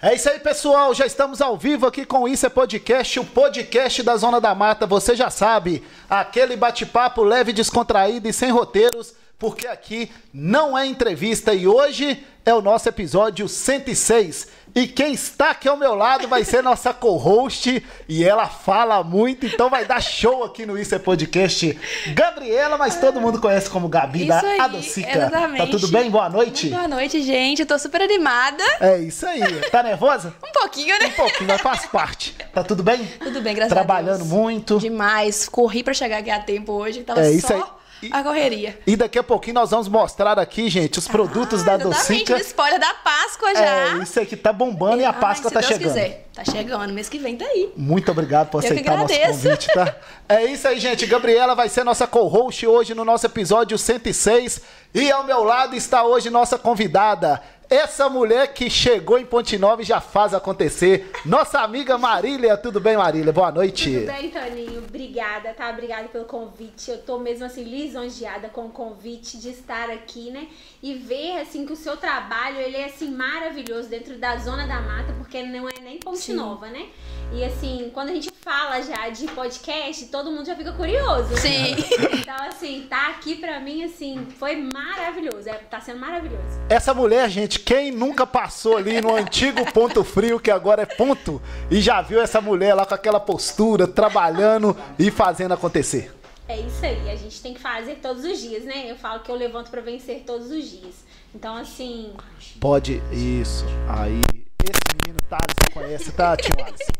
É isso aí, pessoal. Já estamos ao vivo aqui com o Isso é Podcast, o podcast da Zona da Mata. Você já sabe, aquele bate-papo leve, descontraído e sem roteiros, porque aqui não é entrevista e hoje é o nosso episódio 106. E quem está aqui ao meu lado vai ser nossa co-host e ela fala muito, então vai dar show aqui no Isso é Podcast. Gabriela, mas todo mundo conhece como Gabi Isso da aí, Adocica. exatamente. Tá tudo bem? Boa noite. Boa noite, gente. Eu tô super animada. É isso aí. Tá nervosa? Um pouquinho, né? Um pouquinho, mas faz parte. Tá tudo bem? Tudo bem, graças Trabalhando a Deus. muito. Demais. Corri pra chegar aqui a tempo hoje. Tava É isso só aí. E- a correria. E daqui a pouquinho nós vamos mostrar aqui, gente, os produtos da Ah, exatamente, Docica. o spoiler da Páscoa já. É, isso aqui tá bombando e a Ai, Páscoa se tá Deus chegando. quiser. Tá chegando. Mês que vem tá aí. Muito obrigado por Eu que aceitar nosso convite, tá? É isso aí, gente. Gabriela vai ser nossa co-host hoje no nosso episódio 106. E ao meu lado está hoje nossa convidada. Essa mulher que chegou em Ponte Nova e já faz acontecer. Nossa amiga Marília. Tudo bem, Marília? Boa noite. Tudo bem, Toninho? Obrigada, tá? Obrigada pelo convite. Eu tô mesmo assim lisonjeada com o convite de estar aqui, né? E ver assim que o seu trabalho, ele é assim maravilhoso dentro da zona da mata, porque não é nem Ponte Sim. Nova, né? E assim, quando a gente fala já de podcast, todo mundo já fica curioso. né? Sim. Então assim, tá aqui pra mim assim, foi maravilhoso. É, tá sendo maravilhoso. Essa mulher, gente, quem nunca passou ali no antigo ponto frio, que agora é ponto, e já viu essa mulher lá com aquela postura, trabalhando e fazendo acontecer? É isso aí, a gente tem que fazer todos os dias, né? Eu falo que eu levanto pra vencer todos os dias. Então, assim, Pode. Isso. Aí. Esse menino Thales você conhece, tá, tio Alisson?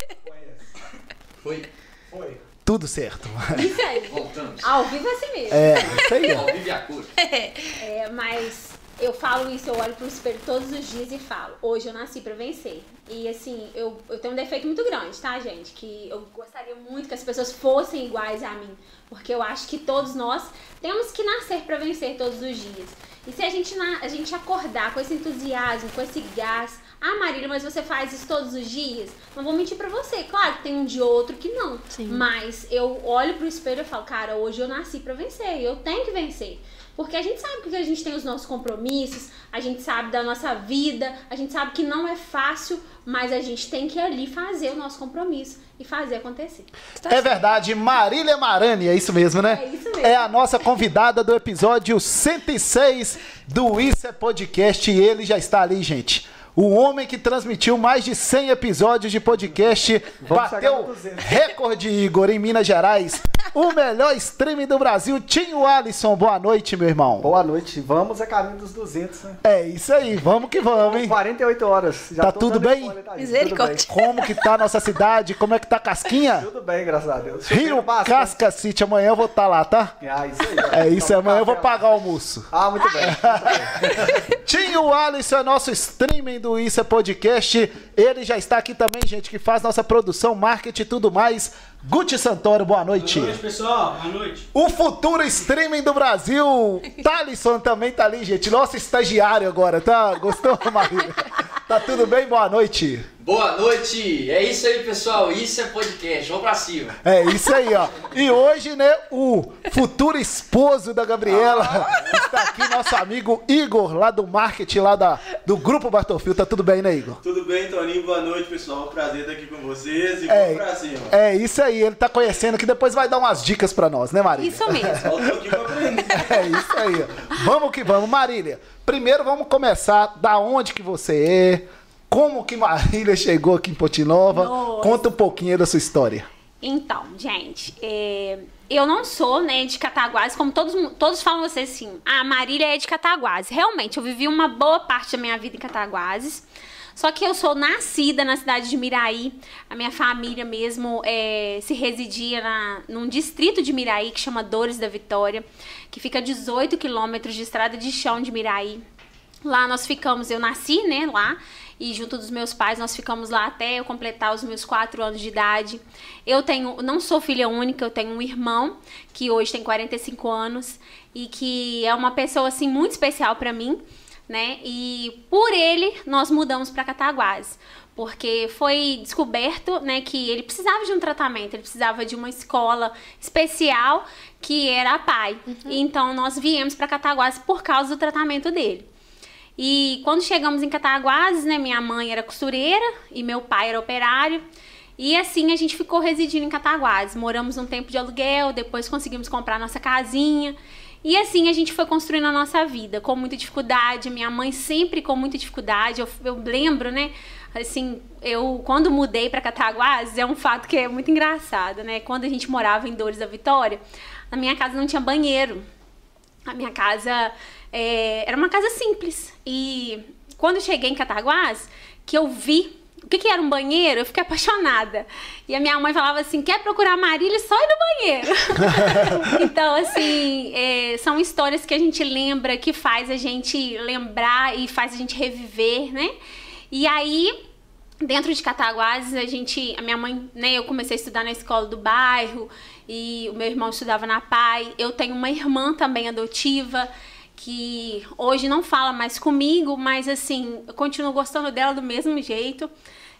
Foi. Tudo certo. isso aí. Voltamos. Ao vivo é assim mesmo. É, isso aí, Ao vivo e a cor. É, mas eu falo isso, eu olho pro espelho todos os dias e falo, hoje eu nasci pra vencer. E assim, eu, eu tenho um defeito muito grande, tá, gente? Que eu gostaria muito que as pessoas fossem iguais a mim. Porque eu acho que todos nós temos que nascer pra vencer todos os dias. E se a gente, na- a gente acordar com esse entusiasmo, com esse gás, ah, Marília, mas você faz isso todos os dias? Não vou mentir pra você. Claro que tem um de outro que não. Sim. Mas eu olho pro espelho e falo, cara, hoje eu nasci pra vencer. Eu tenho que vencer. Porque a gente sabe que a gente tem os nossos compromissos, a gente sabe da nossa vida, a gente sabe que não é fácil, mas a gente tem que ir ali fazer o nosso compromisso e fazer acontecer. Tá É verdade, Marília Marani, é isso mesmo, né? É isso mesmo. É a nossa convidada do episódio 106 do Isso é Podcast e ele já está ali, gente. O homem que transmitiu mais de 100 episódios de podcast Vamos bateu no 200. recorde, Igor, em Minas Gerais. O melhor streaming do Brasil, Tinho Alisson. Boa noite, meu irmão. Boa noite, vamos a caminho dos 200, né? É isso aí, vamos que vamos, hein? 48 horas. Já Tá tudo bem? Thaís, Misericórdia. Como que tá a nossa cidade? Como é que tá a casquinha? Tudo bem, bem graças a Deus. Rio. Casca City, amanhã eu vou estar lá, tá? Ah, isso aí. É isso, Toma amanhã eu vou pagar o almoço. Ah, muito bem. Tinho Alisson é nosso streaming do Isso é Podcast. Ele já está aqui também, gente, que faz nossa produção, marketing e tudo mais. Guti Santoro, boa noite. Boa noite, pessoal. Boa noite. O futuro streaming do Brasil. Thalisson também tá ali, gente. Nosso estagiário agora, tá? Gostou, Marília? Tá tudo bem? Boa noite. Boa noite. É isso aí, pessoal. Isso é podcast. Vamos pra cima. É isso aí, ó. E hoje, né, o futuro esposo da Gabriela está aqui, nosso amigo Igor, lá do marketing, lá da, do Grupo Bartolfio. Tá tudo bem, né, Igor? Tudo bem, Toninho? Boa noite, pessoal. Prazer estar aqui com vocês e É. vamos pra cima. É isso aí, ele tá conhecendo que depois vai dar umas dicas pra nós, né, Marília? Isso mesmo. É isso aí. ó. Vamos que vamos. Marília, primeiro vamos começar da onde que você é, como que Marília chegou aqui em Potinova. Nossa. Conta um pouquinho da sua história. Então, gente, é, eu não sou, né, de Cataguases, como todos, todos falam vocês assim, a Marília é de Cataguases. Realmente, eu vivi uma boa parte da minha vida em Cataguases. Só que eu sou nascida na cidade de Miraí. A minha família mesmo é, se residia na, num distrito de Miraí que chama Dores da Vitória, que fica a 18 quilômetros de estrada de chão de Miraí. Lá nós ficamos, eu nasci, né, lá, e junto dos meus pais nós ficamos lá até eu completar os meus quatro anos de idade. Eu tenho, não sou filha única, eu tenho um irmão que hoje tem 45 anos e que é uma pessoa assim muito especial para mim, né? E por ele nós mudamos para Cataguases, porque foi descoberto, né, que ele precisava de um tratamento, ele precisava de uma escola especial que era a PAI. Então nós viemos para Cataguases por causa do tratamento dele. E quando chegamos em Cataguases, né, minha mãe era costureira e meu pai era operário. E assim a gente ficou residindo em Cataguases. Moramos um tempo de aluguel, depois conseguimos comprar nossa casinha. E assim a gente foi construindo a nossa vida, com muita dificuldade. Minha mãe sempre com muita dificuldade. Eu, eu lembro, né? Assim, eu quando mudei para Cataguases, é um fato que é muito engraçado, né? Quando a gente morava em Dores da Vitória, a minha casa não tinha banheiro. A minha casa é, era uma casa simples. E quando eu cheguei em Cataguases, que eu vi o que, que era um banheiro, eu fiquei apaixonada. E a minha mãe falava assim: quer procurar Marília, só ir no banheiro. então, assim, é, são histórias que a gente lembra, que faz a gente lembrar e faz a gente reviver, né? E aí, dentro de Cataguases, a gente, a minha mãe, né, eu comecei a estudar na escola do bairro e o meu irmão estudava na PAI. Eu tenho uma irmã também adotiva que hoje não fala mais comigo, mas assim, eu continuo gostando dela do mesmo jeito.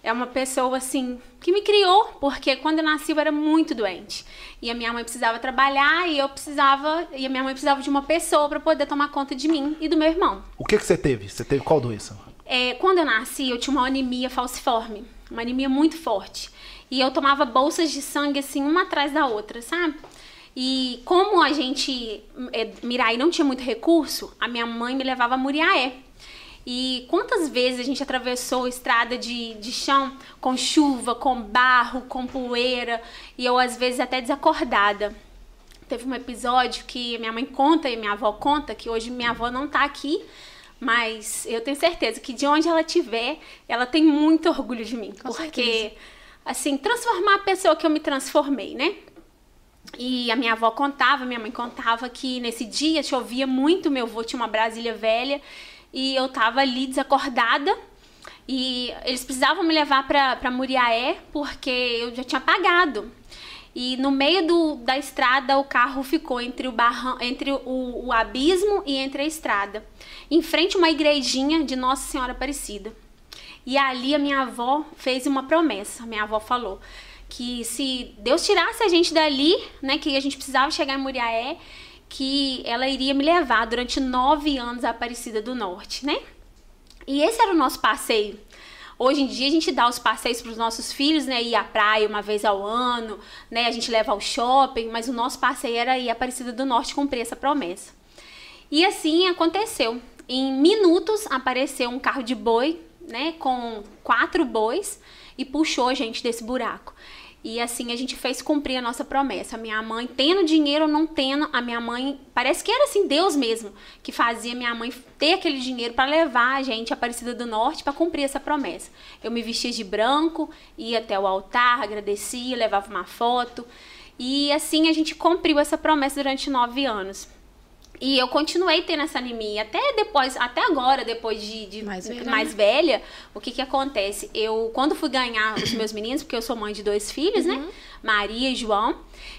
É uma pessoa assim que me criou, porque quando eu nasci eu era muito doente. E a minha mãe precisava trabalhar e eu precisava, e a minha mãe precisava de uma pessoa para poder tomar conta de mim e do meu irmão. O que, que você teve? Você teve qual doença? É, quando eu nasci, eu tinha uma anemia falciforme, uma anemia muito forte. E eu tomava bolsas de sangue assim, uma atrás da outra, sabe? E como a gente, é, Mirai não tinha muito recurso, a minha mãe me levava a Muriaé. E quantas vezes a gente atravessou estrada de, de chão com chuva, com barro, com poeira, e eu às vezes até desacordada. Teve um episódio que minha mãe conta e minha avó conta, que hoje minha avó não tá aqui, mas eu tenho certeza que de onde ela estiver, ela tem muito orgulho de mim. Com porque, certeza. assim, transformar a pessoa que eu me transformei, né? E a minha avó contava, minha mãe contava que nesse dia chovia muito, meu avô tinha uma Brasília velha e eu tava ali desacordada. E eles precisavam me levar pra Muriaé porque eu já tinha pagado. E no meio do, da estrada o carro ficou entre, o, barran, entre o, o abismo e entre a estrada. Em frente a uma igrejinha de Nossa Senhora Aparecida. E ali a minha avó fez uma promessa. Minha avó falou que se Deus tirasse a gente dali, né, que a gente precisava chegar em Muriaé, que ela iria me levar durante nove anos à Aparecida do Norte, né? E esse era o nosso passeio. Hoje em dia a gente dá os passeios para os nossos filhos, né? Ir à praia uma vez ao ano, né? A gente leva ao shopping, mas o nosso passeio era ir à Aparecida do Norte cumprir essa promessa. E assim aconteceu. Em minutos apareceu um carro de boi, né? Com quatro bois e puxou a gente desse buraco. E assim a gente fez cumprir a nossa promessa. A minha mãe, tendo dinheiro ou não tendo, a minha mãe, parece que era assim Deus mesmo que fazia minha mãe ter aquele dinheiro para levar a gente a Aparecida do Norte para cumprir essa promessa. Eu me vestia de branco, ia até o altar, agradecia, levava uma foto. E assim a gente cumpriu essa promessa durante nove anos. E eu continuei tendo essa anemia até depois, até agora, depois de, de Mais velha, mais velha, o que que acontece? Eu, quando fui ganhar os meus meninos, porque eu sou mãe de dois filhos, né? Maria e João.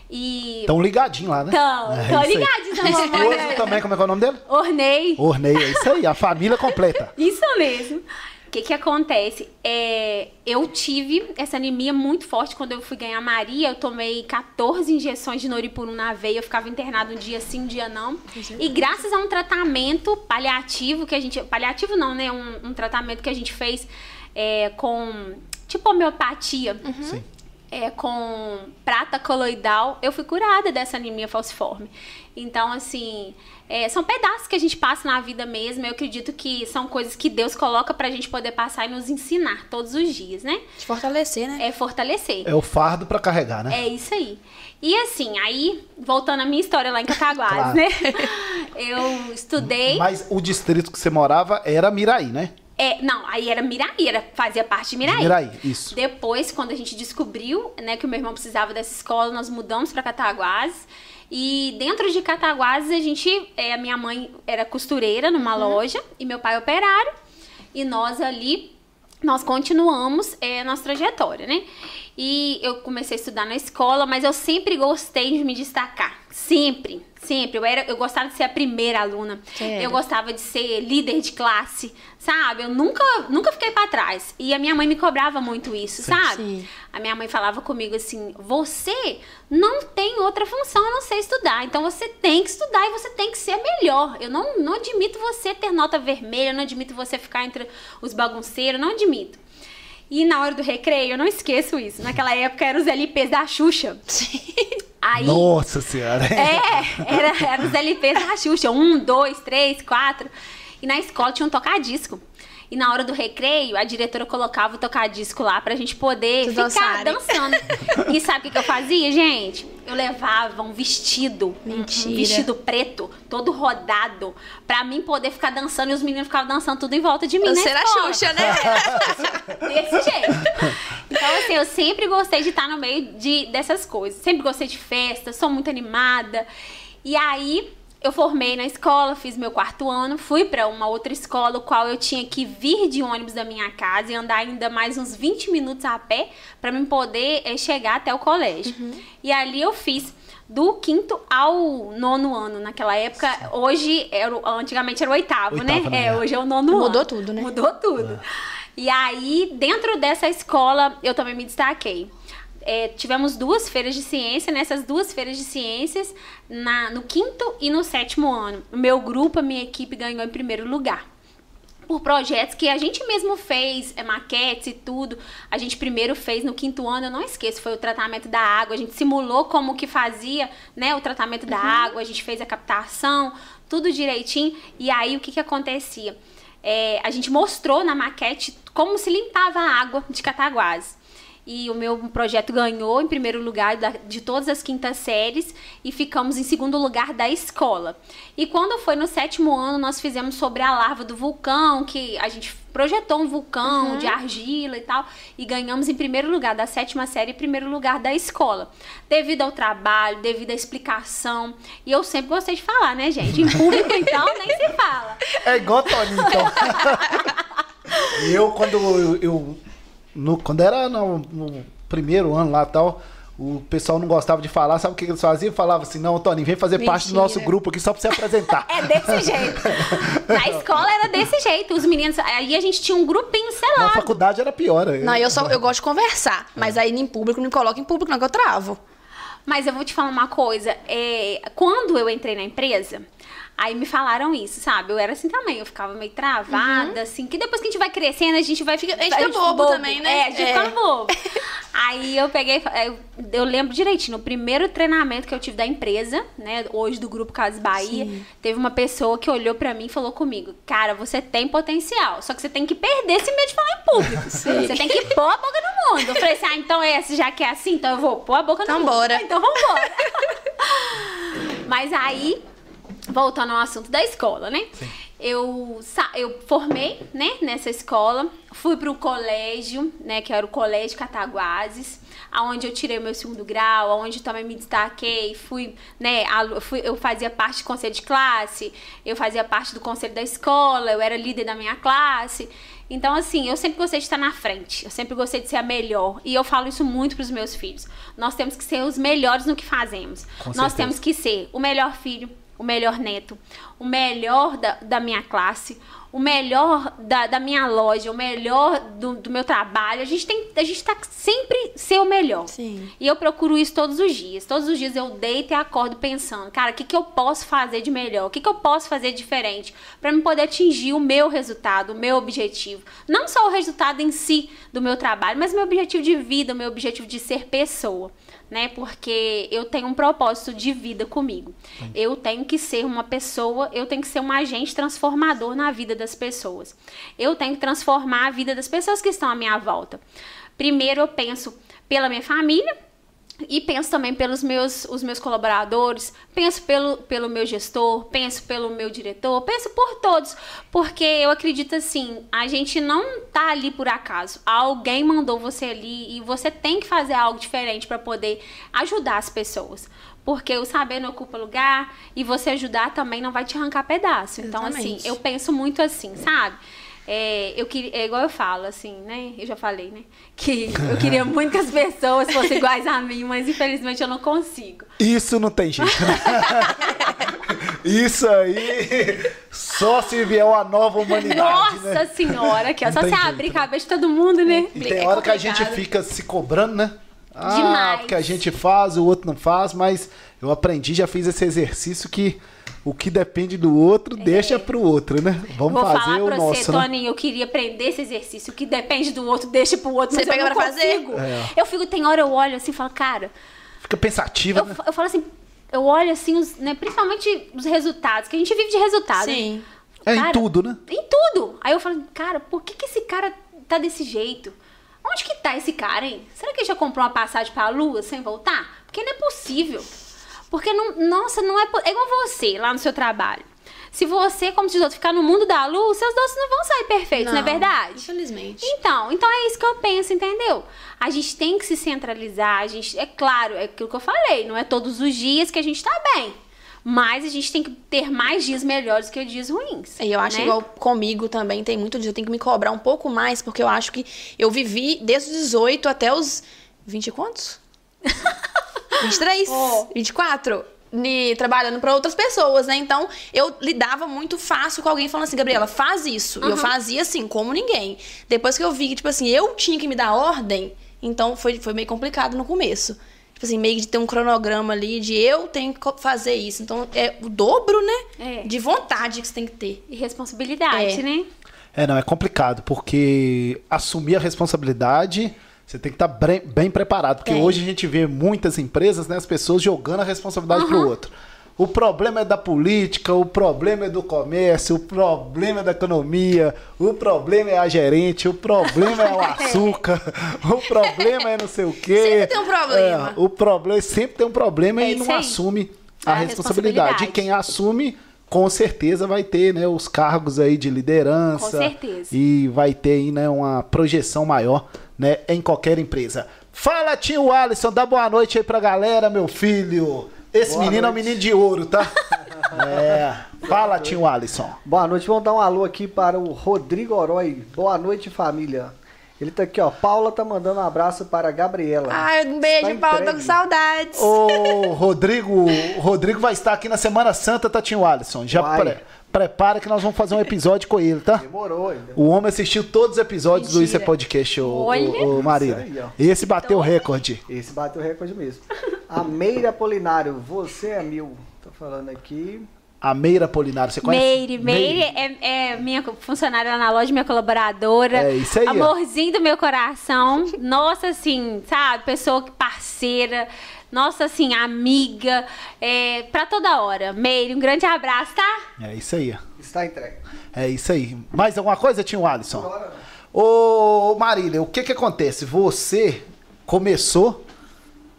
E. Tão ligadinho lá, né? Tão, É tão isso aí. Esposo também, como é que é o nome dele? Ornei. Ornei, é isso aí, a família completa. Isso mesmo. O que que acontece? É, eu tive essa anemia muito forte quando eu fui ganhar Maria. Eu tomei 14 injeções de Noripurum na veia. Eu ficava internada um dia sim, um dia não. E graças a um tratamento paliativo que a gente... Paliativo não, né? Um, um tratamento que a gente fez é, com... Tipo homeopatia. Sim. É, com prata coloidal, eu fui curada dessa anemia falciforme. Então, assim, é, são pedaços que a gente passa na vida mesmo. Eu acredito que são coisas que Deus coloca pra gente poder passar e nos ensinar todos os dias, né? Te fortalecer, né? É fortalecer. É o fardo pra carregar, né? É isso aí. E assim, aí, voltando à minha história lá em Cataguases, Claro. né? Eu estudei. Mas o distrito que você morava era Miraí, né? É, não, aí era Miraí, era, fazia parte de Miraí. Miraí, isso. Depois, quando a gente descobriu, né, que o meu irmão precisava dessa escola, nós mudamos para Cataguases. E dentro de Cataguases, a gente, é, a minha mãe era costureira numa loja e meu pai operário. E nós ali, nós continuamos é, nossa trajetória, né? E eu comecei a estudar na escola, mas eu sempre gostei de me destacar. Sempre, sempre. Eu, era, eu gostava de ser a primeira aluna. Era. Eu gostava de ser líder de classe, sabe? Eu nunca, nunca fiquei pra trás. E a minha mãe me cobrava muito isso, sabe? Sim. A minha mãe falava comigo assim: você não tem outra função a não ser estudar. Então você tem que estudar e você tem que ser melhor. Eu não, não admito você ter nota vermelha, eu não admito você ficar entre os bagunceiros, não admito. E na hora do recreio, eu não esqueço isso. Naquela época eram os LPs da Xuxa. Aí, Nossa senhora. é, era, era os LPs da Xuxa. Um, dois, três, quatro. E na escola tinha um tocadisco. E na hora do recreio, a diretora colocava o tocadisco lá pra gente poder Vocês ficar dançarem. dançando. E sabe o que, que eu fazia, gente? Eu levava um vestido, um- um Mentira. vestido preto, todo rodado, pra mim poder ficar dançando e os meninos ficavam dançando tudo em volta de mim Você era. Xuxa, né? Desse jeito. Então, assim, eu sempre gostei de estar no meio de, dessas coisas. Sempre gostei de festa, sou muito animada. E aí, eu formei na escola, fiz meu quarto ano, fui pra uma outra escola, o qual eu tinha que vir de ônibus da minha casa e andar ainda mais uns 20 minutos a pé pra mim poder eh, chegar até o colégio. E ali eu fiz do quinto ao nono ano naquela época. Hoje, era, antigamente era o oitavo, Oitavo, né? né? É, hoje é o nono ano. Mudou tudo, né? Mudou tudo. E aí, dentro dessa escola, eu também me destaquei. É, tivemos duas feiras de ciência, nessas duas feiras de ciências, na, no quinto e no sétimo ano. O meu grupo, a minha equipe ganhou em primeiro lugar. Por projetos que a gente mesmo fez, é, maquetes e tudo. A gente primeiro fez no quinto ano, eu não esqueço, foi o tratamento da água. A gente simulou como que fazia né, o tratamento da água, a gente fez a captação, tudo direitinho. E aí, o que, que acontecia? É, a gente mostrou na maquete como se limpava a água de Cataguases. E o meu projeto ganhou em primeiro lugar da- de todas as quintas séries e ficamos em segundo lugar da escola. E quando foi no sétimo ano, nós fizemos sobre a larva do vulcão, que a gente projetou um vulcão de argila e tal, e ganhamos em primeiro lugar da sétima série e primeiro lugar da escola. Devido ao trabalho, devido à explicação. E eu sempre gostei de falar, né, gente? Em público, então, nem se fala. É igual Toninho, então. E eu, quando eu. eu- no, quando era no, no primeiro ano lá e tal, o pessoal não gostava de falar, sabe o que eles faziam? Falava assim: não, Toninho, vem fazer parte do Mentira. nosso grupo aqui só pra você apresentar. É desse jeito. Na escola era desse jeito. Os meninos. Aí a gente tinha um grupinho Na selado. faculdade era pior. Não, eu, só, eu gosto de conversar. Mas aí em público, não me coloca em público, não, que eu travo. Mas eu vou te falar uma coisa. é, quando eu entrei na empresa, aí me falaram isso, sabe? Eu era assim também, eu ficava meio travada, assim, que depois que a gente vai crescendo, a gente vai ficar. a gente fica bobo também, né? É, a gente É. fica bobo. aí eu peguei, eu, eu lembro direitinho, no primeiro treinamento que eu tive da empresa, né, hoje do Grupo Casas Bahia, Sim. teve uma pessoa que olhou pra mim e falou comigo: Cara, você tem potencial, só que você tem que perder esse medo de falar em público. Você tem que pôr a boca no mundo. Eu falei assim: Ah, então é, já que é assim, então eu vou pôr a boca no Então mundo. bora. Então vambora. Mas aí, voltando ao assunto da escola, né? Eu, sa- eu formei, né, nessa escola, fui pro colégio, né, que era o Colégio Cataguases, aonde eu tirei o meu segundo grau, aonde também me destaquei, fui, né, alu- fui, eu fazia parte do conselho de classe, eu fazia parte do conselho da escola, eu era líder da minha classe. Então, assim, eu sempre gostei de estar na frente, eu sempre gostei de ser a melhor. E eu falo isso muito pros meus filhos. Nós temos que ser os melhores no que fazemos. Nós temos que ser o melhor filho, o melhor neto, o melhor da, da minha classe, o melhor da, da minha loja, o melhor do, do meu trabalho. A gente tem, a gente tá sempre ser o melhor. Sim. E eu procuro isso todos os dias. Todos os dias eu deito e acordo pensando, cara, o que, que eu posso fazer de melhor? O que, que eu posso fazer diferente para me poder atingir o meu resultado, o meu objetivo? Não só o resultado em si do meu trabalho, mas meu objetivo de vida, o meu objetivo de ser pessoa. Né? Porque eu tenho um propósito de vida comigo. Eu tenho que ser uma pessoa, eu tenho que ser um agente transformador na vida das pessoas. Eu tenho que transformar a vida das pessoas que estão à minha volta. Primeiro eu penso pela minha família, e penso também pelos meus, os meus colaboradores, penso pelo, pelo meu gestor, penso pelo meu diretor, penso por todos, porque eu acredito assim, a gente não tá ali por acaso. Alguém mandou você ali e você tem que fazer algo diferente para poder ajudar as pessoas. Porque o saber não ocupa lugar e você ajudar também não vai te arrancar pedaço. Então, assim, Exatamente. eu penso muito assim, sabe? É, eu queria, é igual eu falo, assim, né? Eu já falei, né? Que eu queria muito que as pessoas fossem iguais a mim, mas infelizmente eu não consigo. Isso não tem jeito, né? Isso aí só se vier uma nova humanidade, Nossa né? senhora, que é só jeito, abrir a né? cabeça de todo mundo, né? E tem É hora que a gente complicado. fica se cobrando, né? Ah, Demais. porque a gente faz, o outro não faz, mas eu aprendi, já fiz esse exercício que o que depende do outro, deixa pro outro, né? Vamos Vou fazer falar o pra nosso, você, né? Toninho, eu queria aprender esse exercício. O que depende do outro, deixa pro outro. Você mas eu pega não pra fazer? É. Eu fico, tem hora eu olho assim e falo, cara, Fica pensativa, eu, né? eu falo assim, eu olho assim, os, né, principalmente os resultados, que a gente vive de resultados. Sim. É em Cara, tudo, né? Em tudo. Aí eu falo, cara, por que, que esse cara tá desse jeito? Onde que tá esse cara, hein? Será que ele já comprou uma passagem pra lua sem voltar? Porque não é possível. Porque, não, nossa, não é... É igual você, lá no seu trabalho. Se você, como diz outro, ficar no mundo da lua, seus doces não vão sair perfeitos, não, é verdade? Infelizmente. Então, então é isso que eu penso, entendeu? A gente tem que se centralizar, a gente, é claro, é aquilo que eu falei, não é todos os dias que a gente tá bem. Mas a gente tem que ter mais dias melhores que dias ruins. E eu acho né? igual comigo também, tem muito disso. Eu tenho que me cobrar um pouco mais, porque eu acho que eu vivi desde os 18 até os 20 e quantos? 23? Oh. 24? Ni- trabalhando pra outras pessoas, né? Então, eu lidava muito fácil com alguém falando assim, Gabriela, faz isso. E eu fazia assim, como ninguém. Depois que eu vi que, tipo assim, eu tinha que me dar ordem, então foi, foi meio complicado no começo. Tipo assim, meio de ter um cronograma ali de eu tenho que fazer isso. Então, é o dobro, né? É. De vontade que você tem que ter. E responsabilidade, É. né? É, não, é complicado, porque assumir a responsabilidade, você tem que estar bem, bem preparado. Porque Tem. hoje a gente vê muitas empresas, né, as pessoas jogando a responsabilidade pro outro. O problema é da política, o problema é do comércio, o problema é da economia, o problema é a gerente, o problema é o açúcar, o problema é não sei o quê. Sempre tem um problema. É, o problema sempre tem um problema É e não aí. assume É a a responsabilidade. E responsabilidade. quem assume, com certeza vai ter, né, os cargos aí de liderança. Com certeza. E vai ter aí, né, uma projeção maior, né, em qualquer empresa. Fala, tio Alisson, dá boa noite aí pra galera, meu filho. Esse Boa menino é um noite. menino de ouro, tá? é. Fala, tio Alisson. Boa noite, vamos dar um alô aqui para o Rodrigo Orói. Boa noite, família. Ele tá aqui, ó. Paula tá mandando um abraço para a Gabriela. Ai, um beijo, Está Paulo, tô com saudades. O Rodrigo, o Rodrigo vai estar aqui na Semana Santa, tá, tio Alisson? Já pre- prepara que nós vamos fazer um episódio com ele, tá? Demorou ainda. O homem assistiu todos os episódios do Isso é Mentira. Podcast, o, Olha. o, o aí, ó. Esse bateu o recorde. Esse bateu o recorde mesmo. A Meira Polinário, você é mil. Tô falando aqui. A Meira Polinário, você conhece? Meire, Meire é, é minha funcionária lá na loja, minha colaboradora. É isso aí. Amorzinho do meu coração. Nossa, assim, sabe? Pessoa que- parceira. Nossa, assim, amiga. É, pra toda hora. Meire, um grande abraço, tá? É isso aí. ó. Está entregue. É isso aí. Mais alguma coisa, tio Alisson? Agora, Ô, Marília, o que que acontece? Você começou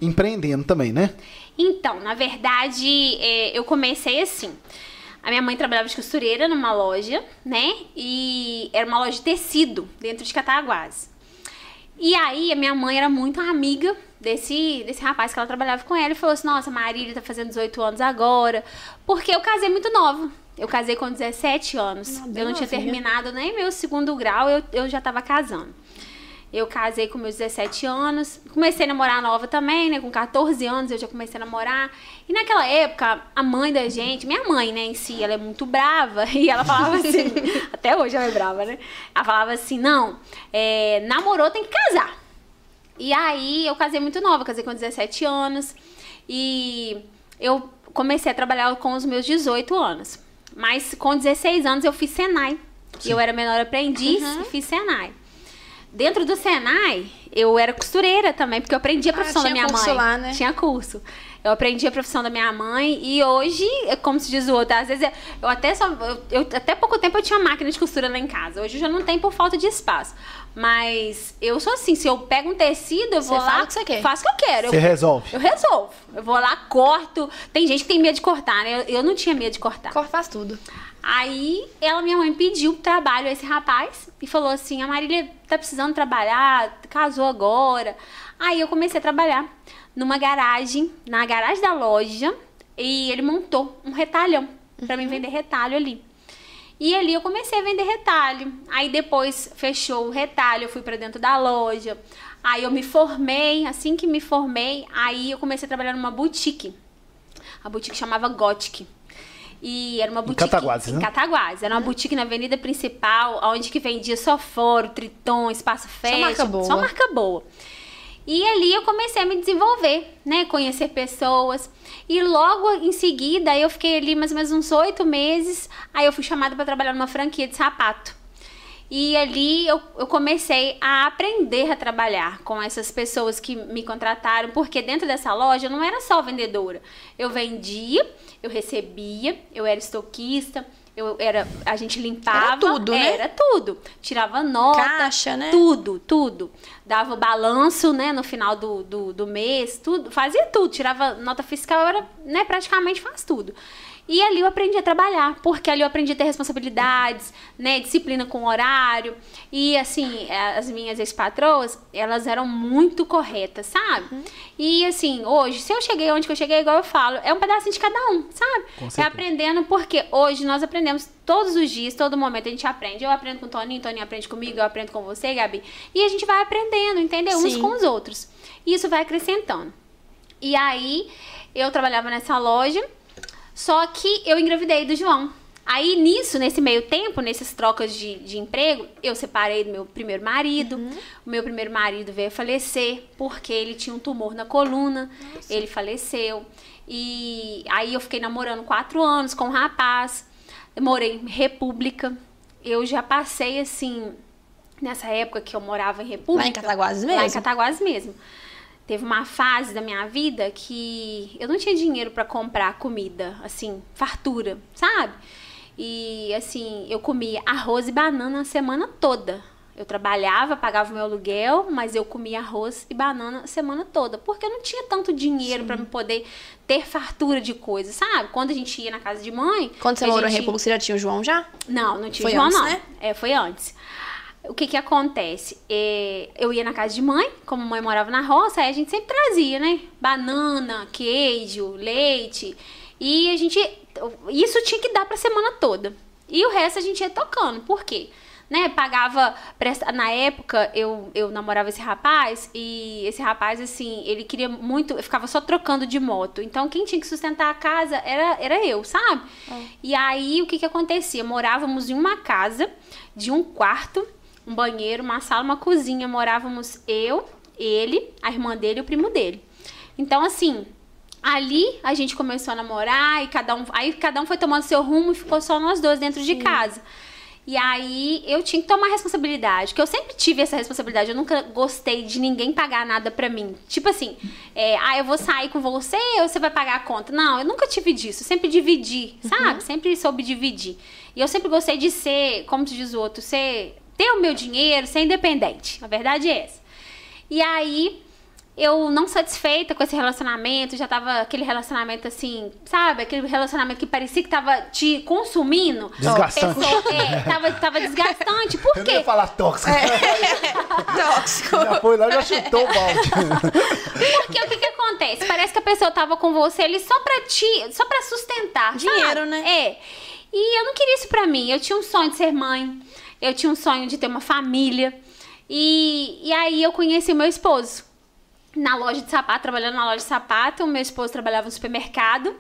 empreendendo também, né? Então, na verdade, é, eu comecei assim. A minha mãe trabalhava de costureira numa loja, né? E era uma loja de tecido dentro de Cataguases. E aí, a minha mãe era muito amiga desse, desse rapaz que ela trabalhava com ela e falou assim: Nossa, Marília tá fazendo 18 anos agora. Porque eu casei muito nova. Eu casei com 17 anos. bem eu não tinha novinha. terminado nem meu segundo grau, eu, eu já tava casando. Eu casei com meus 17 anos. Comecei a namorar nova também, né? Com 14 anos eu já comecei a namorar. E naquela época, a mãe da gente, minha mãe, né, em si, ela é muito brava. E ela falava assim, até hoje ela é brava, né? Ela falava assim: não, é, namorou tem que casar. E aí eu casei muito nova, casei com 17 anos. E eu comecei a trabalhar com os meus 18 anos. Mas com 16 anos eu fiz Senai. Eu era menor aprendiz e fiz Senai. Dentro do Senai, eu era costureira também, porque eu aprendi a Ah, profissão da tinha minha curso mãe. lá, né? Tinha curso. Eu aprendi a profissão da minha mãe e hoje, é como se diz o outro, às vezes eu- eu até só eu, eu- até pouco tempo eu tinha máquina de costura lá em casa. Hoje eu já não tenho por falta de espaço. Mas eu sou assim, se eu pego um tecido, eu Você vou lá, fala o que você quer. faço o que eu quero. Eu- Você resolve. eu resolvo. Eu vou lá, corto. Tem gente que tem medo de cortar, né? Eu, eu não tinha medo de cortar. Cor faz tudo. Aí ela, minha mãe, pediu trabalho a esse rapaz e falou assim: a Marília tá precisando trabalhar, casou agora. Aí eu comecei a trabalhar numa garagem, na garagem da loja, e ele montou um retalhão pra mim vender retalho ali. E ali eu comecei a vender retalho. Aí depois fechou o retalho, eu fui para dentro da loja. Aí eu me formei, assim que me formei, aí eu comecei a trabalhar numa boutique. A boutique chamava Gothic. E era uma boutique Cataguases, em né? Cataguases. Era uma boutique na avenida principal, onde que vendia só foro, triton, espaço fashion. marca boa. Só marca boa. E ali eu comecei a me desenvolver, né? Conhecer pessoas. E logo em seguida, eu fiquei ali mais ou menos uns oito meses. Aí eu fui chamada para trabalhar numa franquia de sapato. E ali eu, eu comecei a aprender a trabalhar com essas pessoas que me contrataram, porque dentro dessa loja eu não era só vendedora. Eu vendia, eu recebia, eu era estoquista, eu era, a gente limpava. Era tudo, né? Era tudo. Tirava nota. Caixa, né? Tudo, tudo. Dava balanço, né, no final do, do, do mês, tudo. Fazia tudo. Tirava nota fiscal, era, né, praticamente faz tudo. E ali eu aprendi a trabalhar, porque ali eu aprendi a ter responsabilidades, né, disciplina com horário. E assim, as minhas ex-patroas, elas eram muito corretas, sabe? E assim, hoje, se eu cheguei onde que eu cheguei, igual eu falo, é um pedacinho de cada um, sabe? É aprendendo, porque hoje nós aprendemos todos os dias, todo momento a gente aprende. Eu aprendo com o Toninho, o Toninho aprende comigo, eu aprendo com você, Gabi. E a gente vai aprendendo, entendeu? Uns Sim. com os outros. E isso vai acrescentando. E aí, eu trabalhava nessa loja, só que eu engravidei do João. Aí, nisso, nesse meio tempo, nessas trocas de, de emprego, eu separei do meu primeiro marido. O meu primeiro marido veio falecer porque ele tinha um tumor na coluna. Ele faleceu. E aí eu fiquei namorando quatro anos com um rapaz. Eu morei em República. Eu já passei, assim, nessa época que eu morava em República. Lá em Cataguases Lá em mesmo? Cataguases mesmo. Teve uma fase da minha vida que eu não tinha dinheiro pra comprar comida, assim, fartura, sabe? E assim, eu comia arroz e banana a semana toda. Eu trabalhava, pagava o meu aluguel, mas eu comia arroz e banana a semana toda, porque eu não tinha tanto dinheiro pra me poder ter fartura de coisas, sabe? Quando a gente ia na casa de mãe, Quando você morou em gente- República, você já tinha o João já? não, não tinha Foi João, antes, não. né? É, foi antes. O que que acontece? É, eu ia na casa de mãe, como mãe morava na roça, aí a gente sempre trazia, né? Banana, queijo, leite. E a gente. Isso tinha que dar pra semana toda. E o resto a gente ia tocando. Por quê? Né, pagava. Na época, eu, eu namorava esse rapaz, e esse rapaz, assim, ele queria muito. Eu ficava só trocando de moto. Então, quem tinha que sustentar a casa era, era eu, sabe? E aí, o que que acontecia? Morávamos em uma casa de um quarto, um banheiro, uma sala, uma cozinha. Morávamos eu, ele, a irmã dele e o primo dele. Então, assim, ali a gente começou a namorar e cada um, aí cada um foi tomando seu rumo e ficou só nós dois dentro de casa. E aí eu tinha que tomar responsabilidade, porque eu sempre tive essa responsabilidade. Eu nunca gostei de ninguém pagar nada pra mim. Tipo assim, é, ah, eu vou sair com você ou você vai pagar a conta? Não, eu nunca tive disso. Eu sempre dividi, sabe? Sempre soube dividir. E eu sempre gostei de ser, como diz o outro, ser, ter o meu dinheiro, ser independente. A verdade é essa. E aí, eu não satisfeita com esse relacionamento, já tava aquele relacionamento assim, sabe? Aquele relacionamento que parecia que tava te consumindo. Desgastante. Pessoa- é, tava, tava desgastante. Por Eu não ia quê? falar tóxico. Tóxico. Já foi lá e já chutou o balde. Porque o que que acontece? Parece que a pessoa tava com você ali só pra ti, só pra sustentar. Dinheiro, sabe? né? É. E eu não queria isso pra mim. Eu tinha um sonho de ser mãe. Eu tinha um sonho de ter uma família. E, e aí eu conheci meu esposo. Na loja de sapato, trabalhando na loja de sapato. O meu esposo trabalhava no supermercado.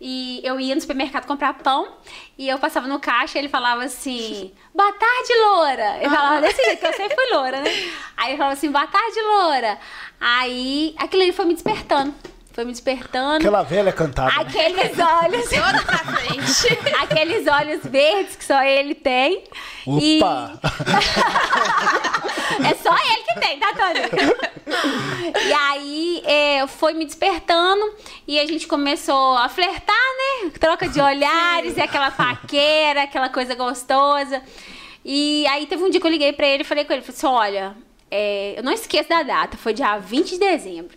E eu ia no supermercado comprar pão. E eu passava no caixa e ele falava assim: Boa tarde, loura. Eu falava desse jeito, que eu sempre fui loura, né? Aí ele falava assim: Boa tarde, loura. Aí aquilo ali foi me despertando. Foi me despertando. Aquela velha cantada. né? Aqueles olhos. Toda pra frente. aqueles olhos verdes que só ele tem. E- Opa! é só ele que tem, tá, Tony? e aí é, foi me despertando e a gente começou a flertar, né? Troca de olhares, e aquela paquera, aquela coisa gostosa. E aí teve um dia que eu liguei pra ele e falei com ele, falei assim, olha, é, eu não esqueço da data, foi dia 20 de dezembro.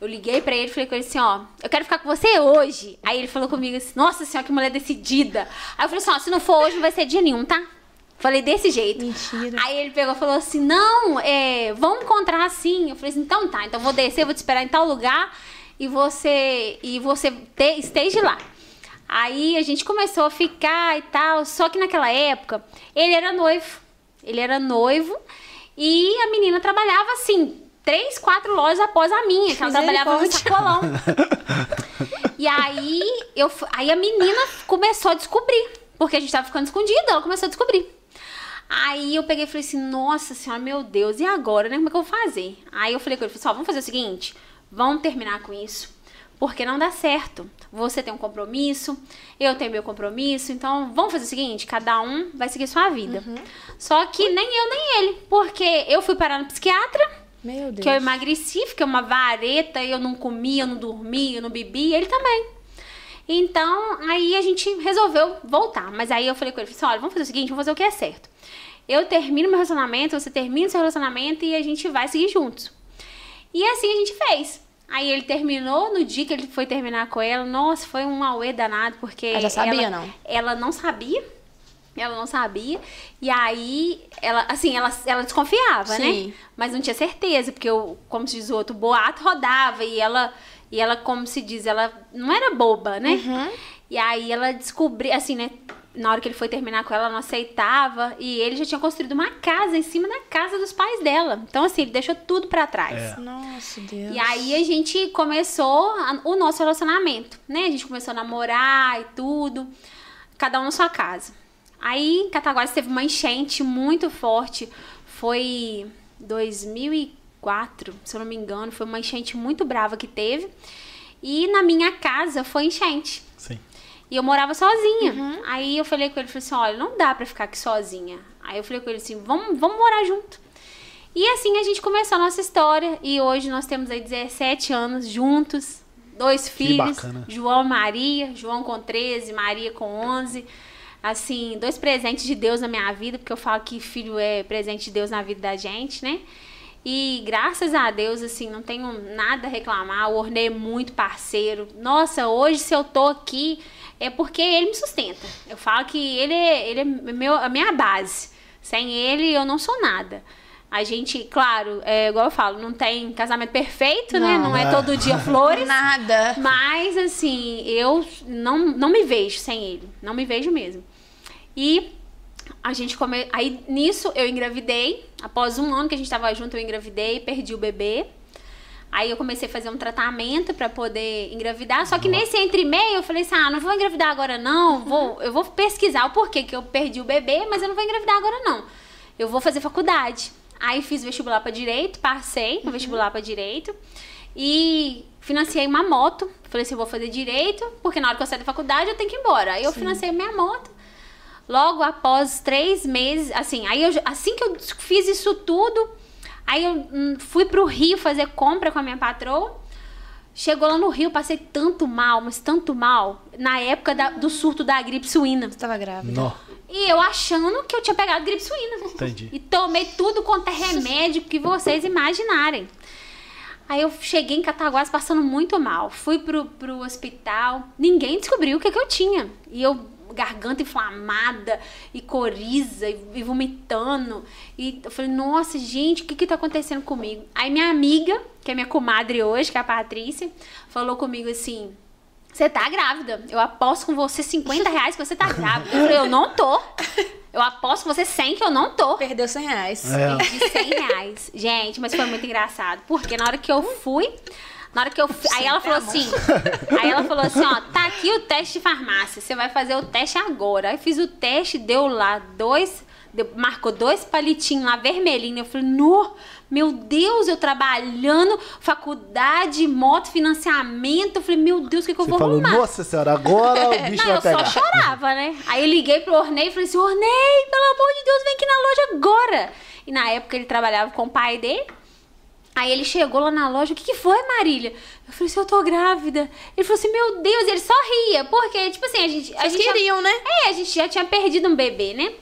Eu liguei pra ele e falei com ele assim, ó, eu quero ficar com você hoje. Aí ele falou comigo assim, nossa senhora, que mulher decidida. Aí eu falei assim, ó, se não for hoje, não vai ser dia nenhum, tá? Falei desse jeito. Mentira. Aí ele pegou e falou assim: não, é, vamos encontrar assim. Eu falei assim, então tá, então vou descer, vou te esperar em tal lugar e você e você te- esteja lá. Aí a gente começou a ficar e tal. Só que naquela época, ele era noivo. Ele era noivo e a menina trabalhava assim, três, quatro lojas após a minha, que ela trabalhava no sacolão. e aí, eu, aí a menina começou a descobrir, porque a gente tava ficando escondido, ela começou a descobrir. Aí eu peguei e falei assim, nossa senhora, meu Deus, e agora, né? Como é que eu vou fazer? Aí eu falei com ele, falei assim, vamos fazer o seguinte, vamos terminar com isso. Porque não dá certo. Você tem um compromisso, eu tenho meu compromisso, então vamos fazer o seguinte, cada um vai seguir sua vida. Só que nem eu nem ele, porque eu fui parar no psiquiatra, Meu Deus. que eu emagreci, fiquei uma vareta, eu não comia, eu não dormia, eu não bebia, ele também. Então, aí a gente resolveu voltar. Mas aí eu falei com ele, falei assim, olha, vamos fazer o seguinte, vamos fazer o que é certo. Eu termino meu relacionamento, você termina seu relacionamento e a gente vai seguir juntos. E assim a gente fez. Aí ele terminou, no dia que ele foi terminar com ela, nossa, foi um auê danado, porque... Ela já sabia, ela, não? Ela não sabia, ela não sabia. E aí, ela, assim, ela, ela desconfiava, Sim. né? Mas não tinha certeza, porque, o, como se diz o outro, o boato rodava e ela, e ela, como se diz, ela não era boba, né? Uhum. E aí ela descobriu, assim, né? Na hora que ele foi terminar com ela, ela não aceitava. E ele já tinha construído uma casa em cima da casa dos pais dela. Então, assim, ele deixou tudo pra trás. Nossa, Deus. E aí a gente começou a- o nosso relacionamento, né? A gente começou a namorar e tudo, cada um na sua casa. Aí em Cataguases teve uma enchente muito forte, foi 2004, se eu não me engano, foi uma enchente muito brava que teve. E na minha casa foi enchente. Sim. E eu morava sozinha. Aí eu falei com ele, falei assim, olha, não dá pra ficar aqui sozinha. Aí eu falei com ele assim, vamos, vamos morar junto. E assim a gente começou a nossa história. E hoje nós temos aí 17 anos juntos. Dois filhos, bacana. João e Maria. João com 13, Maria com 11. Assim, dois presentes de Deus na minha vida. Porque eu falo que filho é presente de Deus na vida da gente, né? E graças a Deus, assim, não tenho nada a reclamar. O Ornê é muito parceiro. Nossa, hoje se eu tô aqui é porque ele me sustenta. Eu falo que ele é, ele é meu, a minha base. Sem ele eu não sou nada. A gente, claro, é, igual eu falo, não tem casamento perfeito, né? Não. Não é todo dia flores. Nada. Mas, assim, eu não, não me vejo sem ele. Não me vejo mesmo. E a gente come... Aí, nisso, eu engravidei. Após um ano que a gente tava junto, eu engravidei, perdi o bebê. Aí eu comecei a fazer um tratamento pra poder engravidar. Só que nesse entre meio eu falei assim: ah, não vou engravidar agora não. Vou, eu vou pesquisar o porquê que eu perdi o bebê, mas eu não vou engravidar agora não. Eu vou fazer faculdade. Aí fiz vestibular pra direito, passei no vestibular pra direito. E financiei uma moto. Falei assim: eu vou fazer direito, porque na hora que eu sair da faculdade eu tenho que ir embora. Aí eu financei minha moto. Logo após três meses, assim, aí eu, assim que eu fiz isso tudo, aí eu hum, fui pro Rio fazer compra com a minha patroa. Chegou lá no Rio, passei tanto mal, mas tanto mal, na época da- do surto da gripe suína. Você tava grávida. Nó. E eu achando que eu tinha pegado gripe suína. Entendi. E tomei tudo quanto é remédio que vocês imaginarem. Aí eu cheguei em Cataguás passando muito mal. Fui pro, pro hospital. Ninguém descobriu o que, que eu tinha. E eu, garganta inflamada, e coriza, e, e vomitando. E eu falei, nossa, gente, o que que tá acontecendo comigo? Aí minha amiga, que é minha comadre hoje, que é a Patrícia, falou comigo assim... Você tá grávida. Eu aposto com você 50 reais que você tá grávida. Eu falei, eu não tô. Eu aposto com você 100 que eu não tô. Perdeu 100 reais. É. De 100 reais. Gente, mas foi muito engraçado. Porque na hora que eu fui. Na hora que eu fui. Aí ela falou assim. Aí ela falou assim: ó, tá aqui o teste de farmácia. Você vai fazer o teste agora. Aí fiz o teste, deu lá dois. deu- marcou dois palitinhos lá vermelhinho. Eu falei, no, meu Deus, eu trabalhando, faculdade, moto, financiamento. Eu falei, meu Deus, o que, que eu Você vou falou, arrumar? nossa senhora, agora o bicho Não, vai eu pegar. só chorava, né? Aí eu liguei pro Ornei e falei assim, Ornei, pelo amor de Deus, vem aqui na loja agora. E na época ele trabalhava com o pai dele. Aí ele chegou lá na loja, o que, que foi, Marília? Eu falei assim, eu tô grávida. Ele falou assim, meu Deus, e ele só ria, porque, tipo assim, a gente... A Vocês gente já- queriam, né? é, a gente já tinha perdido um bebê, né?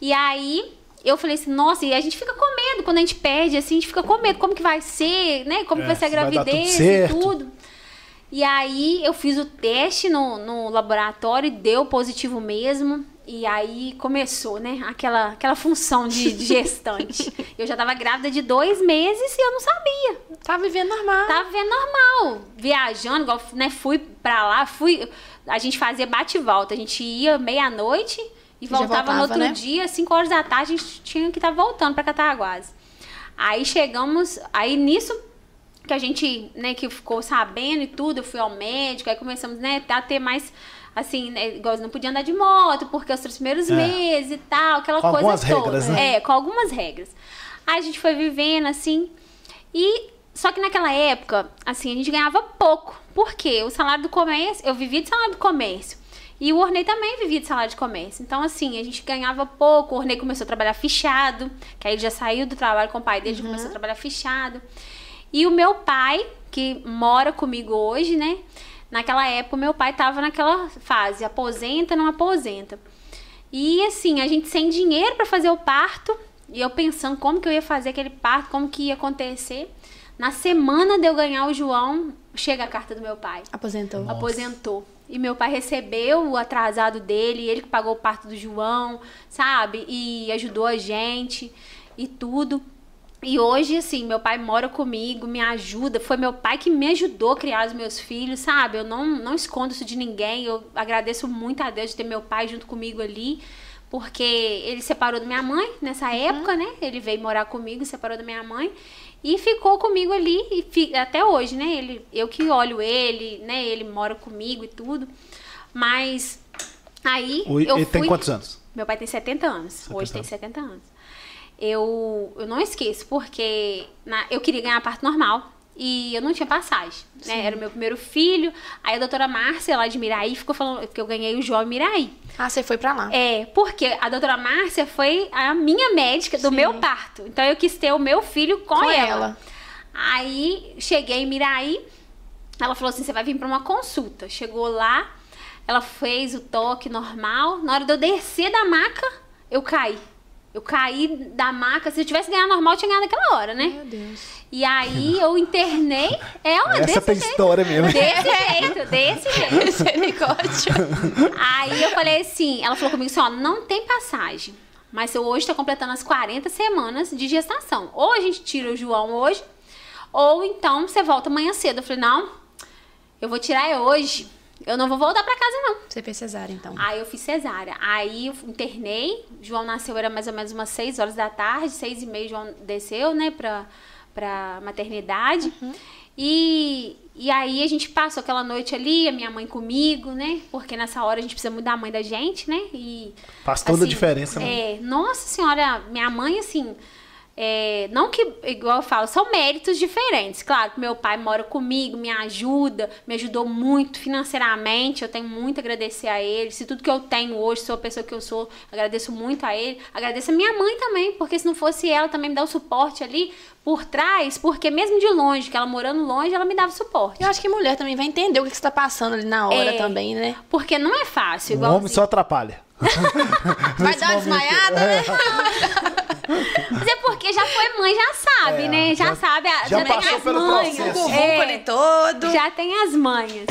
E aí eu falei assim, nossa, e a gente fica com medo quando a gente perde, assim, a gente fica com medo, como que vai ser, né? Como É, que vai ser a dar tudo gravidez e tudo. E aí eu fiz o teste no, no laboratório e deu positivo mesmo. E aí começou, né? Aquela, aquela função de, de gestante. eu já tava grávida de dois meses e eu não sabia. Tá vivendo normal. Tava vivendo normal. Viajando, igual, né? Fui pra lá, fui. A gente fazia bate e volta. A gente ia meia-noite e já voltava, no voltava, outro né? dia, 5 horas da tarde, a gente tinha que estar voltando pra Cataguases. Aí chegamos, aí nisso que a gente, né, que ficou sabendo e tudo, eu fui ao médico, aí começamos, né, a ter mais, assim, né, igual não podia andar de moto, porque os três primeiros É. meses e tal, aquela Com coisa algumas toda. regras, né? É, com algumas regras. Aí a gente foi vivendo, assim, e só que naquela época, assim, a gente ganhava pouco. Por quê? O salário do comércio, eu vivia de salário do comércio. E o Ornei também vivia de salário de comércio. Então, assim, a gente ganhava pouco. O Ornei começou a trabalhar fichado, que aí ele já saiu do trabalho com o pai dele, já começou a trabalhar fichado. E o meu pai, que mora comigo hoje, né? Naquela época, meu pai tava naquela fase, aposenta, não aposenta. E assim, a gente sem dinheiro para fazer o parto, e eu pensando como que eu ia fazer aquele parto, como que ia acontecer. Na semana de eu ganhar o João, chega a carta do meu pai. Aposentou. Aposentou. E meu pai recebeu o atrasado dele, ele que pagou o parto do João, sabe? E ajudou a gente e tudo. E hoje, assim, meu pai mora comigo, me ajuda. Foi meu pai que me ajudou a criar os meus filhos, sabe? Eu não, não escondo isso de ninguém. Eu agradeço muito a Deus de ter meu pai junto comigo ali. Porque ele separou da minha mãe nessa época, né? Ele veio morar comigo, separou da minha mãe. E ficou comigo ali e fi- até hoje, né? Ele, eu que olho ele, né? Ele mora comigo e tudo. Mas aí O- eu Ele fui... tem quantos anos? Meu pai tem 70 anos. Hoje tem 70 anos. Eu, eu não esqueço, porque na- eu queria ganhar parto normal. E eu não tinha passagem, né? Era o meu primeiro filho. Aí a doutora Márcia, lá de Miraí, ficou falando que eu ganhei o João Miraí. Ah, você foi pra lá. É, porque a doutora Márcia foi a minha médica do Sim. meu parto. Então eu quis ter o meu filho com, Com ela. ela. Aí cheguei em Miraí, ela falou assim: você vai vir pra uma consulta. Chegou lá, ela fez o toque normal. Na hora de eu descer da maca, eu caí. Eu caí da maca. Se eu tivesse ganhado normal, eu tinha ganhado naquela hora, né? Meu Deus. E aí eu internei. É, ó, Essa desse tem jeito. história mesmo. Desse jeito, desse jeito. Misericórdia. Aí eu falei assim, ela falou comigo assim, ó, não tem passagem. Mas eu hoje tô completando as 40 semanas de gestação. Ou a gente tira o João hoje, ou então você volta amanhã cedo. Eu falei, não, eu vou tirar é hoje. Eu não vou voltar pra casa, não. Você fez cesárea, então. Aí eu fiz cesárea. Aí eu internei. João nasceu, era mais ou menos umas 6 horas da tarde, 6 e meia, João desceu, né, pra, pra maternidade. E, e aí a gente passou aquela noite ali, a minha mãe comigo, né? Porque nessa hora a gente precisa muito da mãe da gente, né? E, Faz toda a diferença, né? É, nossa senhora, minha mãe, assim. É, não que, igual eu falo, são méritos diferentes. Claro que meu pai mora comigo, me ajuda, me ajudou muito financeiramente. Eu tenho muito a agradecer a ele. Se tudo que eu tenho hoje, sou a pessoa que eu sou, agradeço muito a ele. Agradeço a minha mãe também, porque se não fosse ela também me dar o suporte ali por trás, porque mesmo de longe, que ela morando longe, ela me dava suporte. Eu acho que mulher também vai entender o que você tá passando ali na hora É. também, né? Porque não é fácil, O homem só atrapalha. Vai dar uma desmaiada, né? Mas é porque já foi mãe, já sabe, É, né? Já, já- sabe, a- já já, tem passou as pelo manhas. O É. todo. Já tem as manhas.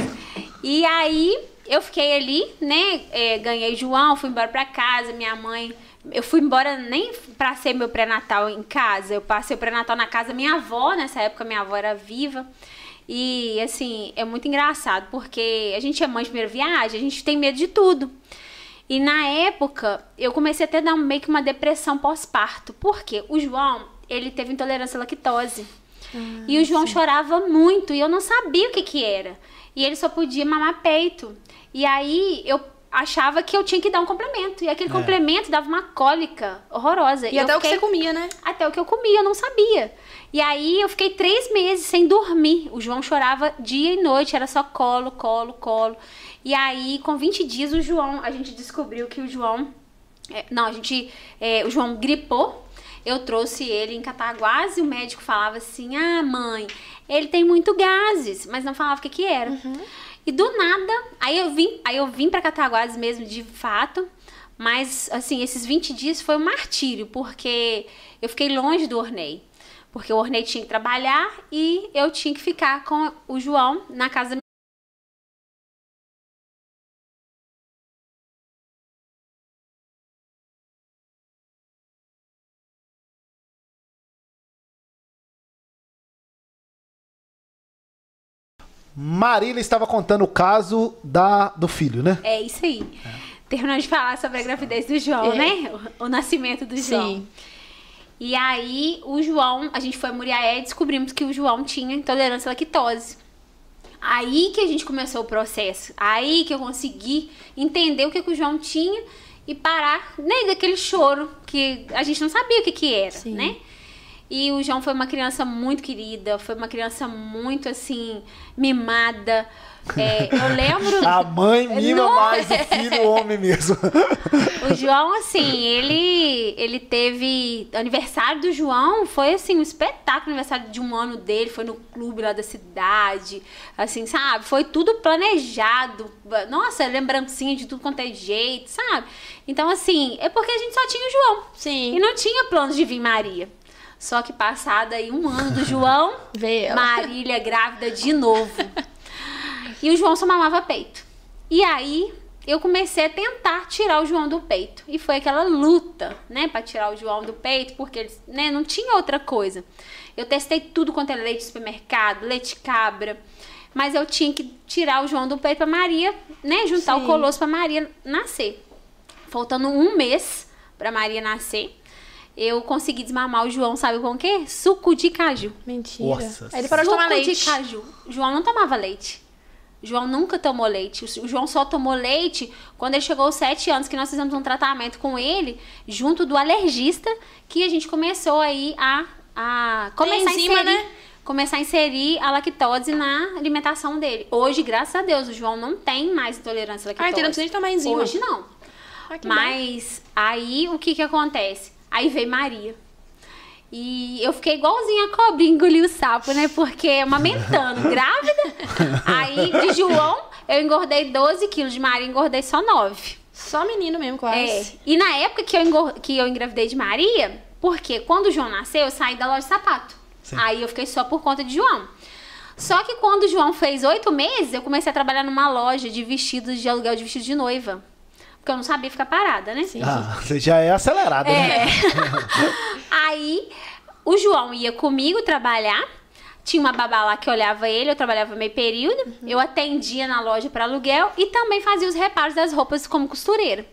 E aí, eu fiquei ali, né? é, ganhei João, fui embora pra casa, minha mãe. Eu fui embora nem pra ser meu pré-natal em casa. Eu passei o pré-natal na casa da minha avó, nessa época minha avó era viva. E assim, é muito engraçado, porque a gente é mãe de primeira viagem, a gente tem medo de tudo. E na época, eu comecei a ter dar meio que uma depressão pós-parto. Por quê? O João, ele teve intolerância à lactose. e o João chorava muito e eu não sabia o que que era. E ele só podia mamar peito. E aí eu achava que eu tinha que dar um complemento. E aquele É. complemento dava uma cólica horrorosa. E até o que fiquei- você comia, né? até o que eu comia, eu não sabia. E aí eu fiquei três meses sem dormir. O João chorava dia e noite, era só colo, colo, colo. E aí, com 20 dias, o João, a gente descobriu que o João. é, não, a gente. é, o João gripou. Eu trouxe ele em Cataguás e o médico falava assim: Ah, mãe, ele tem muito gases, mas não falava o que, que era. E do nada, aí eu vim, aí eu vim para Cataguás mesmo de fato. Mas, assim, esses 20 dias foi um martírio, porque eu fiquei longe do Ornei. Porque o Ornei tinha que trabalhar e eu tinha que ficar com o João na casa Marília estava contando o caso da, do filho, né? É isso aí. Terminando de falar sobre a gravidez do João, É. né? O, o nascimento do João. Sim. E aí, o João, a gente foi a Muriaé e descobrimos que o João tinha intolerância à lactose. Aí que a gente começou o processo. Aí que eu consegui entender o que, que o João tinha e parar nem daquele choro que a gente não sabia o que, que era, Sim. né? E o João foi uma criança muito querida, foi uma criança muito assim, mimada. É, eu lembro. A mãe mima Nossa. mais o filho, o homem mesmo. O João, assim, ele ele teve. Aniversário do João foi assim, um espetáculo. Aniversário de um ano dele, foi no clube lá da cidade. Assim, sabe? Foi tudo planejado. Nossa, lembrancinha de tudo quanto é jeito, sabe? Então, assim, é porque a gente só tinha o João. Sim. E não tinha planos de vir Maria. Só que passado aí um ano do João, Veio. Marília grávida de novo. E o João só mamava peito. E aí eu comecei a tentar tirar o João do peito. E foi aquela luta, né, pra tirar o João do peito, porque eles, né, não tinha outra coisa. Eu testei tudo quanto é leite de supermercado, leite cabra, mas eu tinha que tirar o João do peito pra Maria, né, juntar Sim. o colosso pra Maria nascer. Faltando um mês pra Maria nascer, eu consegui desmamar o João, sabe com o quê? Suco de caju. Mentira. Nossa. Aí ele parou de tomar Suco leite. de caju. O João não tomava leite. O João nunca tomou leite. O João só tomou leite quando ele chegou aos sete anos, que nós fizemos um tratamento com ele, junto do alergista, que a gente começou aí a, a começar enzima, a inserir. né? Começar a inserir a lactose na alimentação dele. Hoje, graças a Deus, o João não tem mais intolerância à lactose. Ah, então não precisa de tomar enzima. Hoje não. Ah, bom. Mas aí o que que acontece? Aí veio Maria. E eu fiquei igualzinha a cobrinha engolir o sapo, né? Porque amamentando, grávida. Aí de João eu engordei 12 quilos, de Maria engordei só 9. Só menino mesmo, quase. É. E na época que eu, engor- que eu engravidei de Maria, porque quando o João nasceu, eu saí da loja de sapato. Aí eu fiquei só por conta de João. Só que quando o João fez oito meses, eu comecei a trabalhar numa loja de vestidos de aluguel de vestido de noiva. Porque eu não sabia ficar parada, né? Sim. Ah, você já é acelerada, né? É. Aí o João ia comigo trabalhar. Tinha uma babá lá que olhava ele, eu trabalhava meio período. Eu atendia na loja para aluguel e também fazia os reparos das roupas como costureira.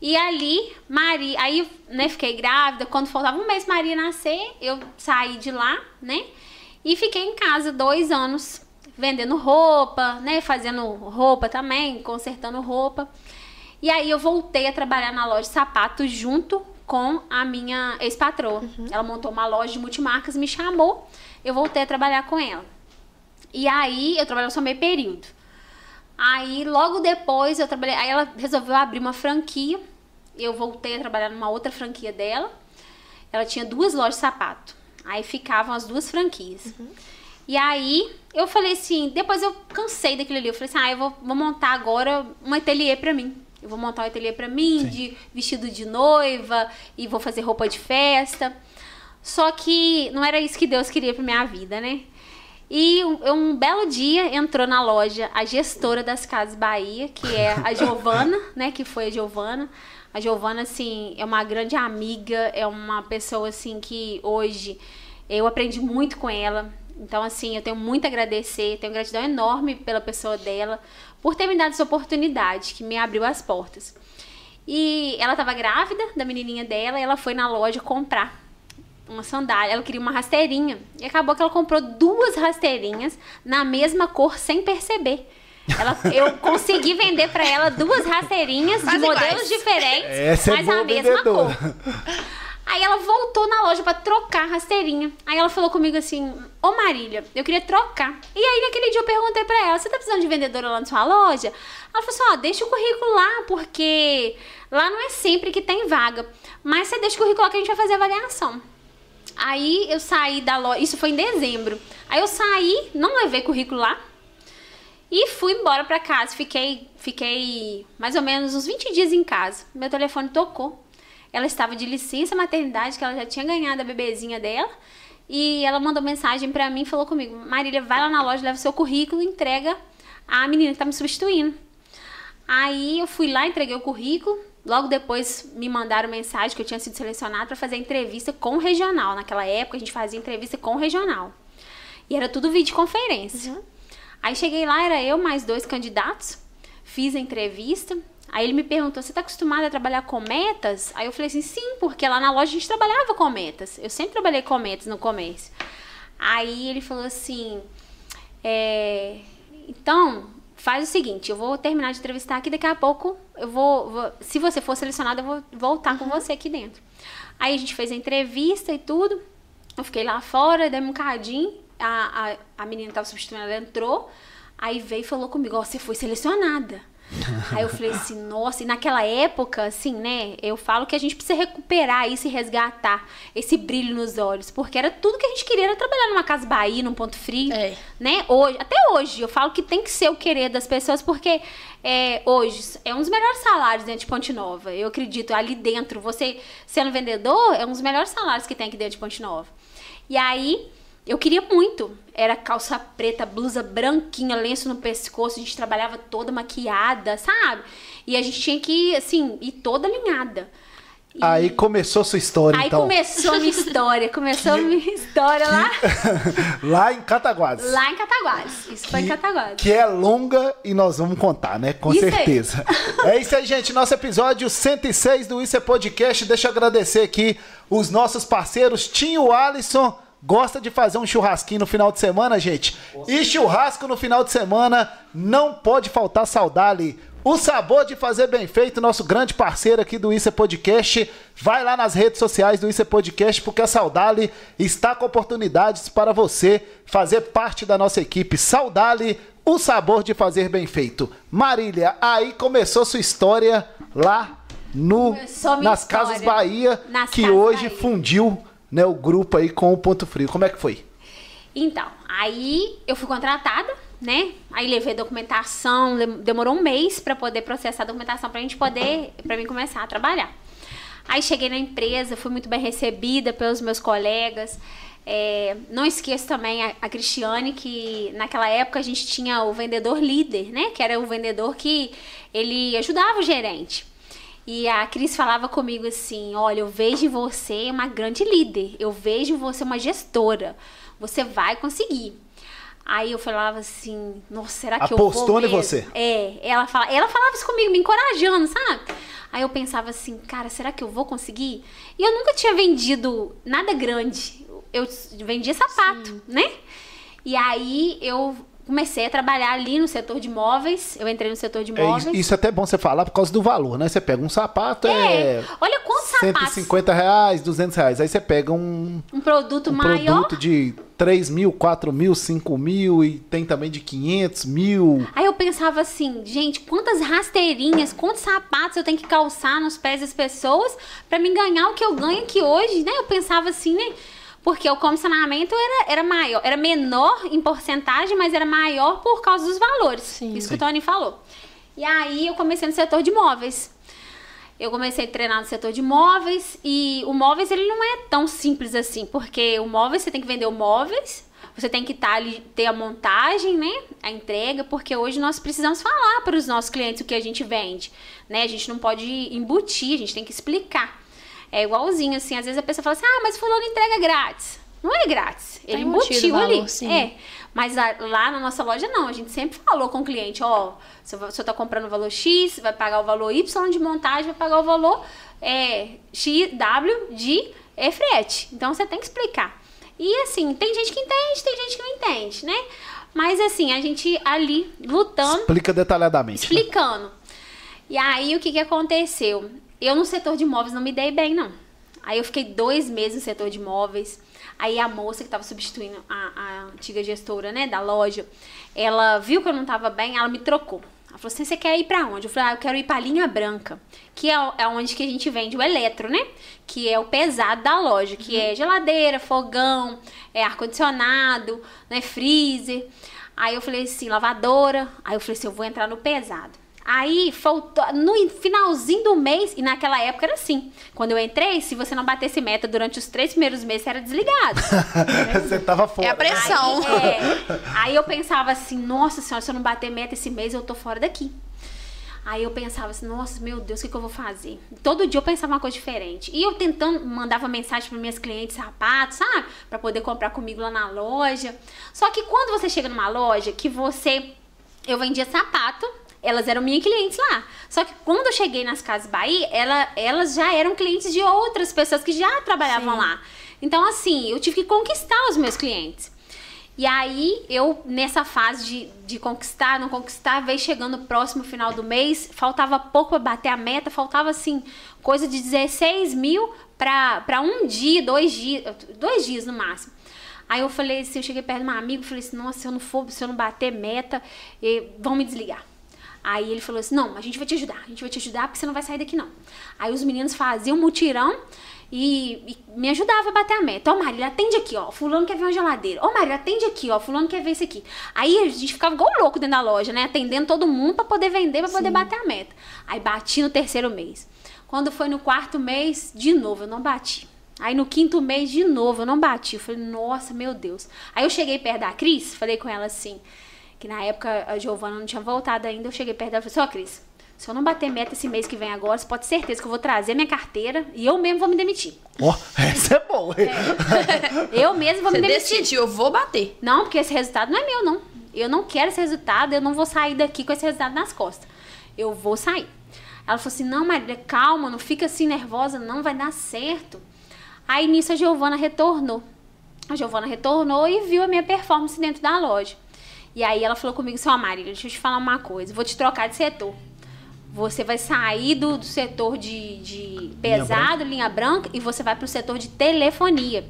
E ali, Maria, aí, né, fiquei grávida. Quando faltava um mês Maria nascer, eu saí de lá, né? E fiquei em casa dois anos vendendo roupa, né? Fazendo roupa também, consertando roupa. E aí eu voltei a trabalhar na loja de sapatos junto com a minha ex-patroa. Ela montou uma loja de multimarcas, me chamou, eu voltei a trabalhar com ela. E aí eu trabalhava só meio período. Aí logo depois eu trabalhei, aí ela resolveu abrir uma franquia. Eu voltei a trabalhar numa outra franquia dela. Ela tinha duas lojas de sapato. Aí ficavam as duas franquias. E aí eu falei assim, depois eu cansei daquilo ali. Eu falei assim, ah, eu vou, vou montar agora um ateliê pra mim. Eu vou montar um ateliê pra mim, de vestido de noiva, e vou fazer roupa de festa. Só que não era isso que Deus queria pra minha vida, né? E um, um belo dia entrou na loja a gestora das Casas Bahia, que é a Giovana, né? Que foi a Giovana. A Giovana, assim, é uma grande amiga, é uma pessoa, assim, que hoje eu aprendi muito com ela. Então, assim, eu tenho muito a agradecer, tenho gratidão enorme pela pessoa dela, por ter me dado essa oportunidade, que me abriu as portas. E ela estava grávida da menininha dela, e ela foi na loja comprar uma sandália, ela queria uma rasteirinha. E acabou que ela comprou duas rasteirinhas na mesma cor sem perceber. Ela, eu consegui vender pra ela duas rasteirinhas de modelos iguais. diferentes, Essa é mas boa a mesma vendedora. cor. Aí ela voltou na loja pra trocar a rasteirinha. Aí ela falou comigo assim: Ô Marília, eu queria trocar. E aí naquele dia eu perguntei pra ela: Você tá precisando de vendedora lá na sua loja? Ela falou assim: Ó, deixa o currículo lá, porque lá não é sempre que tem vaga. Mas você deixa o currículo lá que a gente vai fazer avaliação. Aí eu saí da loja, isso foi em dezembro. Aí eu saí, não levei currículo lá. E fui embora pra casa. Fiquei, fiquei mais ou menos uns 20 dias em casa. Meu telefone tocou. Ela estava de licença maternidade, que ela já tinha ganhado a bebezinha dela. E ela mandou mensagem pra mim e falou comigo: Marília, vai lá na loja, leva seu currículo e entrega a menina que tá me substituindo. Aí eu fui lá, entreguei o currículo. Logo depois me mandaram mensagem que eu tinha sido selecionada para fazer entrevista com o regional. Naquela época a gente fazia entrevista com o regional. E era tudo videoconferência. Aí cheguei lá, era eu mais dois candidatos, fiz a entrevista. Aí ele me perguntou: Você tá acostumada a trabalhar com metas? Aí eu falei assim: Sim, porque lá na loja a gente trabalhava com metas. Eu sempre trabalhei com metas no comércio. Aí ele falou assim: é, Então, faz o seguinte: eu vou terminar de entrevistar aqui, daqui a pouco eu vou. vou- se você for selecionada, eu vou voltar com você aqui dentro. Aí a gente fez a entrevista e tudo. Eu fiquei lá fora, dei um bocadinho. A, a, a menina que tava substituindo, ela entrou. Aí veio e falou comigo, ó, você foi selecionada. Aí eu falei assim, nossa, e naquela época, assim, né? Eu falo que a gente precisa recuperar isso e resgatar esse brilho nos olhos. Porque era tudo que a gente queria, era trabalhar numa casa Bahia, num ponto frio. É. Né? Hoje, até hoje, eu falo que tem que ser o querer das pessoas, porque é, hoje é um dos melhores salários dentro de Ponte Nova. Eu acredito, ali dentro, você sendo vendedor, é um dos melhores salários que tem aqui dentro de Ponte Nova. E aí, eu queria muito. Era calça preta, blusa branquinha, lenço no pescoço. A gente trabalhava toda maquiada, sabe? E a gente tinha que, assim, ir toda alinhada. E Aí começou sua história, aí então. começou a minha história. Começou a minha história lá, Lá em Cataguases. lá em Cataguases. Isso foi em Cataguases. Que é longa e nós vamos contar, né? Com Isso aí. certeza. É isso aí, gente. Nosso episódio 106 do Isso é Podcast. Deixa eu agradecer aqui os nossos parceiros. Tinho Alisson. Gosta de fazer um churrasquinho no final de semana, gente? E churrasco no final de semana não pode faltar Saudade. O sabor de fazer bem feito, nosso grande parceiro aqui do Isso é Podcast. Vai lá nas redes sociais do Isso é Podcast, porque a Saudade está com oportunidades para você fazer parte da nossa equipe. Saudade, o sabor de fazer bem feito. Marília, aí começou sua história lá no nas história. Casas Bahia, Nas que Casas hoje Bahia. fundiu né, o grupo aí com o Ponto Frio. Como é que foi? Então, aí eu fui contratada, né? Aí levei documentação, lem- demorou um mês pra poder processar a documentação pra gente poder, pra mim começar a trabalhar. Aí cheguei na empresa, fui muito bem recebida pelos meus colegas. É, não esqueço também a, a Cristiane, que naquela época a gente tinha o vendedor líder, né? Que era o vendedor que ele ajudava o gerente. E a Cris falava comigo assim: Olha, eu vejo em você uma grande líder, eu vejo em você uma gestora, você vai conseguir. Aí eu falava assim: Nossa, será que eu Apostou vou em mesmo? você. É, ela, fala, ela falava isso comigo, me encorajando, sabe? Aí eu pensava assim: Cara, será que eu vou conseguir? E eu nunca tinha vendido nada grande, eu vendia sapato, né? E aí eu comecei a trabalhar ali no setor de móveis, eu entrei no setor de É, móveis. isso- isso é até bom você falar por causa do valor, né? Você pega um sapato, é, É, olha quantos sapatos. 150 reais, 200 reais. Aí você pega um, Um produto um maior. produto de 3 mil, 4 mil, 5 mil e tem também de 500 mil. Aí eu pensava assim, gente, quantas rasteirinhas, quantos sapatos eu tenho que calçar nos pés das pessoas pra me ganhar o que eu ganho aqui hoje, né? Eu pensava assim, né? Porque o comissionamento era, era maior, era menor em porcentagem, mas era maior por causa dos valores. Sim. Isso que o Tony falou. E aí eu comecei no setor de móveis. Eu comecei a treinar no setor de móveis e o móveis ele não é tão simples assim, porque o móveis você tem que vender o móveis, você tem que tá ali, ter a montagem, né, a entrega, porque hoje nós precisamos falar para os nossos clientes o que a gente vende, né? A gente não pode embutir, a gente tem que explicar. É igualzinho assim, às vezes a pessoa fala assim: "Ah, mas fulano entrega grátis". Não é grátis. Ele Tá embutiu o valor, ali. sim. É. Mas a- lá na nossa loja não, a gente sempre falou com o cliente, ó, se você tá comprando o valor X, vai pagar o valor Y de montagem, vai pagar o valor é, XW de é, frete. Então você tem que explicar. E assim, tem gente que entende, tem gente que não entende, né? Mas assim, a gente ali lutando, Explica detalhadamente. né? explicando. E aí o que, que aconteceu? Eu no setor de imóveis não me dei bem, não. Aí eu fiquei dois meses no setor de imóveis. Aí a moça que estava substituindo a, a antiga gestora, né, da loja, ela viu que eu não estava bem, ela me trocou. Ela falou assim, você quer ir pra onde? Eu falei, ah, eu quero ir pra linha branca, que é, é onde que a gente vende o eletro, né? Que é o pesado da loja, que é geladeira, fogão, é ar-condicionado, né, freezer. Aí eu falei assim, lavadora. Aí eu falei assim, eu vou entrar no pesado. Aí faltou no finalzinho do mês, e naquela época era assim. Quando eu entrei, se você não batesse meta durante os três primeiros meses, você era desligado. você tava fora. É a pressão. Aí, é, aí eu pensava assim, nossa senhora, se eu não bater meta esse mês, eu tô fora daqui. Aí eu pensava assim, nossa, meu Deus, o que, que eu vou fazer? Todo dia eu pensava uma coisa diferente. E eu tentando, mandava mensagem para minhas clientes sapatos, sabe? Para poder comprar comigo lá na loja. Só que quando você chega numa loja que você. Eu vendia sapato, elas eram minhas clientes lá. Só que quando eu cheguei nas Casas Bahia, ela, elas já eram clientes de outras pessoas que já trabalhavam Sim. lá. Então, assim, eu tive que conquistar os meus clientes. E aí, eu, nessa fase de, de conquistar, não conquistar, veio chegando próximo final do mês, faltava pouco para bater a meta, faltava, assim, coisa de 16 mil para um dia, dois dias, dois dias no máximo. Aí eu falei assim, eu cheguei perto do meu amigo, falei assim, nossa, se eu não for, se eu não bater meta, vão me desligar. Aí ele falou assim, não, a gente vai te ajudar, a gente vai te ajudar porque você não vai sair daqui não. Aí os meninos faziam mutirão e, e me ajudavam a bater a meta. Ó, Marília, atende aqui, ó, fulano quer ver uma geladeira. Ó, Marília, atende aqui, ó, fulano quer ver isso aqui. Aí a gente ficava igual louco dentro da loja, né, atendendo todo mundo pra poder vender, pra poder bater a meta. Aí bati no terceiro mês. Quando foi no quarto mês, de novo, eu não bati. Aí no quinto mês, de novo, eu não bati. Eu falei, nossa, meu Deus. Aí eu cheguei perto da Cris, falei com ela assim, que na época a Giovana não tinha voltado ainda, eu cheguei perto dela e falei, assim, ó, Cris, se eu não bater meta esse mês que vem agora, você pode ter certeza que eu vou trazer minha carteira e eu mesmo vou me demitir. Ó, essa é boa. hein? Eu mesmo vou Você me demitir. decidiu, eu vou bater. Não, porque esse resultado não é meu, não. Eu não quero esse resultado, eu não vou sair daqui com esse resultado nas costas. Eu vou sair. Ela falou assim: não, Marília, calma, não fica assim nervosa, não vai dar certo. Aí nisso a Giovana retornou. A Giovana retornou e viu a minha performance dentro da loja. E aí ela falou comigo ó, Marília, deixa eu te falar uma coisa, vou te trocar de setor. Você vai sair do, do setor de, de pesado, linha branca, e você vai pro setor de telefonia.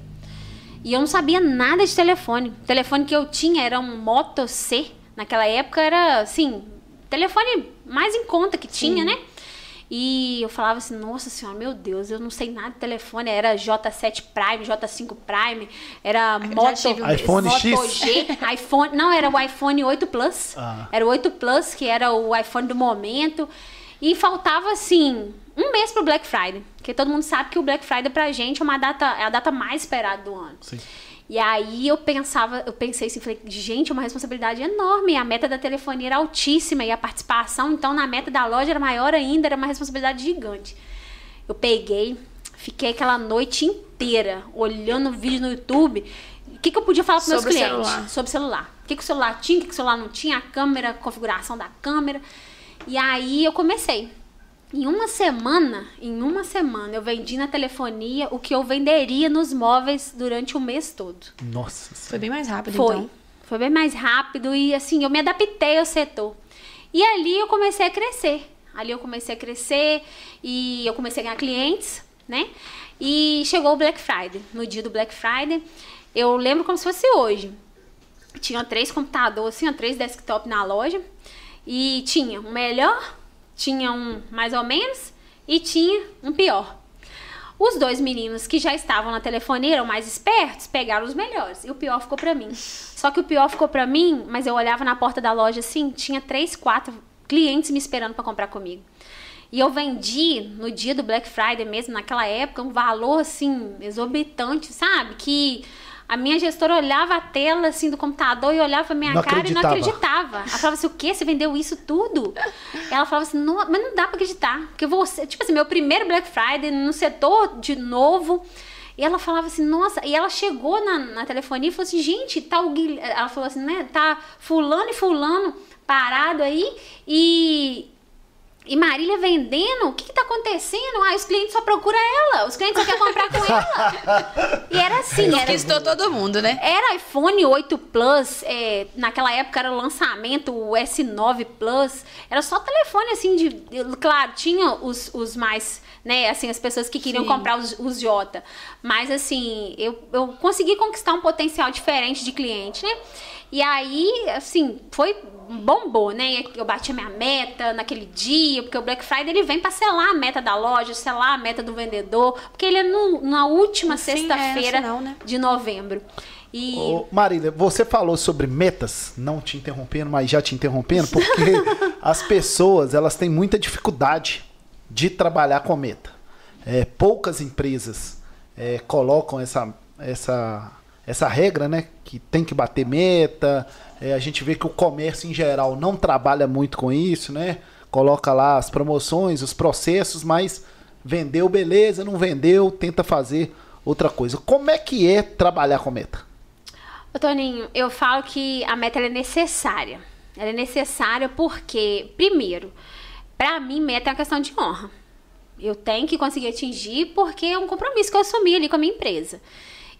E eu não sabia nada de telefone. O telefone que eu tinha era um Moto C. Naquela época era, assim, telefone mais em conta que tinha, né? E eu falava assim, nossa senhora, meu Deus, eu não sei nada de telefone. Era J7 Prime, J5 Prime, era Moto, um iPhone Moto X? G, iPhone, não, era o iPhone 8 Plus. Ah. Era o 8 Plus, que era o iPhone do momento. E faltava, assim, um mês pro Black Friday. Porque todo mundo sabe que o Black Friday pra gente é uma data, é a data mais esperada do ano. Sim. E aí eu pensava, eu pensei assim, falei, gente, é uma responsabilidade enorme. A meta da telefonia era altíssima e a participação, então, na meta da loja era maior ainda, era uma responsabilidade gigante. Eu peguei, fiquei aquela noite inteira olhando vídeo no YouTube. O que, que eu podia falar para meus clientes? celular. Sobre o celular. O que, que o celular tinha, o que, que o celular não tinha, a câmera, a configuração da câmera. E aí eu comecei. Em uma semana, em uma semana, eu vendi na telefonia o que eu venderia nos móveis durante o mês todo. Nossa Foi bem mais rápido, Foi. então. Foi bem mais rápido e assim, eu me adaptei ao setor. E ali eu comecei a crescer. Ali eu comecei a crescer e eu comecei a ganhar clientes, né? E chegou o Black Friday. No dia do Black Friday, eu lembro como se fosse hoje. Tinha três computadores, assim, ó, três desktop na loja. E tinha um melhor, tinha um mais ou menos e tinha um pior. Os dois meninos que já estavam na telefonia eram mais espertos, pegaram os melhores. E o pior ficou pra mim. Só que o pior ficou pra mim, mas eu olhava na porta da loja assim, tinha três, quatro clientes me esperando pra comprar comigo. E eu vendi no dia do Black Friday mesmo, naquela época, um valor assim, exorbitante, sabe? Que a minha gestora olhava a tela assim do computador e olhava pra minha Não cara e não acreditava. acreditava. Ela falava assim: o quê? Você vendeu isso tudo? Ela falava assim: não, mas não dá pra acreditar. Porque você, tipo assim, meu primeiro Black Friday no setor de novo. E ela falava assim, nossa, e ela chegou na, na telefonia e falou assim, gente, tá o Guilherme, ela falou assim, né, tá fulano e fulano parado aí e, e Marília vendendo, o que que tá acontecendo? Ah, os clientes só procuram ela, os clientes só querem comprar com ela. E era assim, era, Conquistou todo mundo, né? era iPhone 8 Plus, é, naquela época era o lançamento, o S9 Plus, era só telefone assim de. Claro, tinha os, os mais, né, assim, as pessoas que queriam Sim. comprar os, os J. Mas assim, eu, eu consegui conquistar um potencial diferente de cliente, né? E aí, assim, foi bombou, né? Eu bati a minha meta naquele dia, porque o Black Friday ele vem pra selar a meta da loja, selar a meta do vendedor, porque ele é no- na última é, sexta-feira final, né? de novembro. E Ô, Marília, você falou sobre metas, não te interrompendo, mas já te interrompendo, porque as pessoas elas têm muita dificuldade de trabalhar com meta. É, poucas empresas é, colocam essa, essa, essa regra, né? Que tem que bater meta. É, a gente vê que o comércio em geral não trabalha muito com isso, né? coloca lá as promoções, os processos, mas vendeu, beleza, não vendeu, tenta fazer outra coisa. Como é que é trabalhar com meta? Ô, Toninho, eu falo que a meta é necessária. Ela é necessária porque, primeiro, pra mim, meta é uma questão de honra. Eu tenho que conseguir atingir porque é um compromisso que eu assumi ali com a minha empresa.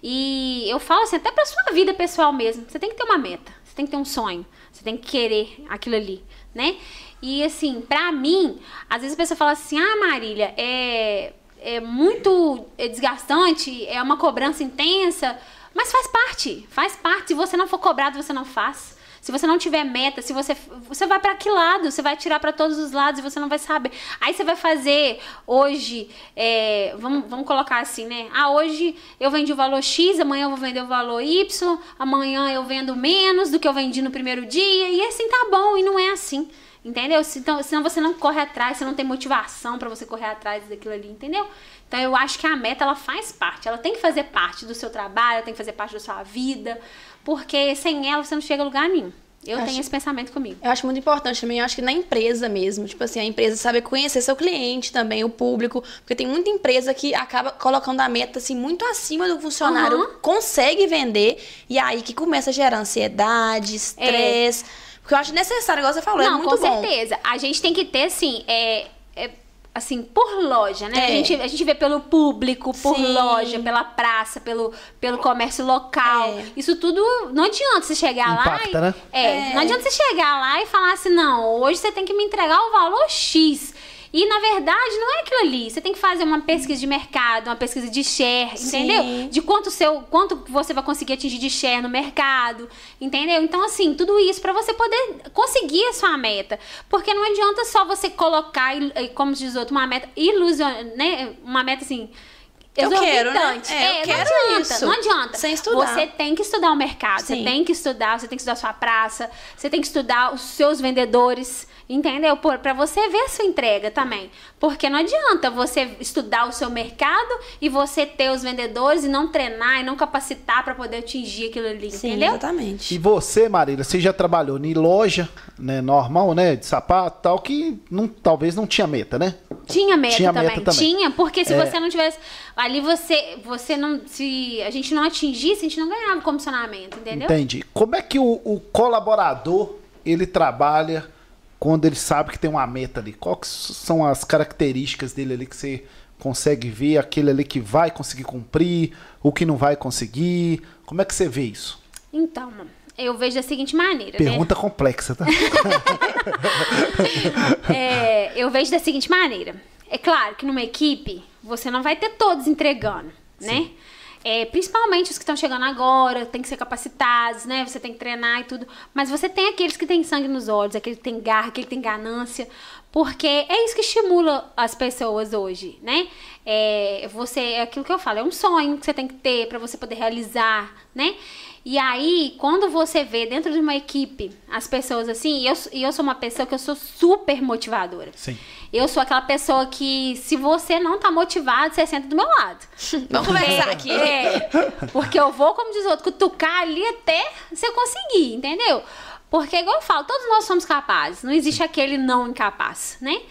E eu falo assim, até pra sua vida pessoal mesmo, você tem que ter uma meta, você tem que ter um sonho, você tem que querer aquilo ali, né? E assim, pra mim, às vezes a pessoa fala assim, ah, Marília, é, é muito desgastante, é uma cobrança intensa, mas faz parte, faz parte. Se você não for cobrado, você não faz. Se você não tiver meta, se você você vai para que lado? Você vai tirar para todos os lados e você não vai saber. Aí você vai fazer hoje, é, vamos, vamos colocar assim, né? Ah, hoje eu vendi o valor X, amanhã eu vou vender o valor Y, amanhã eu vendo menos do que eu vendi no primeiro dia e assim tá bom e não é assim. Entendeu? Então, senão você não corre atrás, você não tem motivação para você correr atrás daquilo ali, entendeu? Então eu acho que a meta ela faz parte, ela tem que fazer parte do seu trabalho, ela tem que fazer parte da sua vida, porque sem ela você não chega a lugar nenhum. Eu Acho- tenho esse pensamento comigo. Eu acho muito importante também, eu acho que na empresa mesmo, tipo assim, a empresa saber conhecer seu cliente também, o público, porque tem muita empresa que acaba colocando a meta assim muito acima do funcionário, Aham. consegue vender e aí que começa a gerar ansiedade, estresse. Porque eu acho necessário, igual você falou, é não, muito com bom. certeza. A gente tem que ter, assim, é, é, assim, por loja, né? É. A, gente, a gente vê pelo público, por Sim. loja, pela praça, pelo, pelo comércio local. É. Isso tudo não adianta você chegar Impacta, lá. né? E, é, É. não adianta você chegar lá e falar assim, não, hoje você tem que me entregar o valor X. E na verdade não é aquilo ali. Você tem que fazer uma pesquisa de mercado, uma pesquisa de share, Sim. entendeu? De quanto seu, quanto você vai conseguir atingir de share no mercado, entendeu? Então assim, tudo isso pra você poder conseguir a sua meta, porque não adianta só você colocar, como diz outro, uma meta ilusion, né? Uma meta assim Eu quero, né? É, eu não quero adianta, isso. não adianta. Sem estudar. Você tem que estudar o mercado, você Sim. tem que estudar, você tem que estudar a sua praça, você tem que estudar os seus vendedores, entendeu? Por, pra você ver a sua entrega também. Porque não adianta você estudar o seu mercado e você ter os vendedores e não treinar e não capacitar pra poder atingir aquilo ali, Sim, entendeu? exatamente. E você, Marília, você já trabalhou em loja, né, normal, né, de sapato e tal, que não, talvez não tinha meta, né? Tinha meta, Tinha também. meta também. Tinha, porque se É. você não tivesse. Ali você, você não. Se a gente não atingisse, a gente não ganhava comissionamento, entendeu? Entendi. Como é que o, o colaborador, ele trabalha quando ele sabe que tem uma meta ali? Quais são as características dele ali que você consegue ver? Aquele ali que vai conseguir cumprir, o que não vai conseguir? Como é que você vê isso? Então, eu vejo da seguinte maneira, Pergunta complexa, tá? né? É, eu vejo da seguinte maneira. É claro que numa equipe, você não vai ter todos entregando, né? É, principalmente os que estão chegando agora, tem que ser capacitados, né? Você tem que treinar e tudo. Mas você tem aqueles que têm sangue nos olhos, aquele que tem garra, aquele que tem ganância. Porque é isso que estimula as pessoas hoje, né? É, você, é aquilo que eu falo, é um sonho que você tem que ter para você poder realizar, né? E aí, quando você vê dentro de uma equipe as pessoas assim, e eu, e eu sou uma pessoa que eu sou super motivadora. Sim. Eu sou aquela pessoa que, se você não tá motivado, você senta do meu lado. Vamos conversar aqui. É, porque eu vou, como diz o outro, cutucar ali até você conseguir, entendeu? Porque, igual eu falo, todos nós somos capazes. Não existe aquele não incapaz, né?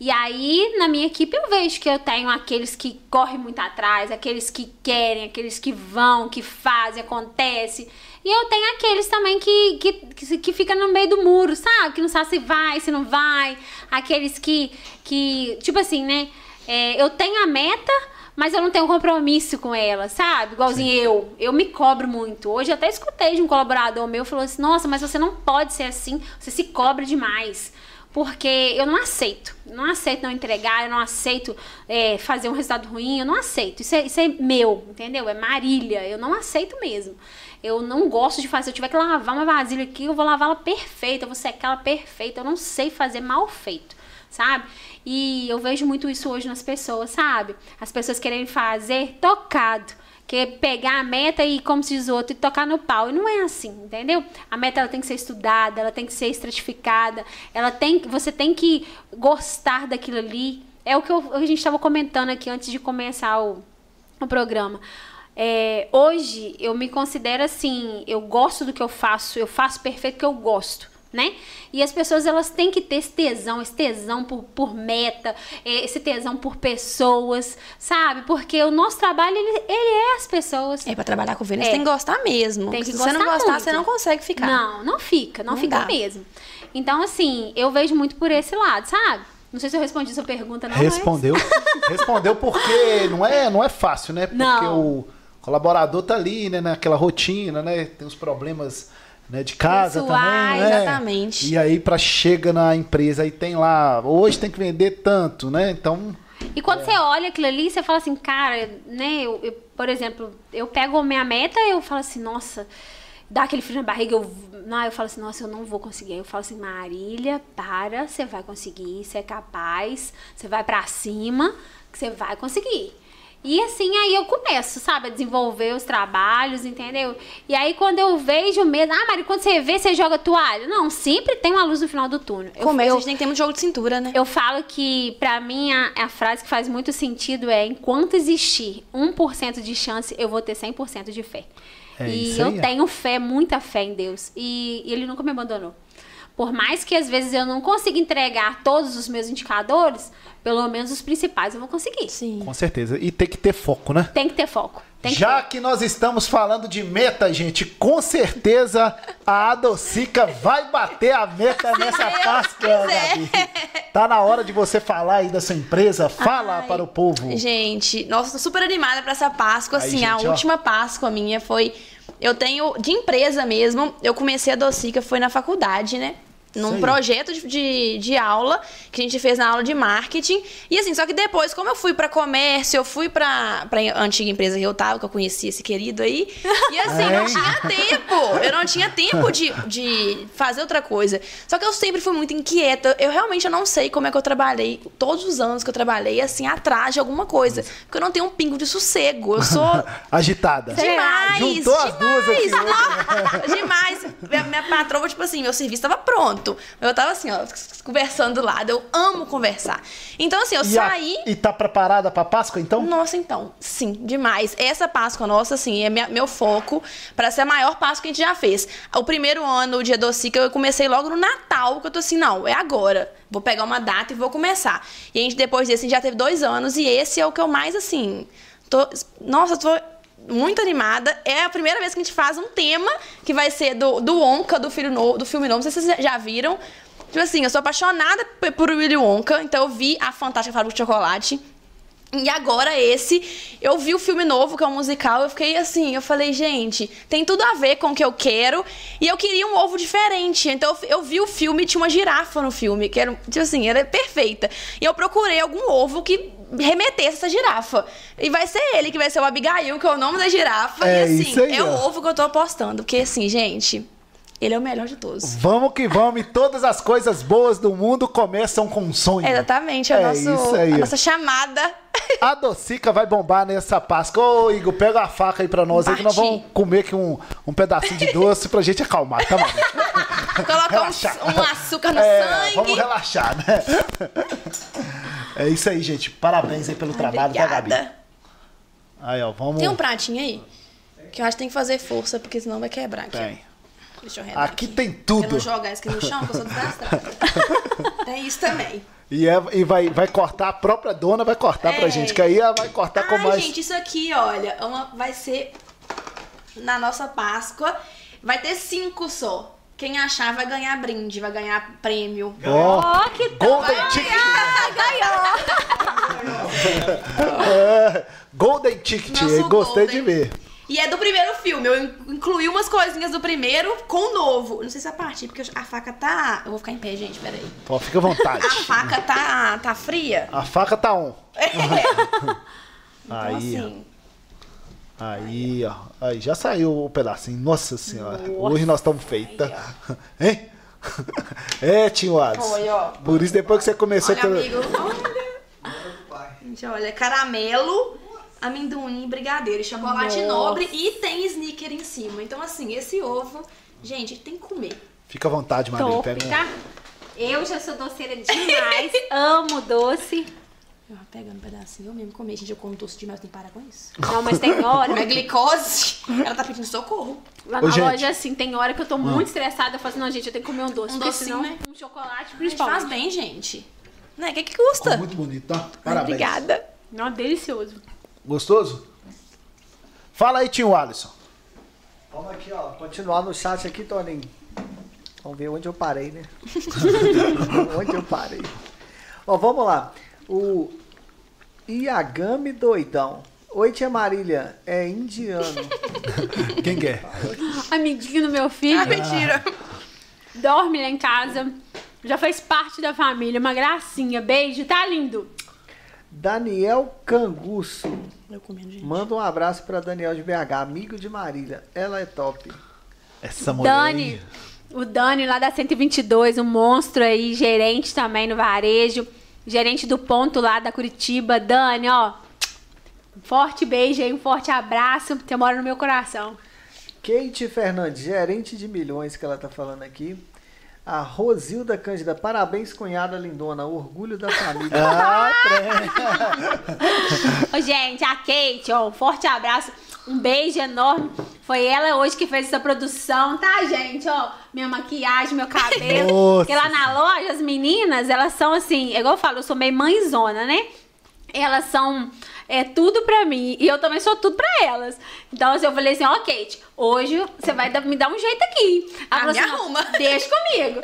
E aí, na minha equipe, eu vejo que eu tenho aqueles que correm muito atrás, aqueles que querem, aqueles que vão, que fazem, acontece. E eu tenho aqueles também que, que, que, que fica no meio do muro, sabe? Que não sabe se vai, se não vai. Aqueles que, que tipo assim, né? É, eu tenho a meta, mas eu não tenho compromisso com ela, sabe? Igualzinho eu. Eu me cobro muito. Hoje eu até escutei de um colaborador meu, falou assim, nossa, mas você não pode ser assim, você se cobra demais. Porque eu não aceito. Não aceito não entregar, eu não aceito é, fazer um resultado ruim, eu não aceito. Isso é, isso é meu, entendeu? É Marília. Eu não aceito mesmo. Eu não gosto de fazer. Se eu tiver que lavar uma vasilha aqui, eu vou lavá-la perfeita, eu vou secar ela perfeita. Eu não sei fazer mal feito, sabe? E eu vejo muito isso hoje nas pessoas, sabe? As pessoas querem fazer tocado. Quer pegar a meta e, como se diz o outro, e tocar no pau. E não é assim, entendeu? A meta ela tem que ser estudada, ela tem que ser estratificada, ela tem, você tem que gostar daquilo ali. É o que eu- a gente estava comentando aqui antes de começar o, o programa. É, hoje eu me considero assim, eu gosto do que eu faço, eu faço perfeito porque eu gosto. Né? E as pessoas elas têm que ter esse tesão, esse tesão por, por meta, eh, esse tesão por pessoas, sabe? Porque o nosso trabalho ele, ele é as pessoas. É, pra trabalhar com Vênus É. tem que gostar mesmo. Tem que Se você não gostar muito. você não consegue ficar. Não, não fica, não, Não fica dá. mesmo. Então, assim, eu vejo muito por esse lado, sabe? Não sei se eu respondi sua pergunta, não. mas- Respondeu. Respondeu porque não é, não é fácil, né? Porque Não. o colaborador tá ali, né, naquela rotina, né? Tem os problemas né, de casa Pessoais, também, né? exatamente. E aí para chega na empresa aí tem lá, hoje tem que vender tanto, né? Então, E quando você olha aquilo ali, você fala assim, cara, né? Eu, eu, por exemplo, eu pego a minha meta e eu falo assim, nossa, dá aquele frio na barriga, eu, não, eu falo assim, nossa, eu não vou conseguir. Aí eu falo assim, Marília, para, você vai conseguir, você é capaz, você vai pra cima, que você vai conseguir. E assim, aí eu começo, sabe, a desenvolver os trabalhos, entendeu? E aí quando eu vejo mesmo, ah, Mari, quando você vê, você joga toalha. Não, sempre tem uma luz no final do túnel. Eu- Começo, eu- a gente tem que ter muito jogo de cintura, né? eu falo que, pra mim, a, a frase que faz muito sentido é: enquanto existir 1% de chance, eu vou ter 100% de fé. É e eu tenho fé, muita fé em Deus. E, e Ele nunca me abandonou. Por mais que às vezes eu não consiga entregar todos os meus indicadores, pelo menos os principais eu vou conseguir. Sim. com certeza. E tem que ter foco, né? Tem que ter foco. Tem que Já que nós estamos falando de meta, gente, com certeza a Adocica vai bater a meta nessa Páscoa. Gabi. Tá na hora de você falar aí da sua empresa. Fala Ai, para o povo. Gente, nossa, tô super animada pra essa Páscoa. Aí, Assim, a gente, ó. última Páscoa minha foi. Eu tenho. De empresa mesmo, eu comecei a Docica, foi na faculdade, né? Num Sei. projeto de, de, aula que a gente fez na aula de marketing. E assim, só que depois, como eu fui pra comércio, eu fui pra, pra antiga empresa que eu tava, que eu conheci esse querido aí. E assim, não tinha tempo. Eu não tinha tempo de, de fazer outra coisa. Só que eu sempre fui muito inquieta. Eu realmente eu não sei como é que eu trabalhei, todos os anos que eu trabalhei, assim, atrás de alguma coisa. Porque eu não tenho um pingo de sossego. Eu sou Agitada. demais. Juntou as duas aqui demais. demais. Minha, minha patroa, tipo assim, meu serviço tava pronto. Eu tava assim, ó, conversando do lado. Eu amo conversar. Então, assim, eu E, a- saí. e tá preparada pra Páscoa, então? Nossa, então, sim, demais. Essa Páscoa nossa, assim, é minha- meu foco para ser a maior Páscoa que a gente já fez. O primeiro ano, o dia docica, eu comecei logo no Natal, que eu tô assim, não, é agora. Vou pegar uma data e vou começar. E a gente, depois desse, a gente já teve dois anos, e esse é o que eu mais, assim, tô... Nossa, tô muito animada. É a primeira vez que a gente faz um tema que vai ser do, do Wonka, do, filho novo, do filme novo. Não sei se vocês já viram. Tipo assim, eu sou apaixonada por Willy Wonka, então eu vi a Fantástica Fábrica de Chocolate. E agora esse, eu vi o filme novo, que é um musical, eu fiquei assim, eu falei, gente, tem tudo a ver com o que eu quero, e eu queria um ovo diferente. Então eu, eu vi o filme, tinha uma girafa no filme, que era, tipo assim, era perfeita. E eu procurei algum ovo que remetesse essa girafa. E vai ser ele, que vai ser o Abigail, que é o nome da girafa. É e assim, aí, é o ovo que eu tô apostando. Porque assim, gente, ele é o melhor de todos. Vamos que vamos. E todas as coisas boas do mundo começam com um sonho. Exatamente, é, É nosso, isso aí. a nossa chamada. A Docica vai bombar nessa Páscoa. Ô, Igor, pega a faca aí pra nós aí que nós Bate. vamos comer aqui um, um pedacinho de doce pra gente acalmar, tá, mano? Colocar um, um açúcar no É, sangue. vamos relaxar, né? É isso aí, gente. Parabéns aí pelo trabalho, tá, Gabi? Obrigada. Aí, ó, vamos. Tem um pratinho aí? Que eu acho que tem que fazer força, porque senão vai quebrar aqui. ó. Tem. Deixa eu Aqui aqui. tem Pra tudo. não jogar isso aqui no chão, que eu sou desastrada. tem isso também. E, é- e vai, vai cortar, a própria dona vai cortar pra É. gente, que aí ela vai cortar com Ai, mais. gente, isso aqui, olha, uma, vai ser na nossa Páscoa. Vai ter cinco só. Quem achar vai ganhar brinde, vai ganhar prêmio. Ó, Ó, que tal? Golden Ticket. Ah, ganhou! É, Golden Ticket, Nosso gostei Golden. de ver. E é do primeiro filme. Eu in- incluí umas coisinhas do primeiro com o novo. Não sei se é a partir, porque a faca tá. Eu vou ficar em pé, gente, peraí. Ó, fica à vontade. A faca tá, tá fria. A faca tá on. Então, Aí, assim. Aí, ó. Aí, já saiu o pedacinho. Nossa senhora. Hoje nós estamos feitas. Hein? É, tio Ades. Foi, ó. Por isso, depois que você começou... Olha, ter- amigo. Olha. Gente, olha, caramelo, amendoim, brigadeiro, chocolate Nossa. nobre e tem sneaker em cima. Então, assim, esse ovo, gente, tem que comer. Fica à vontade, Marília. Top, Pega um... tá? Eu já sou doceira demais, amo doce. Eu pegando um pedacinho, eu mesmo comer. Gente, eu como doce demais, tem que parar com isso. Não, mas tem hora. Minha glicose, ela tá pedindo socorro. Lá Ô, na gente. loja, assim, tem hora que eu tô muito estressada. Eu falo assim, não, gente, eu tenho que comer um doce. Um porque docinho, senão, né? Um chocolate, A gente principalmente. faz bem, gente. Né? O que que custa? Muito bonito, tá? Parabéns. Obrigada. Não, delicioso. Gostoso? Fala aí, tio Alisson. Vamos aqui, ó. Continuar no chat aqui, Toninho. Vamos ver onde eu parei, né? onde eu parei. Ó, vamos lá. O Iagami Doidão. Oi, tia Marília. É indiano. Quem quer? Amiguinho do meu filho. Ah, mentira. Dorme lá em casa. Já faz parte da família. Uma gracinha. Beijo. Tá lindo. Daniel Canguço. Eu comendo, gente. Manda um abraço pra Daniel de BH, amigo de Marília. Ela é top. Essa mulher. Dani. aí. O Dani lá da 122, um monstro aí, gerente também no varejo. Gerente do ponto lá da Curitiba. Dani, ó. Um forte beijo aí, um forte abraço. Você mora no meu coração. Kate Fernandes, gerente de milhões que ela tá falando aqui. A Rosilda Cândida, parabéns, cunhada lindona, orgulho da família. Ah. Ô, gente, a Kate, ó, um forte abraço. Um beijo enorme. Foi ela hoje que fez essa produção, tá, gente? Ó, minha maquiagem, meu cabelo. Nossa Porque lá na loja, as meninas, elas são assim, igual eu falo, eu sou meio mãezona, né? Elas são é tudo pra mim e eu também sou tudo pra elas. Então assim, eu falei assim, ó, Kate, hoje você vai me dar um jeito aqui. Ela Ah, me assim, "Não, arruma." Deixa comigo.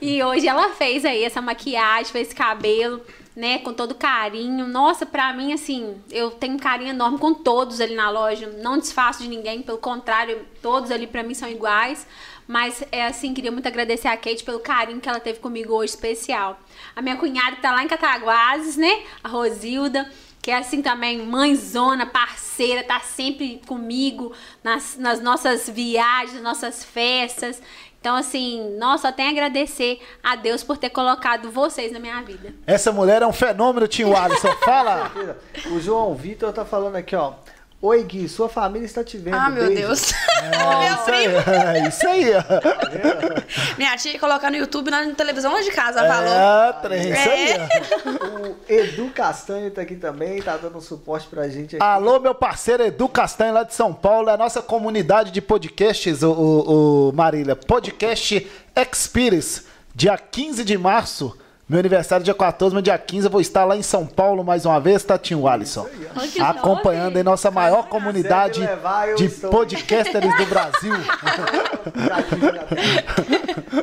E hoje ela fez aí essa maquiagem, fez esse cabelo, né, com todo carinho. Nossa, pra mim, assim, eu tenho um carinho enorme com todos ali na loja. Não desfaço de ninguém, pelo contrário, todos ali pra mim são iguais. Mas, é assim, queria muito agradecer a Kate pelo carinho que ela teve comigo hoje, especial. A minha cunhada que tá lá em Cataguases, né, a Rosilda. Que é assim também, mãezona, parceira, tá sempre comigo nas, nas nossas viagens, nas nossas festas. Então, assim, nossa, só tenho a agradecer a Deus por ter colocado vocês na minha vida. Essa mulher é um fenômeno, tio Alisson. Fala. O João Vitor tá falando aqui, ó. Oi, Gui, sua família está te vendo. Ah, meu Beijo. Deus. É Meu isso primo. aí. É isso aí. ó. Minha tia ia colocar no YouTube na televisão lá de casa, falou. É, trem, isso aí. ó. O Edu Castanho tá aqui também, tá dando um suporte pra gente aqui. Alô, meu parceiro Edu Castanho, lá de São Paulo, é a nossa comunidade de podcasts, o, o, o Marília. Podcast Experience, dia 15 de março. Meu aniversário é dia 14, mas dia 15 eu vou estar lá em São Paulo mais uma vez, tá, Tio Alisson? Acompanhando aí nossa maior comunidade levar, de estou. podcasters do Brasil.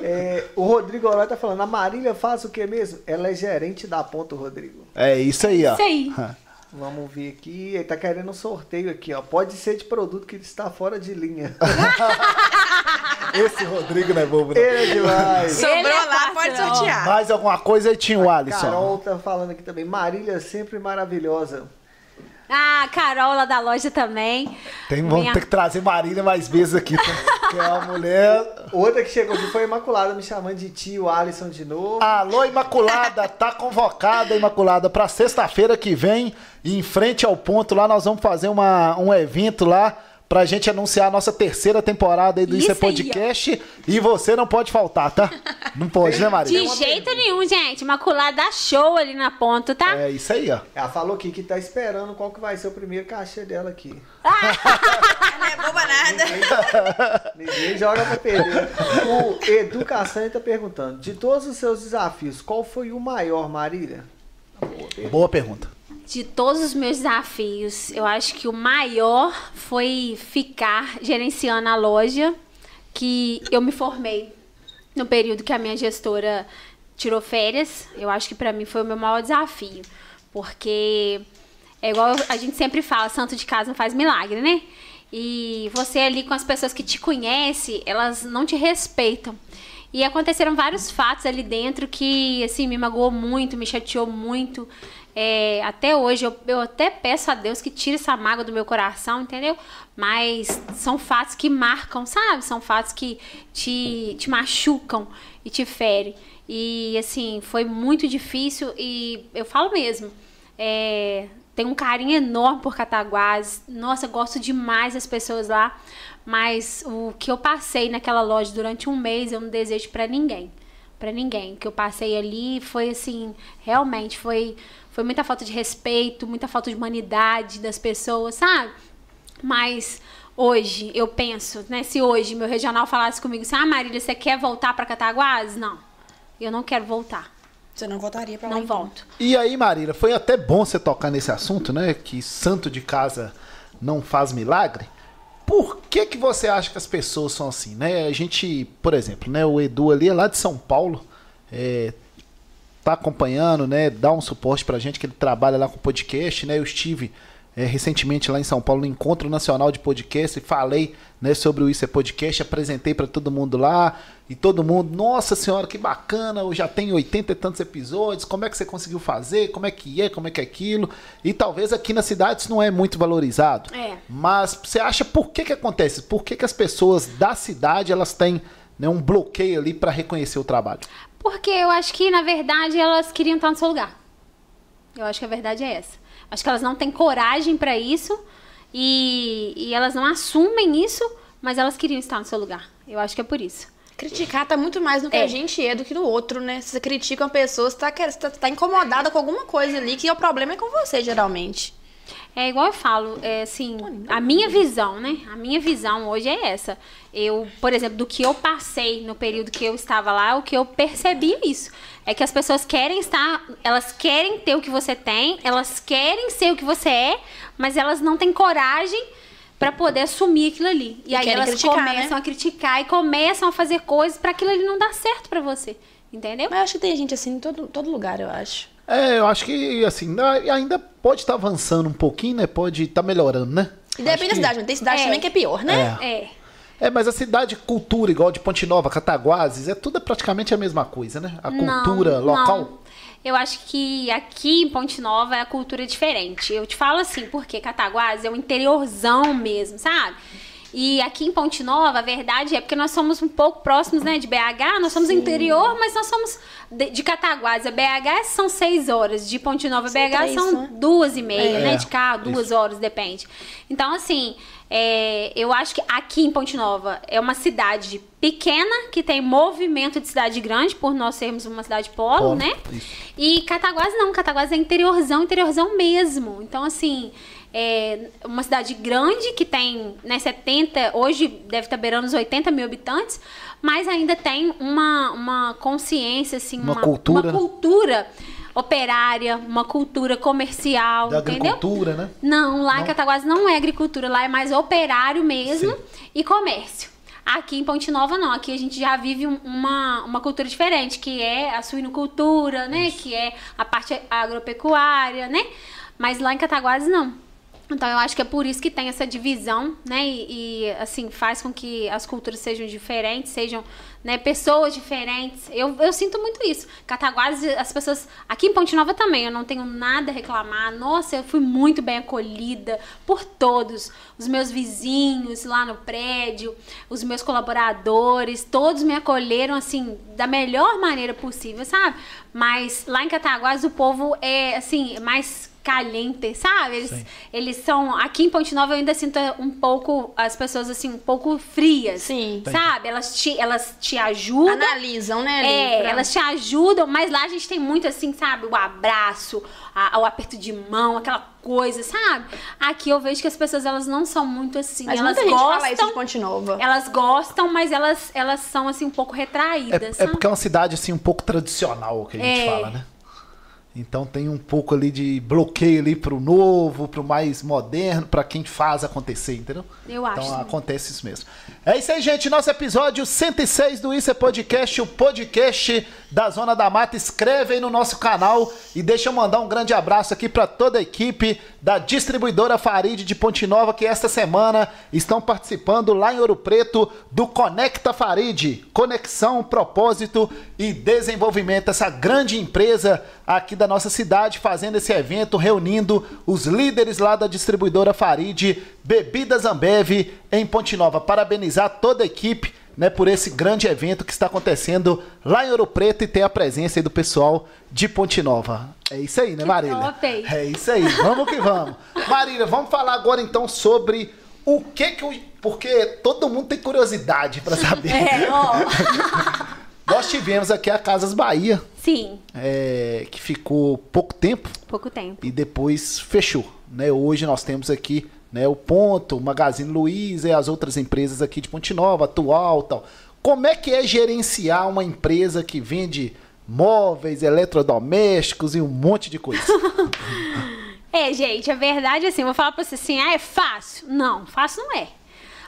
É, o Rodrigo Oroy tá falando, a Marília faz o que mesmo? Ela é gerente da ponta, Rodrigo. É isso aí, ó. Isso aí. Vamos ver aqui. Ele tá querendo um sorteio aqui, ó. Pode ser de produto que está fora de linha. Esse Rodrigo não é bobo, não. Ele é demais. Sobrou Ele é lá, pode sortear. Mais alguma coisa aí, Tio Alisson? Carol tá falando aqui também. Marília sempre maravilhosa. Ah, a Carol lá da loja também. Tem, vamos Minha- ter que trazer Marília mais vezes aqui, tá? que é uma mulher Outra que chegou aqui foi a Imaculada me chamando de tio Alisson de novo. Alô, Imaculada, tá convocada, Imaculada, pra sexta-feira que vem, em frente ao ponto lá, nós vamos fazer uma, um evento lá pra gente anunciar a nossa terceira temporada aí do Isso, Isso é aí, ó. Podcast. e você não pode faltar, tá? Não pode, né, Marília? De jeito nenhum, gente. Imaculada show ali na ponta, tá? É isso aí, ó. Ela falou aqui que tá esperando qual que vai ser o primeiro cachê dela aqui. Não é boba nada. Ninguém joga pra perder. O Edu Castanho tá perguntando: de todos os seus desafios, qual foi o maior, Marília? Boa pergunta. De todos os meus desafios, eu acho que o maior foi ficar gerenciando a loja que eu me formei no período que a minha gestora tirou férias. Eu acho que pra mim foi o meu maior desafio, porque é igual a gente sempre fala, santo de casa não faz milagre, né? E você ali com as pessoas que te conhecem, elas não te respeitam. E aconteceram vários fatos ali dentro que, assim, me magoou muito, me chateou muito. É, até hoje, eu, eu até peço a Deus que tire essa mágoa do meu coração, entendeu? Mas são fatos que marcam, sabe? São fatos que te, te machucam e te ferem. E, assim, foi muito difícil e eu falo mesmo. É, tenho um carinho enorme por Cataguases. Nossa, gosto demais das pessoas lá. Mas o que eu passei naquela loja durante um mês, eu não desejo pra ninguém. Pra ninguém. O que eu passei ali foi assim, realmente foi foi muita falta de respeito, muita falta de humanidade das pessoas, sabe? Mas hoje eu penso, né, se hoje meu regional falasse comigo assim: "Ah, Marília, você quer voltar pra Cataguases?" Não. Eu não quero voltar. Você não voltaria pra lá? Não então? volto. E aí, Marília, foi até bom você tocar nesse assunto, né? Que santo de casa não faz milagre. Por que que você acha que as pessoas são assim, né? A gente, por exemplo, né? O Edu ali é lá de São Paulo, é, tá acompanhando, né? Dá um suporte pra gente que ele trabalha lá com podcast, né? Eu estive é, recentemente lá em São Paulo no Encontro Nacional de Podcast e falei né, sobre o Isso é Podcast, apresentei para todo mundo lá e todo mundo, nossa senhora, que bacana, eu já tenho 80 e tantos episódios, como é que você conseguiu fazer, como é que é, como é que é aquilo, e talvez aqui na cidade isso não é muito valorizado, É. mas você acha por que que acontece? Por que que as pessoas da cidade, elas têm né, um bloqueio ali para reconhecer o trabalho? Porque eu acho que, na verdade, elas queriam estar no seu lugar. Eu acho que a verdade é essa. Acho que elas não têm coragem pra isso e, e elas não assumem isso, mas elas queriam estar no seu lugar. Eu acho que é por isso. Criticar tá muito mais no que É. a gente é do que no outro, né? Se você critica uma pessoa, você tá, você tá, tá incomodada com alguma coisa ali, que o problema é com você, geralmente. É igual eu falo, é assim, a minha visão, né? A minha visão hoje é essa. Eu, por exemplo, do que eu passei no período que eu estava lá, o que eu percebi é isso. É que as pessoas querem estar, elas querem ter o que você tem, elas querem ser o que você é, mas elas não têm coragem pra poder assumir aquilo ali. E, E aí elas criticar, começam né? a criticar e começam a fazer coisas pra aquilo ali não dar certo pra você. Entendeu? Mas eu acho que tem gente assim em todo, todo lugar, eu acho. É, eu acho que assim, ainda pode estar avançando um pouquinho, né? Pode estar melhorando, né? E depende Acho da que- cidade, mas tem cidade É. também que é pior, né? É. É, mas a cidade cultura, igual de Ponte Nova, Cataguases, é tudo praticamente a mesma coisa, né? A Não, cultura local. não. Eu acho que aqui em Ponte Nova a cultura é diferente. Eu te falo assim, porque Cataguases é um interiorzão mesmo, sabe? E aqui em Ponte Nova, a verdade é porque nós somos um pouco próximos, né, de BH, nós somos interior, mas nós somos de, de Cataguases. A BH são seis horas, de Ponte Nova a São BH três, são né? duas e meia, É. né, de carro, duas horas, depende. Então, assim, é, eu acho que aqui em Ponte Nova é uma cidade pequena, que tem movimento de cidade grande, por nós sermos uma cidade polo, Polo, né? isso. E Cataguases não, Cataguases é interiorzão, interiorzão mesmo. Então, assim, é uma cidade grande que tem, né, 70, hoje deve estar beirando os 80 mil habitantes, mas ainda tem uma, uma consciência, assim, Uma uma, cultura, uma né? cultura operária, uma cultura comercial, Da entendeu? agricultura, né? Não, lá Não? em Cataguases não é agricultura, lá é mais operário mesmo Sim. e comércio. Aqui em Ponte Nova não, aqui a gente já vive um- uma, uma cultura diferente, que é a suinocultura, né? Que é a parte agropecuária, né? Mas lá em Cataguases não. Então eu acho que é por isso que tem essa divisão, né? E, e, assim, faz com que as culturas sejam diferentes, sejam né, pessoas diferentes. Eu, eu sinto muito isso. Cataguases, as pessoas. Aqui em Ponte Nova também, eu não tenho nada a reclamar. Nossa, eu fui muito bem acolhida por todos. Os meus vizinhos lá no prédio, os meus colaboradores, todos me acolheram assim, da melhor maneira possível, sabe? Mas lá em Cataguases o povo é assim, mais caliente, sabe? Eles, Sim. eles são. Aqui em Ponte Nova eu ainda sinto um pouco. As pessoas assim, um pouco frias. Sim. Sabe? Elas te, elas te ajudam. Analisam, né? ali, É, pra- elas te ajudam, mas lá a gente tem muito assim, sabe? O abraço, a- o aperto de mão, aquela coisa, sabe? Aqui eu vejo que as pessoas elas não são muito assim. Mas elas muita gente gostam. fala isso de Ponte Nova. Elas gostam, mas elas, elas são assim um pouco retraídas. É, é porque é uma cidade assim um pouco tradicional que a gente É. fala, né? Então tem um pouco ali de bloqueio ali pro novo, pro mais moderno, pra quem faz acontecer, entendeu? Eu acho Então acontece isso mesmo. É isso aí, gente. Nosso episódio 106 do Isso é Podcast, o podcast da Zona da Mata. Escreve aí no nosso canal e deixa eu mandar um grande abraço aqui pra toda a equipe da distribuidora Farid de Ponte Nova que esta semana estão participando lá em Ouro Preto do Conecta Farid, conexão, propósito e desenvolvimento. Essa grande empresa aqui da nossa cidade fazendo esse evento, reunindo os líderes lá da distribuidora Farid, Bebidas Ambev em Ponte Nova. Parabenizar toda a equipe né, por esse grande evento que está acontecendo lá em Ouro Preto e ter a presença aí do pessoal de Ponte Nova. É isso aí, né, Marília? É isso aí, vamos que vamos. Marília, vamos falar agora então sobre o que que o... Porque todo mundo tem curiosidade para saber. É, ó. Nós nós tivemos aqui a Casas Bahia, Sim, é, que ficou pouco tempo pouco tempo. e depois fechou. Né? Hoje nós temos aqui né, o Ponto, o Magazine Luiza e as outras empresas aqui de Ponte Nova, Atual tal. Como é que é gerenciar uma empresa que vende móveis, eletrodomésticos e um monte de coisa? É, gente, a verdade assim, eu vou falar pra você assim, ah, é fácil? Não, fácil não é.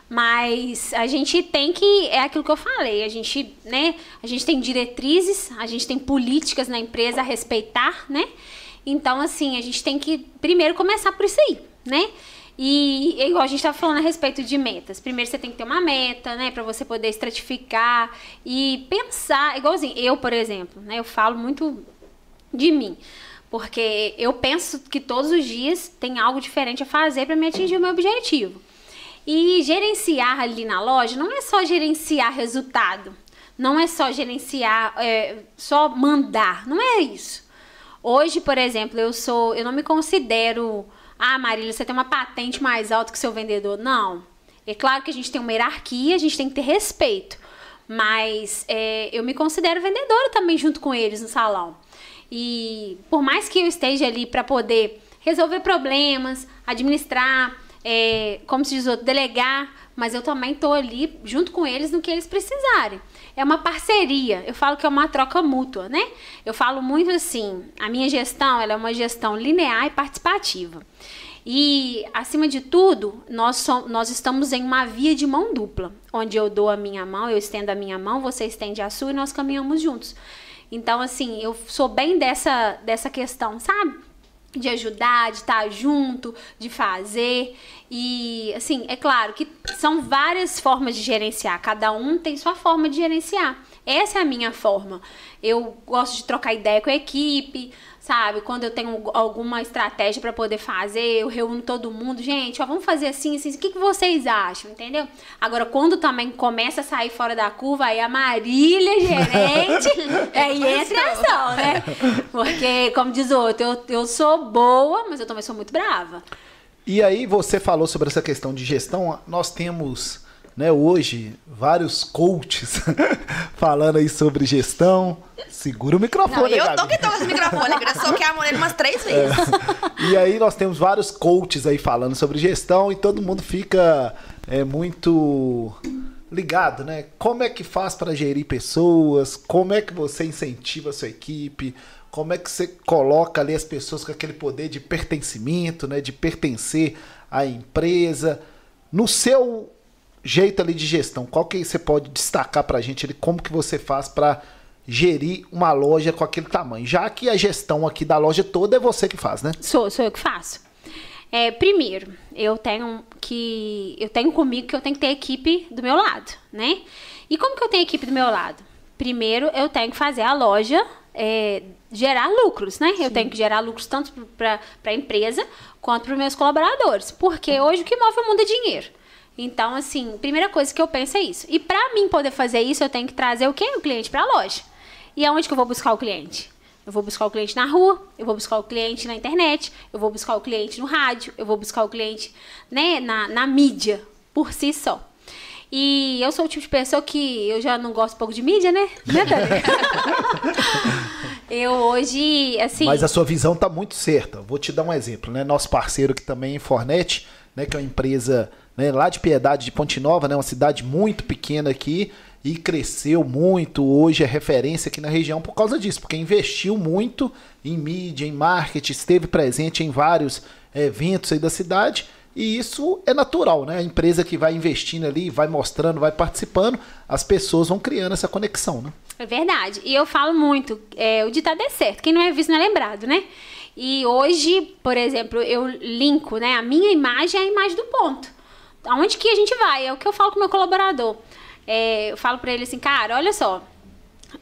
Mas a gente tem que, é aquilo que eu falei, a gente, né, a gente tem diretrizes, a gente tem políticas na empresa a respeitar, né? Então, assim, a gente tem que primeiro começar por isso aí, né? E é igual a gente tava falando a respeito de metas. Primeiro você tem que ter uma meta, né, Pra você poder estratificar e pensar, igualzinho, eu, por exemplo, né, eu falo muito de mim. Porque eu penso que todos os dias tem algo diferente a fazer para me atingir o meu objetivo. E gerenciar ali na loja não é só gerenciar resultado, não é só gerenciar, é, só mandar, não é isso. Hoje, por exemplo, eu sou, eu não me considero, ah, Marília, você tem uma patente mais alta que seu vendedor. Não. É claro que a gente tem uma hierarquia, a gente tem que ter respeito. Mas é, eu me considero vendedora também junto com eles no salão. E por mais que eu esteja ali para poder resolver problemas, administrar, é, como se diz outro, delegar, mas eu também tô ali junto com eles no que eles precisarem. É uma parceria, eu falo que é uma troca mútua, né? Eu falo muito assim, a minha gestão ela é uma gestão linear e participativa. E, acima de tudo, nós, som- nós estamos em uma via de mão dupla, onde eu dou a minha mão, eu estendo a minha mão, você estende a sua e nós caminhamos juntos. Então, assim, eu sou bem dessa, dessa questão, sabe? De ajudar, de estar junto, de fazer. E, assim, é claro que são várias formas de gerenciar, cada um tem sua forma de gerenciar. Essa é a minha forma. Eu gosto de trocar ideia com a equipe, sabe? Quando eu tenho alguma estratégia para poder fazer, eu reúno todo mundo. Gente, ó, vamos fazer assim, assim. O que, que vocês acham? Entendeu? Agora, quando também começa a sair fora da curva, aí a Marília, gerente, aí entra em ação, né? Porque, como diz o outro, eu, eu sou boa, mas eu também sou muito brava. E aí você falou sobre essa questão de gestão. Nós temos, né, hoje vários coaches falando aí sobre gestão. Segura o Não, microfone, eu Gabi. tô que tô com esse microfone, eu soquei a mão nele umas três vezes. E aí nós temos vários coaches aí falando sobre gestão e todo mundo fica é, muito ligado, né? Como é que faz para gerir pessoas? Como é que você incentiva a sua equipe? Como é que você coloca ali as pessoas com aquele poder de pertencimento, né? De pertencer à empresa? No seu jeito ali de gestão, qual que você pode destacar pra gente ali? Como que você faz para gerir uma loja com aquele tamanho? Já que a gestão aqui da loja toda é você que faz, né? Sou, sou eu que faço. É, primeiro, eu tenho que. Eu tenho comigo que eu tenho que ter equipe do meu lado, né? E como que eu tenho equipe do meu lado? Primeiro, eu tenho que fazer a loja é, gerar lucros, né? Eu tenho que gerar lucros tanto para a empresa quanto para os meus colaboradores. Porque hoje o que move o mundo é dinheiro. Então, assim, primeira coisa que eu penso é isso. E para mim poder fazer isso, eu tenho que trazer o quê? O cliente para a loja. E aonde que eu vou buscar o cliente? Eu vou buscar o cliente na rua, eu vou buscar o cliente na internet, eu vou buscar o cliente no rádio, eu vou buscar o cliente né, na, na mídia, por si só. E eu sou o tipo de pessoa que eu já não gosto pouco de mídia, né? Né, eu hoje, assim. Mas a sua visão tá muito certa. Vou te dar um exemplo, né? Nosso parceiro que também é Infornet, né? Que é uma empresa né, lá de Piedade de Ponte Nova, né? Uma cidade muito pequena aqui e cresceu muito. Hoje é referência aqui na região por causa disso, porque investiu muito em mídia, em marketing, esteve presente em vários eventos aí da cidade. E isso é natural, né? A empresa que vai investindo ali, vai mostrando, vai participando, as pessoas vão criando essa conexão, né? É verdade. E eu falo muito, é, o ditado é certo, quem não é visto não é lembrado, né? E hoje, por exemplo, eu linko, né? A minha imagem é a imagem do ponto. Aonde que a gente vai? É o que eu falo com o meu colaborador. É, eu falo pra ele assim, cara, olha só.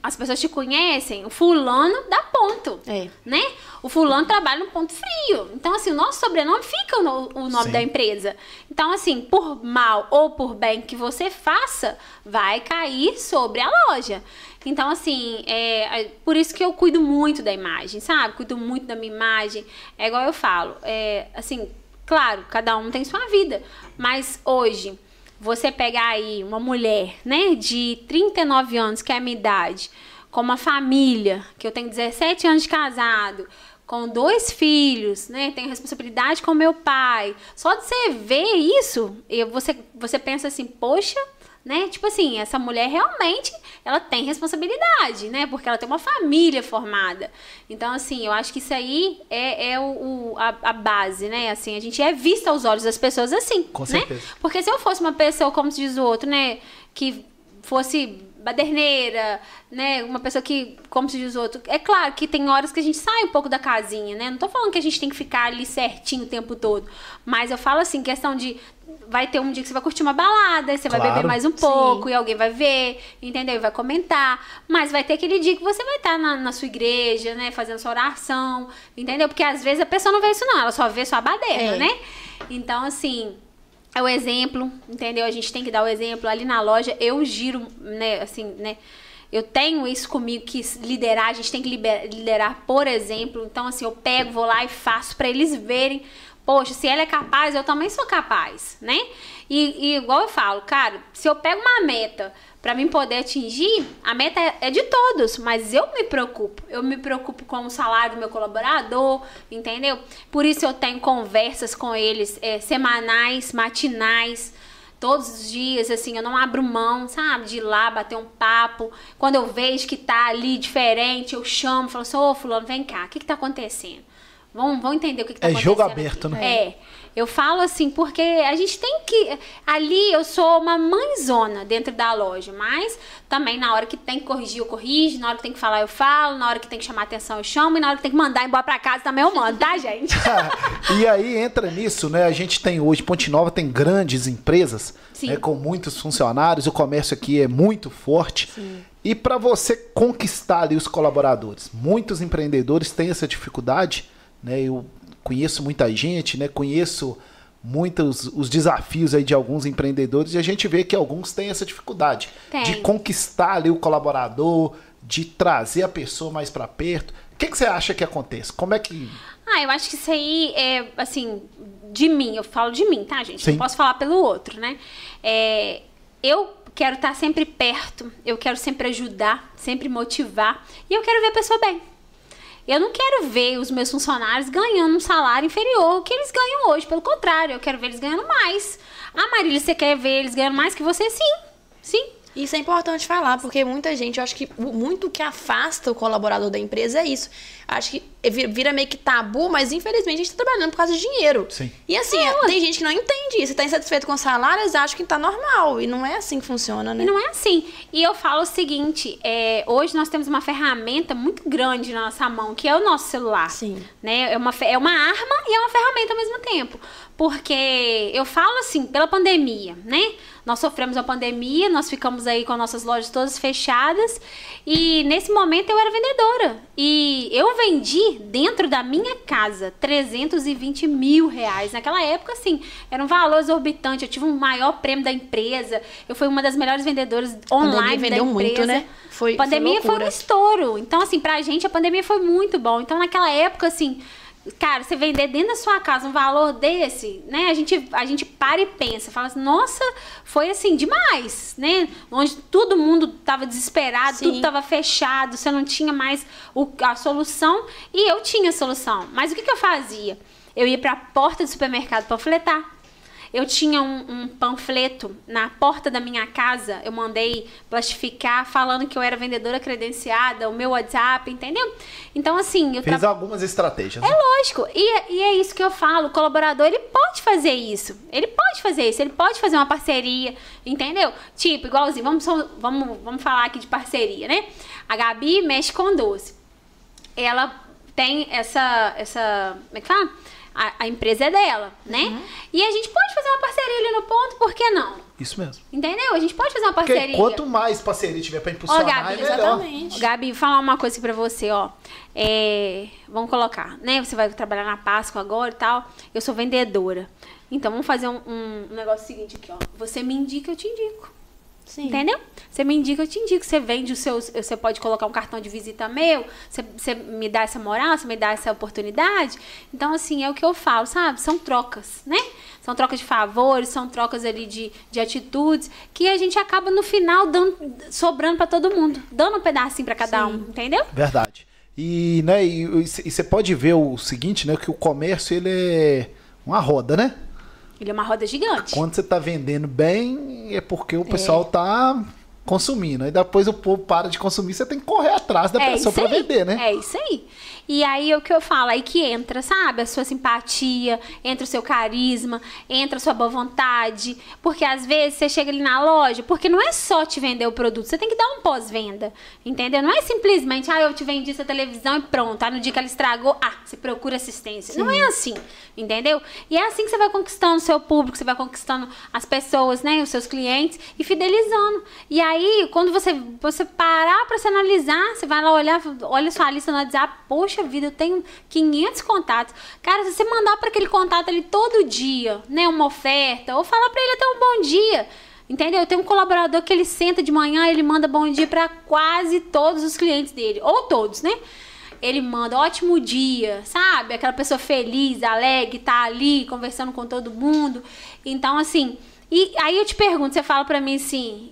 As pessoas te conhecem, o fulano dá ponto, É. né? O fulano trabalha no ponto frio. Então, assim, o nosso sobrenome fica no o nome Sim. da empresa. Então, assim, por mal ou por bem que você faça, vai cair sobre a loja. Então, assim, é, é por isso que eu cuido muito da imagem, sabe? Cuido muito da minha imagem. É igual eu falo, é, assim, claro, cada um tem sua vida. Mas hoje, você pegar aí uma mulher, né, de 39 anos, que é a minha idade, com uma família, que eu tenho 17 anos de casado, com dois filhos, né? Tenho responsabilidade com meu pai. Só de você ver isso, você, você pensa assim, poxa, né? Tipo assim, essa mulher realmente ela tem responsabilidade, né? Porque ela tem uma família formada. Então, assim, eu acho que isso aí é, é o, o a, a, base, né? Assim, a gente é vista aos olhos das pessoas assim, Com né? certeza. Porque se eu fosse uma pessoa, como se diz o outro, né? Que fosse baderneira, né? Uma pessoa que, como se diz o outro, é claro que tem horas que a gente sai um pouco da casinha, né? Não tô falando que a gente tem que ficar ali certinho o tempo todo, mas eu falo assim, questão de vai ter um dia que você vai curtir uma balada, você Claro. vai beber mais um pouco Sim. e alguém vai ver, entendeu? E vai comentar, mas vai ter aquele dia que você vai estar na, na sua igreja, né, fazendo sua oração, entendeu? Porque às vezes a pessoa não vê isso não, ela só vê sua baderna, É. né? Então, assim, é o exemplo, entendeu? A gente tem que dar o exemplo. Ali na loja, eu giro, né, assim, né? Eu tenho isso comigo, que liderar, a gente tem que liderar por exemplo. Então, assim, eu pego, vou lá e faço pra eles verem. Poxa, se ela é capaz, eu também sou capaz, né? E, e igual eu falo, cara, se eu pego uma meta pra mim poder atingir, a meta é, é de todos, mas eu me preocupo. Eu me preocupo com o salário do meu colaborador, entendeu? Por isso eu tenho conversas com eles é, semanais, matinais, todos os dias, assim, eu não abro mão, sabe, de ir lá bater um papo. Quando eu vejo que tá ali diferente, eu chamo, falo assim, ô fulano, vem cá, o que que tá acontecendo? Vamos, vamos entender o que, que tá É acontecendo. jogo aqui. aberto, né? É. Eu falo assim, porque a gente tem que. Ali eu sou uma mãezona dentro da loja, mas também na hora que tem que corrigir, eu corrijo, na hora que tem que falar, eu falo, na hora que tem que chamar atenção, eu chamo, e na hora que tem que mandar embora pra casa também eu mando, tá, gente? e aí entra nisso, né? A gente tem hoje, Ponte Nova tem grandes empresas, Sim. né, com muitos funcionários, o comércio aqui é muito forte. E para você conquistar ali os colaboradores, muitos empreendedores têm essa dificuldade, né? Eu conheço muita gente, né? Conheço muitos os desafios aí de alguns empreendedores e a gente vê que alguns têm essa dificuldade Tem. de conquistar ali o colaborador, de trazer a pessoa mais para perto. O que, que você acha que acontece? Como é que Ah, eu acho que isso aí é, assim, de mim, eu falo de mim, tá, gente? Sim. Não posso falar pelo outro, né? É, eu quero estar sempre perto, eu quero sempre ajudar, sempre motivar, e eu quero ver a pessoa bem. Eu não quero ver os meus funcionários ganhando um salário inferior ao que eles ganham hoje. Pelo contrário, eu quero ver eles ganhando mais. Ah, Marília, você quer ver eles ganhando mais que você? Sim. Sim. Isso é importante falar, porque muita gente, eu acho que muito que afasta o colaborador da empresa é isso. Acho que vi- vira meio que tabu, mas infelizmente a gente tá trabalhando por causa de dinheiro. Sim. E assim, tem gente que não entende isso. Tá insatisfeito com o salário, eles acham que tá normal. E não é assim que funciona, né? E não é assim. E eu falo o seguinte: é, hoje nós temos uma ferramenta muito grande na nossa mão, que é o nosso celular. Sim. Né? É, uma, é uma arma e é uma ferramenta ao mesmo tempo. Porque eu falo assim, pela pandemia, né? Nós sofremos a pandemia, nós ficamos aí com nossas lojas todas fechadas. E nesse momento eu era vendedora. E eu vendi dentro da minha casa 320 mil reais. Naquela época, assim, era um valor exorbitante. Eu tive um maior prêmio da empresa. Eu fui uma das melhores vendedoras online da vendeu muito, empresa. né? Foi- a pandemia foi foi, um estouro. Então, assim, pra gente a pandemia foi muito bom. Então, naquela época, assim, cara, você vender dentro da sua casa um valor desse, né? A gente, a gente para e pensa, fala assim, nossa, foi assim, demais, né? Onde todo mundo tava desesperado, Sim. tudo tava fechado, você não tinha mais o- a solução. E eu tinha a solução. Mas o que, que eu fazia? Eu ia pra porta do supermercado panfletar. Eu tinha um, um panfleto na porta da minha casa, eu mandei plastificar falando que eu era vendedora credenciada, o meu WhatsApp, entendeu? Então, assim, eu fez tra- algumas estratégias? né? é lógico. E, é- e é isso que eu falo. O colaborador, ele pode fazer isso. Ele pode fazer isso. Ele pode fazer uma parceria, entendeu? Tipo, igualzinho, vamos, vamos, vamos falar aqui de parceria, né? A Gabi mexe com doce. Ela tem essa, essa, como é que fala? A, a empresa é dela, né? Uhum. E a gente pode fazer uma parceria ali no ponto, por que não? Isso mesmo. Entendeu? A gente pode fazer uma Porque parceria. quanto mais parceria tiver pra impulsionar, Ó, Gabi, é melhor. exatamente. Gabi, vou falar uma coisa pra você, ó. É, vamos colocar, né? Você vai trabalhar na Páscoa agora e tal. Eu sou vendedora. Então, vamos fazer um, um negócio seguinte aqui, ó. Você me indica, eu te indico. Sim. Entendeu? Você me indica, eu te indico. Você vende os seus. Você pode colocar um cartão de visita meu. Você, você me dá essa moral, você me dá essa oportunidade. Então, assim, é o que eu falo, sabe? São trocas, né? São trocas de favores, são trocas ali de, de atitudes que a gente acaba no final dando, sobrando pra todo mundo, dando um pedacinho pra cada um, entendeu? Verdade. E, né, e, e você pode ver o seguinte, né, que o comércio ele é uma roda, né? Ele é uma roda gigante. Quando você tá vendendo bem, é porque o pessoal tá consumindo. Aí depois o povo para de consumir, você tem que correr atrás da É pessoa aí. vender, né? É isso aí. E aí é o que eu falo, aí que entra, sabe? A sua simpatia, entra o seu carisma, entra a sua boa vontade. Porque às vezes você chega ali na loja, porque não é só te vender o produto, você tem que dar um pós-venda. Entendeu? Não é simplesmente, ah, eu te vendi essa televisão e pronto. Aí no dia que ela estragou, ah, você procura assistência. Não é assim, entendeu? E é assim que você vai conquistando o seu público, você vai conquistando as pessoas, né? Os seus clientes e fidelizando. E aí, quando você, você parar pra se analisar, você vai lá olhar, olha sua lista no WhatsApp, poxa vida, eu tenho 500 contatos. Cara, se você mandar para aquele contato ali todo dia, né, uma oferta, ou falar para ele até um bom dia, entendeu? Eu tenho um colaborador que ele senta de manhã, ele manda bom dia para quase todos os clientes dele, ou todos, né? Ele manda ótimo dia, sabe? Aquela pessoa feliz, alegre, tá ali conversando com todo mundo. Então, assim, e aí eu te pergunto, você fala para mim assim,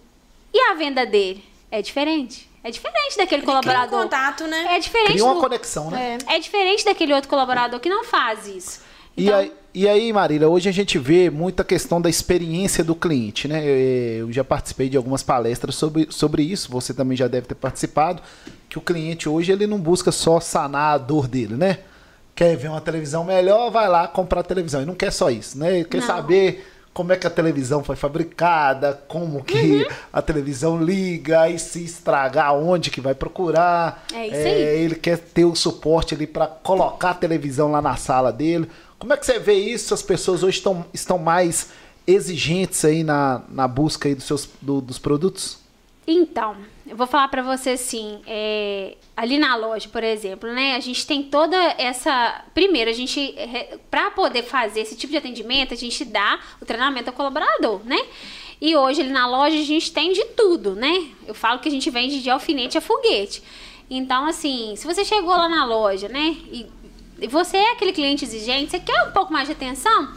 e a venda dele? É diferente. É diferente daquele Ele cria um colaborador. contato, né? É diferente Cria uma do- conexão, né? É diferente daquele outro colaborador que não faz isso. E, Então, aí, e aí, Marília, hoje a gente vê muita questão da experiência do cliente, né? Eu já participei de algumas palestras sobre, sobre isso, você também já deve ter participado, que o cliente hoje ele não busca só sanar a dor dele, né? Quer ver uma televisão melhor, vai lá comprar a televisão. Ele não quer só isso, né? Ele quer Não. saber como é que a televisão foi fabricada, como que Uhum. a televisão liga, e se estragar, onde que vai procurar. É isso aí. ele quer ter o suporte ali para colocar a televisão lá na sala dele. Como é que você vê isso? As pessoas hoje estão, estão mais exigentes aí na, na busca aí dos seus do- dos produtos? Então, eu vou falar pra você assim, é, ali na loja, por exemplo, né? A gente tem toda essa. Primeiro, a gente, pra poder fazer esse tipo de atendimento, a gente dá o treinamento ao colaborador, né? E hoje ali na loja a gente tem de tudo, né? Eu falo que a gente vende de alfinete a foguete. Então, assim, se você chegou lá na loja, né? E, e você é aquele cliente exigente, você quer um pouco mais de atenção?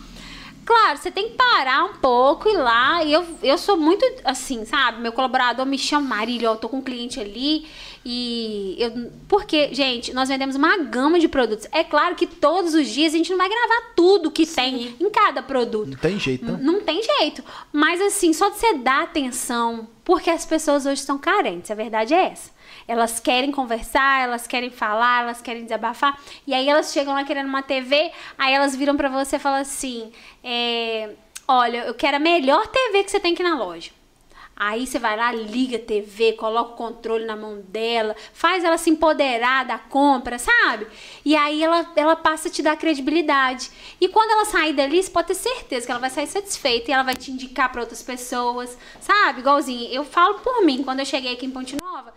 Claro, você tem que parar um pouco e ir lá. E eu, eu sou muito assim, sabe? Meu colaborador me chama, Marília, ó, eu tô com um cliente ali. E eu. Porque, gente, nós vendemos uma gama de produtos. É claro que todos os dias a gente não vai gravar tudo que tem em cada produto. Não tem jeito, né? Não tem jeito. Mas assim, só de você dar atenção, porque as pessoas hoje estão carentes, a verdade é essa. Elas querem conversar, elas querem falar, elas querem desabafar. E aí elas chegam lá querendo uma TV, aí elas viram pra você e falam assim: é, Olha, eu quero a melhor TV que você tem aqui na loja. Aí você vai lá, liga a TV, coloca o controle na mão dela, faz ela se empoderar da compra, sabe? E aí ela, ela passa a te dar credibilidade. E quando ela sair dali, você pode ter certeza que ela vai sair satisfeita e ela vai te indicar para outras pessoas, sabe? Igualzinho, eu falo por mim, quando eu cheguei aqui em Ponte Nova,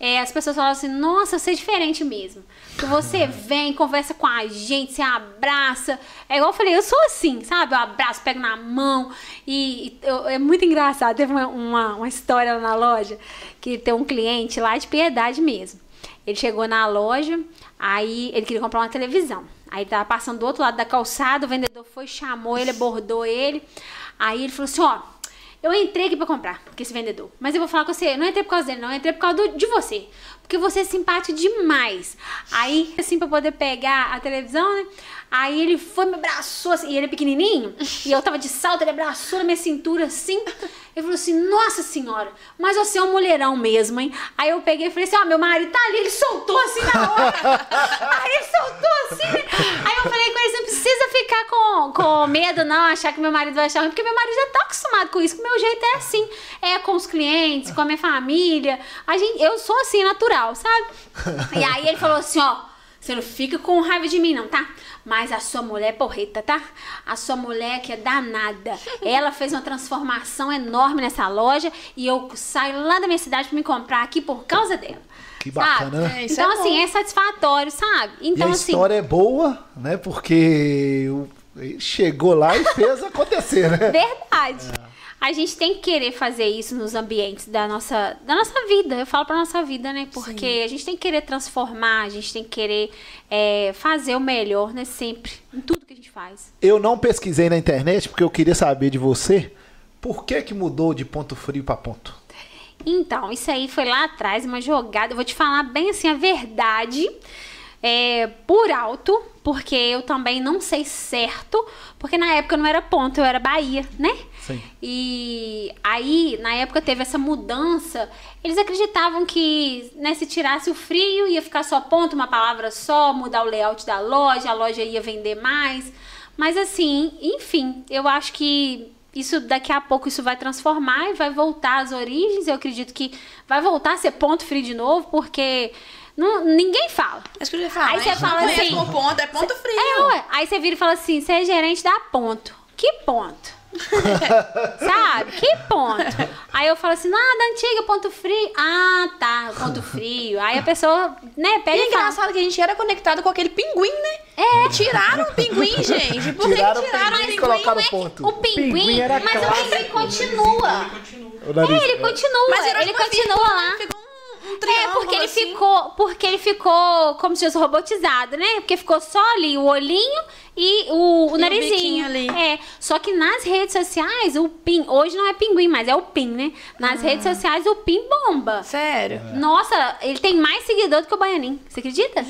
é, as pessoas falam assim, nossa, você é diferente mesmo. Você vem, conversa com a gente, você abraça. É igual eu falei, eu sou assim, sabe? Eu abraço, pego na mão. E, e eu- é muito engraçado. Teve uma, uma, uma história lá na loja que tem um cliente lá de piedade mesmo. Ele chegou na loja, aí ele queria comprar uma televisão. Aí ele tava passando do outro lado da calçada, o vendedor foi, chamou ele, abordou ele. Aí ele falou assim, ó, eu entrei aqui pra comprar, com esse vendedor. Mas eu vou falar com você, eu não entrei por causa dele, não. Eu entrei por causa do- de você. Porque você é simpático demais. Aí, assim, pra poder pegar a televisão, né? Aí ele foi, me abraçou, assim, e ele é pequenininho. E eu tava de salto, ele abraçou na minha cintura, assim. Ele falou assim, nossa senhora, mas você é um mulherão mesmo, hein? Aí eu peguei e falei assim, ó, meu marido tá ali. Ele soltou assim na hora. Aí ele soltou assim, né? Aí eu falei com ele, você não precisa ficar com, com medo, não, achar que meu marido vai achar ruim, porque meu marido já tá acostumado com isso, que meu jeito é assim. É com os clientes, com a minha família. A gente, eu sou assim, natural, sabe? E aí ele falou assim, ó, você não fica com raiva de mim, não, tá? Mas a sua mulher é porreta, tá? A sua mulher que é danada. Ela fez uma transformação enorme nessa loja e eu saio lá da minha cidade pra me comprar aqui por causa dela. Que bacana, né? É, isso Então, é assim, bom. é satisfatório, sabe? E Então, a assim. história é boa, né? Porque chegou lá e fez acontecer, né? Verdade. A gente tem que querer fazer isso nos ambientes da nossa, da nossa vida. Eu falo pra nossa vida, né? Porque a gente tem que querer transformar, a gente tem que querer é, fazer o melhor, né? Sempre, em tudo que a gente faz. Eu não pesquisei na internet porque eu queria saber de você por que que mudou de ponto frio pra ponto. Então, isso aí foi lá atrás, uma jogada. Eu vou te falar bem assim a verdade. É, por alto, porque eu também não sei certo, porque na época eu não era ponto, eu era Bahia, né? Sim. E aí, na época teve essa mudança, eles acreditavam que né, se tirasse o frio ia ficar só ponto, uma palavra só, mudar o layout da loja, a loja ia vender mais. Mas assim, enfim, eu acho que isso daqui a pouco isso vai transformar e vai voltar às origens. Eu acredito que vai voltar a ser ponto frio de novo, porque não, ninguém fala. É isso que eu. Aí você né? fala Não assim, ponto, é ponto frio. É, ué. Aí você vira e fala assim: você é gerente da ponto. Que ponto? Sabe? Que ponto? Aí eu falo assim, ah, da antiga, ponto frio. Ah, tá, ponto frio. Aí a pessoa, né, E é e fala, engraçado que a gente era conectado com aquele pinguim, né? É. Tiraram o pinguim, gente. Por que Tiraram o tiraram o pinguim pinguim? colocaram né? ponto. o pinguim, pinguim era mas o pinguim continua. O nariz- É, ele continua, Mas virou ele continua lá. Ficou um, um É, triângulo, porque ele assim. ficou, porque ele ficou como se fosse robotizado, né? Porque ficou só ali o olhinho e o, o E o narizinho. biquinho ali. É, só que nas redes sociais, o PIN, hoje não é pinguim, mas é o PIN, né? Nas redes Ah. sociais o PIN bomba. Sério. Nossa, ele tem mais seguidor do que o Baianim. Você acredita?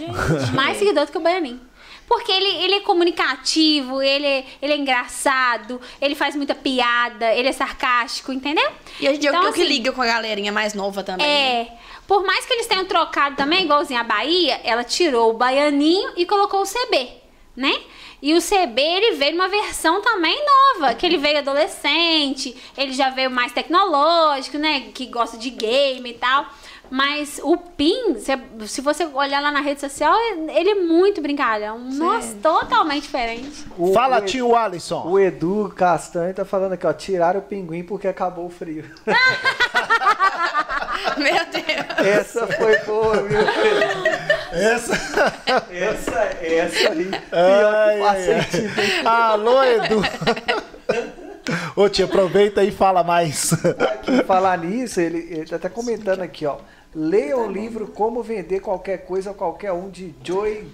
Mais seguidor do que o Baianim. Porque ele, ele é comunicativo, ele, é- ele é engraçado, ele faz muita piada, ele é sarcástico, entendeu? E hoje em dia Então, o que assim, liga com a galerinha mais nova também. né? Por mais que eles tenham trocado também, igualzinho a Bahia, ela tirou o baianinho e colocou o CB, né? E o CB, ele veio numa versão também nova, que ele veio adolescente, ele já veio mais tecnológico, né? Que gosta de game e tal. Mas o PIN, se, se você olhar lá na rede social, ele é muito brincalhão. Nossa, totalmente diferente. O- Fala, o, tio Alisson. O Edu Castanho tá falando aqui, ó. Tiraram o pinguim porque acabou o frio. Meu Deus. Essa foi boa, viu? Essa. Essa, essa aí. Pior Ai, ai, ai. Alô, Edu. Ô, tio, aproveita e fala mais. Aqui, falar nisso, ele, ele tá até comentando aqui, ó. Leia o livro Como Vender Qualquer Coisa a Qualquer Um, de Joy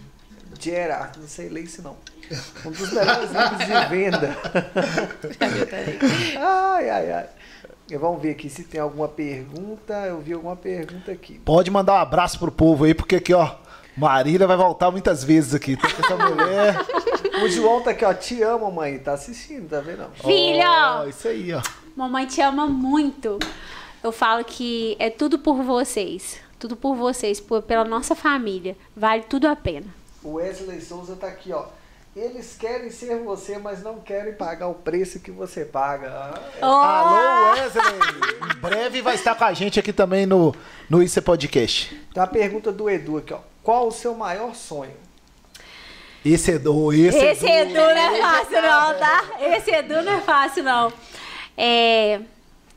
Gerard. Não sei ler isso, não. Um dos melhores livros de venda. ai, ai, ai. E Vamos ver aqui se tem alguma pergunta. Eu vi alguma pergunta aqui. Pode mandar um abraço pro povo aí, porque aqui, ó, Marília vai voltar muitas vezes aqui. Tem essa mulher. O João tá aqui, ó. Te amo, mãe. Tá assistindo, tá vendo? Filho! Ó, isso aí, ó. Mamãe te ama muito. Eu falo que é tudo por vocês. Tudo por vocês, por, pela nossa família. Vale tudo a pena. O Wesley Souza tá aqui, ó. Eles querem ser você, mas não querem pagar o preço que você paga. Ah, é. Alô, Wesley. Em breve vai estar com a gente aqui também no, no Isso é Podcast. Tem uma pergunta do Edu aqui, ó. Qual o seu maior sonho? Esse Edu, esse, Esse Edu. Edu não é fácil, não, tá? Esse Edu não é fácil, não. É,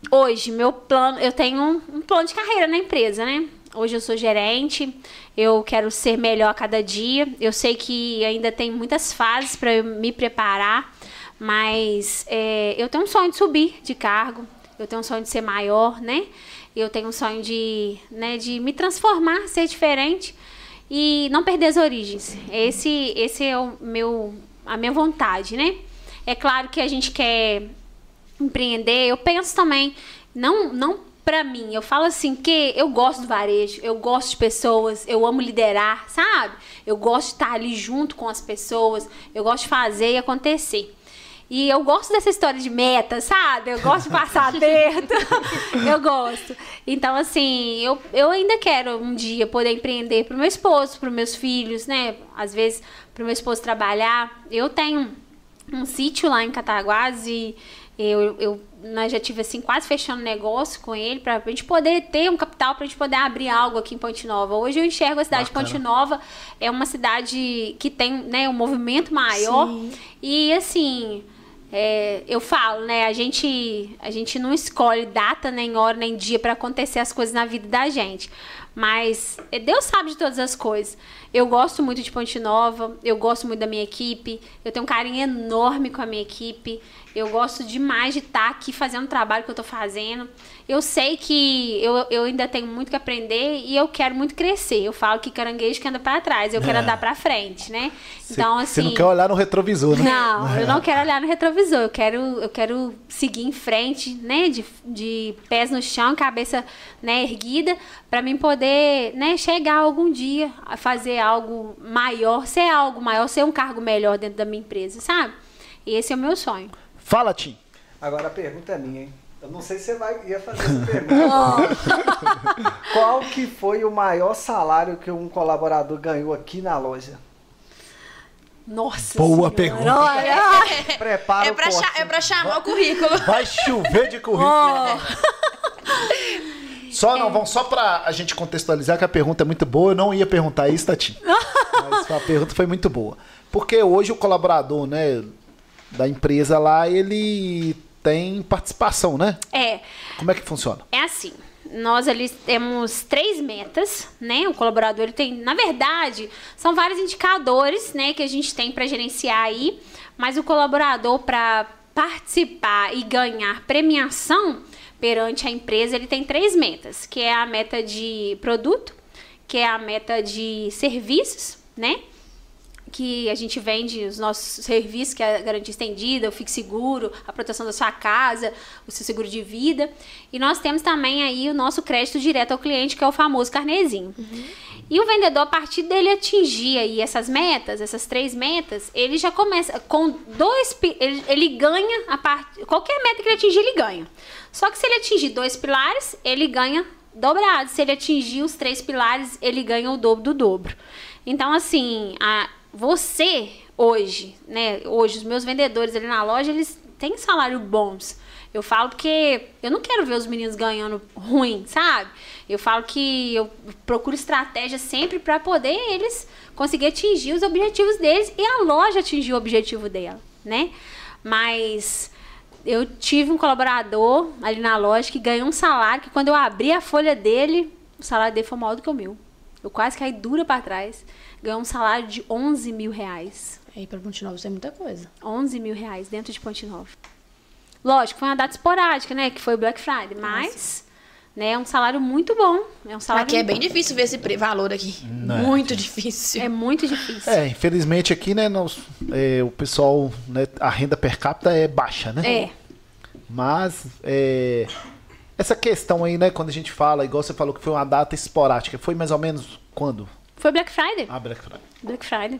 hoje, meu plano, eu tenho um, um plano de carreira na empresa, né? Hoje eu sou gerente, eu quero ser melhor a cada dia. Eu sei que ainda tem muitas fases para me preparar, mas é, eu tenho um sonho de subir de cargo, eu tenho um sonho de ser maior, né? Eu tenho um sonho de, né, de me transformar, ser diferente e não perder as origens. Esse, esse é o meu, a minha vontade, né? É claro que a gente quer empreender. Eu penso também, não, não para mim. Eu falo assim que eu gosto do varejo, eu gosto de pessoas, eu amo liderar, sabe? Eu gosto de estar ali junto com as pessoas, eu gosto de fazer e acontecer. E eu gosto dessa história de meta, sabe? Eu gosto de passar perto. eu gosto. Então, assim, eu, eu ainda quero um dia poder empreender pro meu esposo, pros meus filhos, né? Às vezes, pro meu esposo trabalhar. Eu tenho um sítio lá em Cataguás e eu, eu nós já tive assim quase fechando negócio com ele para a gente poder ter um capital para a gente poder abrir algo aqui em Ponte Nova. Hoje eu enxergo a cidade Bacana. de Ponte Nova é uma cidade que tem né, um movimento maior Sim. e assim é, eu falo, né? A gente, a gente não escolhe data, nem hora, nem dia para acontecer as coisas na vida da gente. Mas eh, Deus sabe de todas as coisas. Eu gosto muito de Ponte Nova, eu gosto muito da minha equipe, eu tenho um carinho enorme com a minha equipe. Eu gosto demais de estar aqui fazendo o trabalho que eu tô fazendo. Eu sei que eu, eu ainda tenho muito que aprender e eu quero muito crescer. Eu falo que caranguejo que anda para trás, eu quero É. andar para frente, né? Cê- Então, Você assim. não quer olhar no retrovisor, né? Não, eu não quero olhar no retrovisor. Eu quero, eu quero seguir em frente, né? De, de pés no chão, cabeça né, erguida, para mim poder né, chegar algum dia a fazer algo maior, ser algo maior, ser um cargo melhor dentro da minha empresa, sabe? E esse é o meu sonho. Fala, Tim. Agora a pergunta é minha, hein? Eu não sei se você vai, ia fazer essa pergunta. Qual que foi o maior salário que um colaborador ganhou aqui na loja? Nossa Boa Senhora, pergunta. Olha! Prepara É o pra, é pra chamar o currículo. Vai chover de currículo. Só não, vamos só pra a gente contextualizar que a pergunta é muito boa. Eu não ia perguntar isso, Tati. Mas a pergunta foi muito boa. Porque hoje o colaborador, né, da empresa lá, ele tem participação, né? É, Como é que funciona? É assim, nós ali temos três metas, né? O colaborador ele tem, na verdade, são vários indicadores, né, que a gente tem para gerenciar aí, mas o colaborador para participar e ganhar premiação perante a empresa, ele tem três metas, que é a meta de produto, que é a meta de serviços, né? Que a gente vende os nossos serviços, que é a garantia estendida, o Fique Seguro, a proteção da sua casa, o seu seguro de vida. E nós temos também aí o nosso crédito direto ao cliente, que é o famoso carnezinho. E o vendedor, a partir dele atingir aí essas metas, essas três metas, ele já começa com dois... Ele, ele ganha, a part... qualquer meta que ele atingir, ele ganha. Só que se ele atingir dois pilares, ele ganha dobrado. Se ele atingir os três pilares, ele ganha o dobro do dobro. Então, assim, a, você hoje, né? Hoje, os meus vendedores ali na loja, eles têm salário bons. Eu falo porque eu não quero ver os meninos ganhando ruim, sabe? Eu falo que eu procuro estratégia sempre para poder eles conseguir atingir os objetivos deles e a loja atingir o objetivo dela, né? Mas eu tive um colaborador ali na loja que ganhou um salário que quando eu abri a folha dele, o salário dele foi maior do que o meu. Eu quase caí dura para trás. Ganhou um salário de 11 mil reais. Aí pra Ponte Nova isso é muita coisa. 11 mil reais dentro de Ponte Nova. Lógico, foi uma data esporádica, né? Que foi o Black Friday. Mas, né, é um salário muito bom. É um salário Aqui é bem bom. difícil ver esse valor aqui. Muito difícil. É muito difícil. É, infelizmente aqui, né, nós- é, o pessoal, né, a renda per capita é baixa, né? É. Mas é, essa questão aí, né, quando a gente fala, igual você falou que foi uma data esporádica, foi mais ou menos quando? Foi Black Friday. Ah, Black Friday. Black Friday.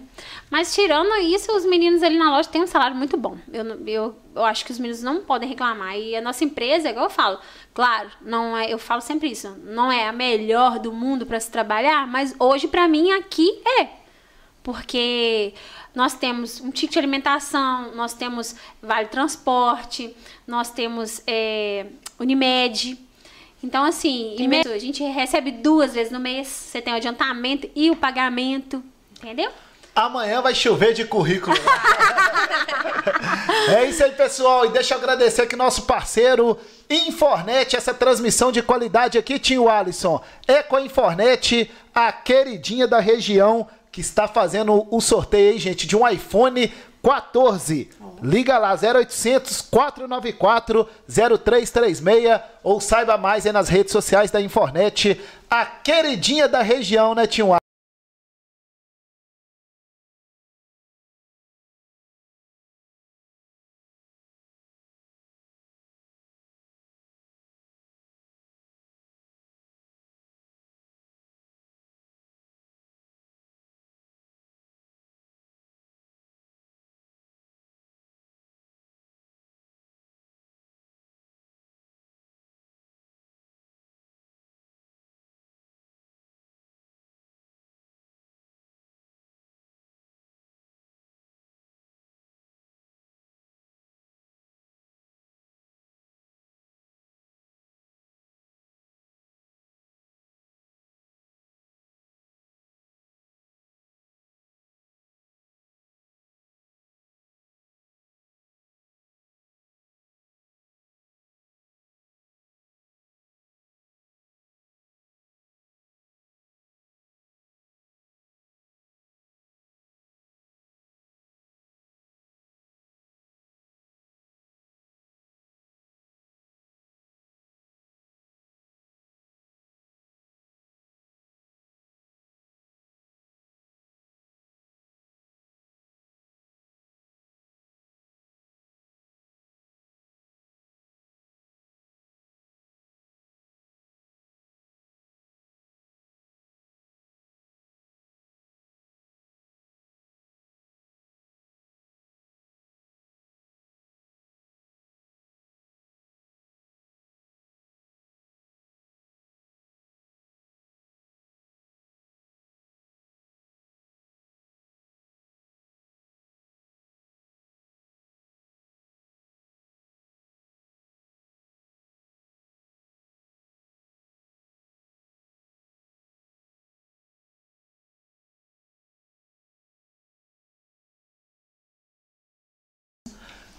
Mas tirando isso, os meninos ali na loja têm um salário muito bom. Eu, eu, eu acho que os meninos não podem reclamar. E a nossa empresa, igual eu falo, claro, não é, eu falo sempre isso, não é a melhor do mundo para se trabalhar, mas hoje para mim aqui é. Porque nós temos um ticket de alimentação, nós temos vale transporte, nós temos é, Unimed. Então, assim, Unimed, a gente recebe duas vezes no mês. Você tem o adiantamento e o pagamento. Entendeu? Amanhã vai chover de currículo. é isso aí, pessoal. E deixa eu agradecer aqui nosso parceiro Infornet, essa transmissão de qualidade aqui, tio Alisson. É com a Infornet, a queridinha da região, que está fazendo o sorteio aí, gente, de um iPhone 14. Liga lá, 0800 494 0336 ou saiba mais aí nas redes sociais da Infornet, a queridinha da região, né, tio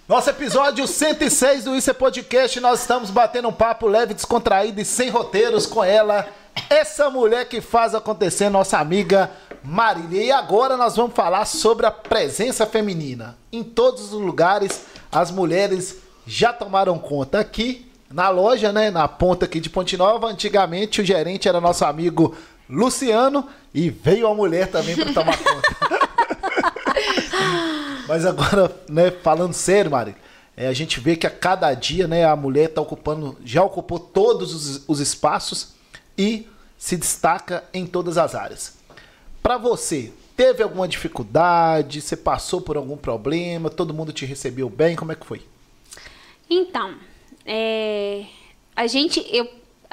Nosso episódio 106 do Isso é Podcast, nós estamos batendo um papo leve, descontraído e sem roteiros com ela, essa mulher que faz acontecer, nossa amiga Marília. E agora nós vamos falar sobre a presença feminina. Em todos os lugares, as mulheres já tomaram conta. Aqui na loja, né, na ponta aqui de Ponte Nova, antigamente o gerente era nosso amigo Luciano e veio a mulher também para tomar conta. Mas agora, né, falando sério, Mari, é, a gente vê que a cada dia, né, a mulher está ocupando, já ocupou todos os, os espaços e se destaca em todas as áreas. Para você, teve alguma dificuldade? Você passou por algum problema? Todo mundo te recebeu bem? Como é que foi? Então, é, a gente, eu,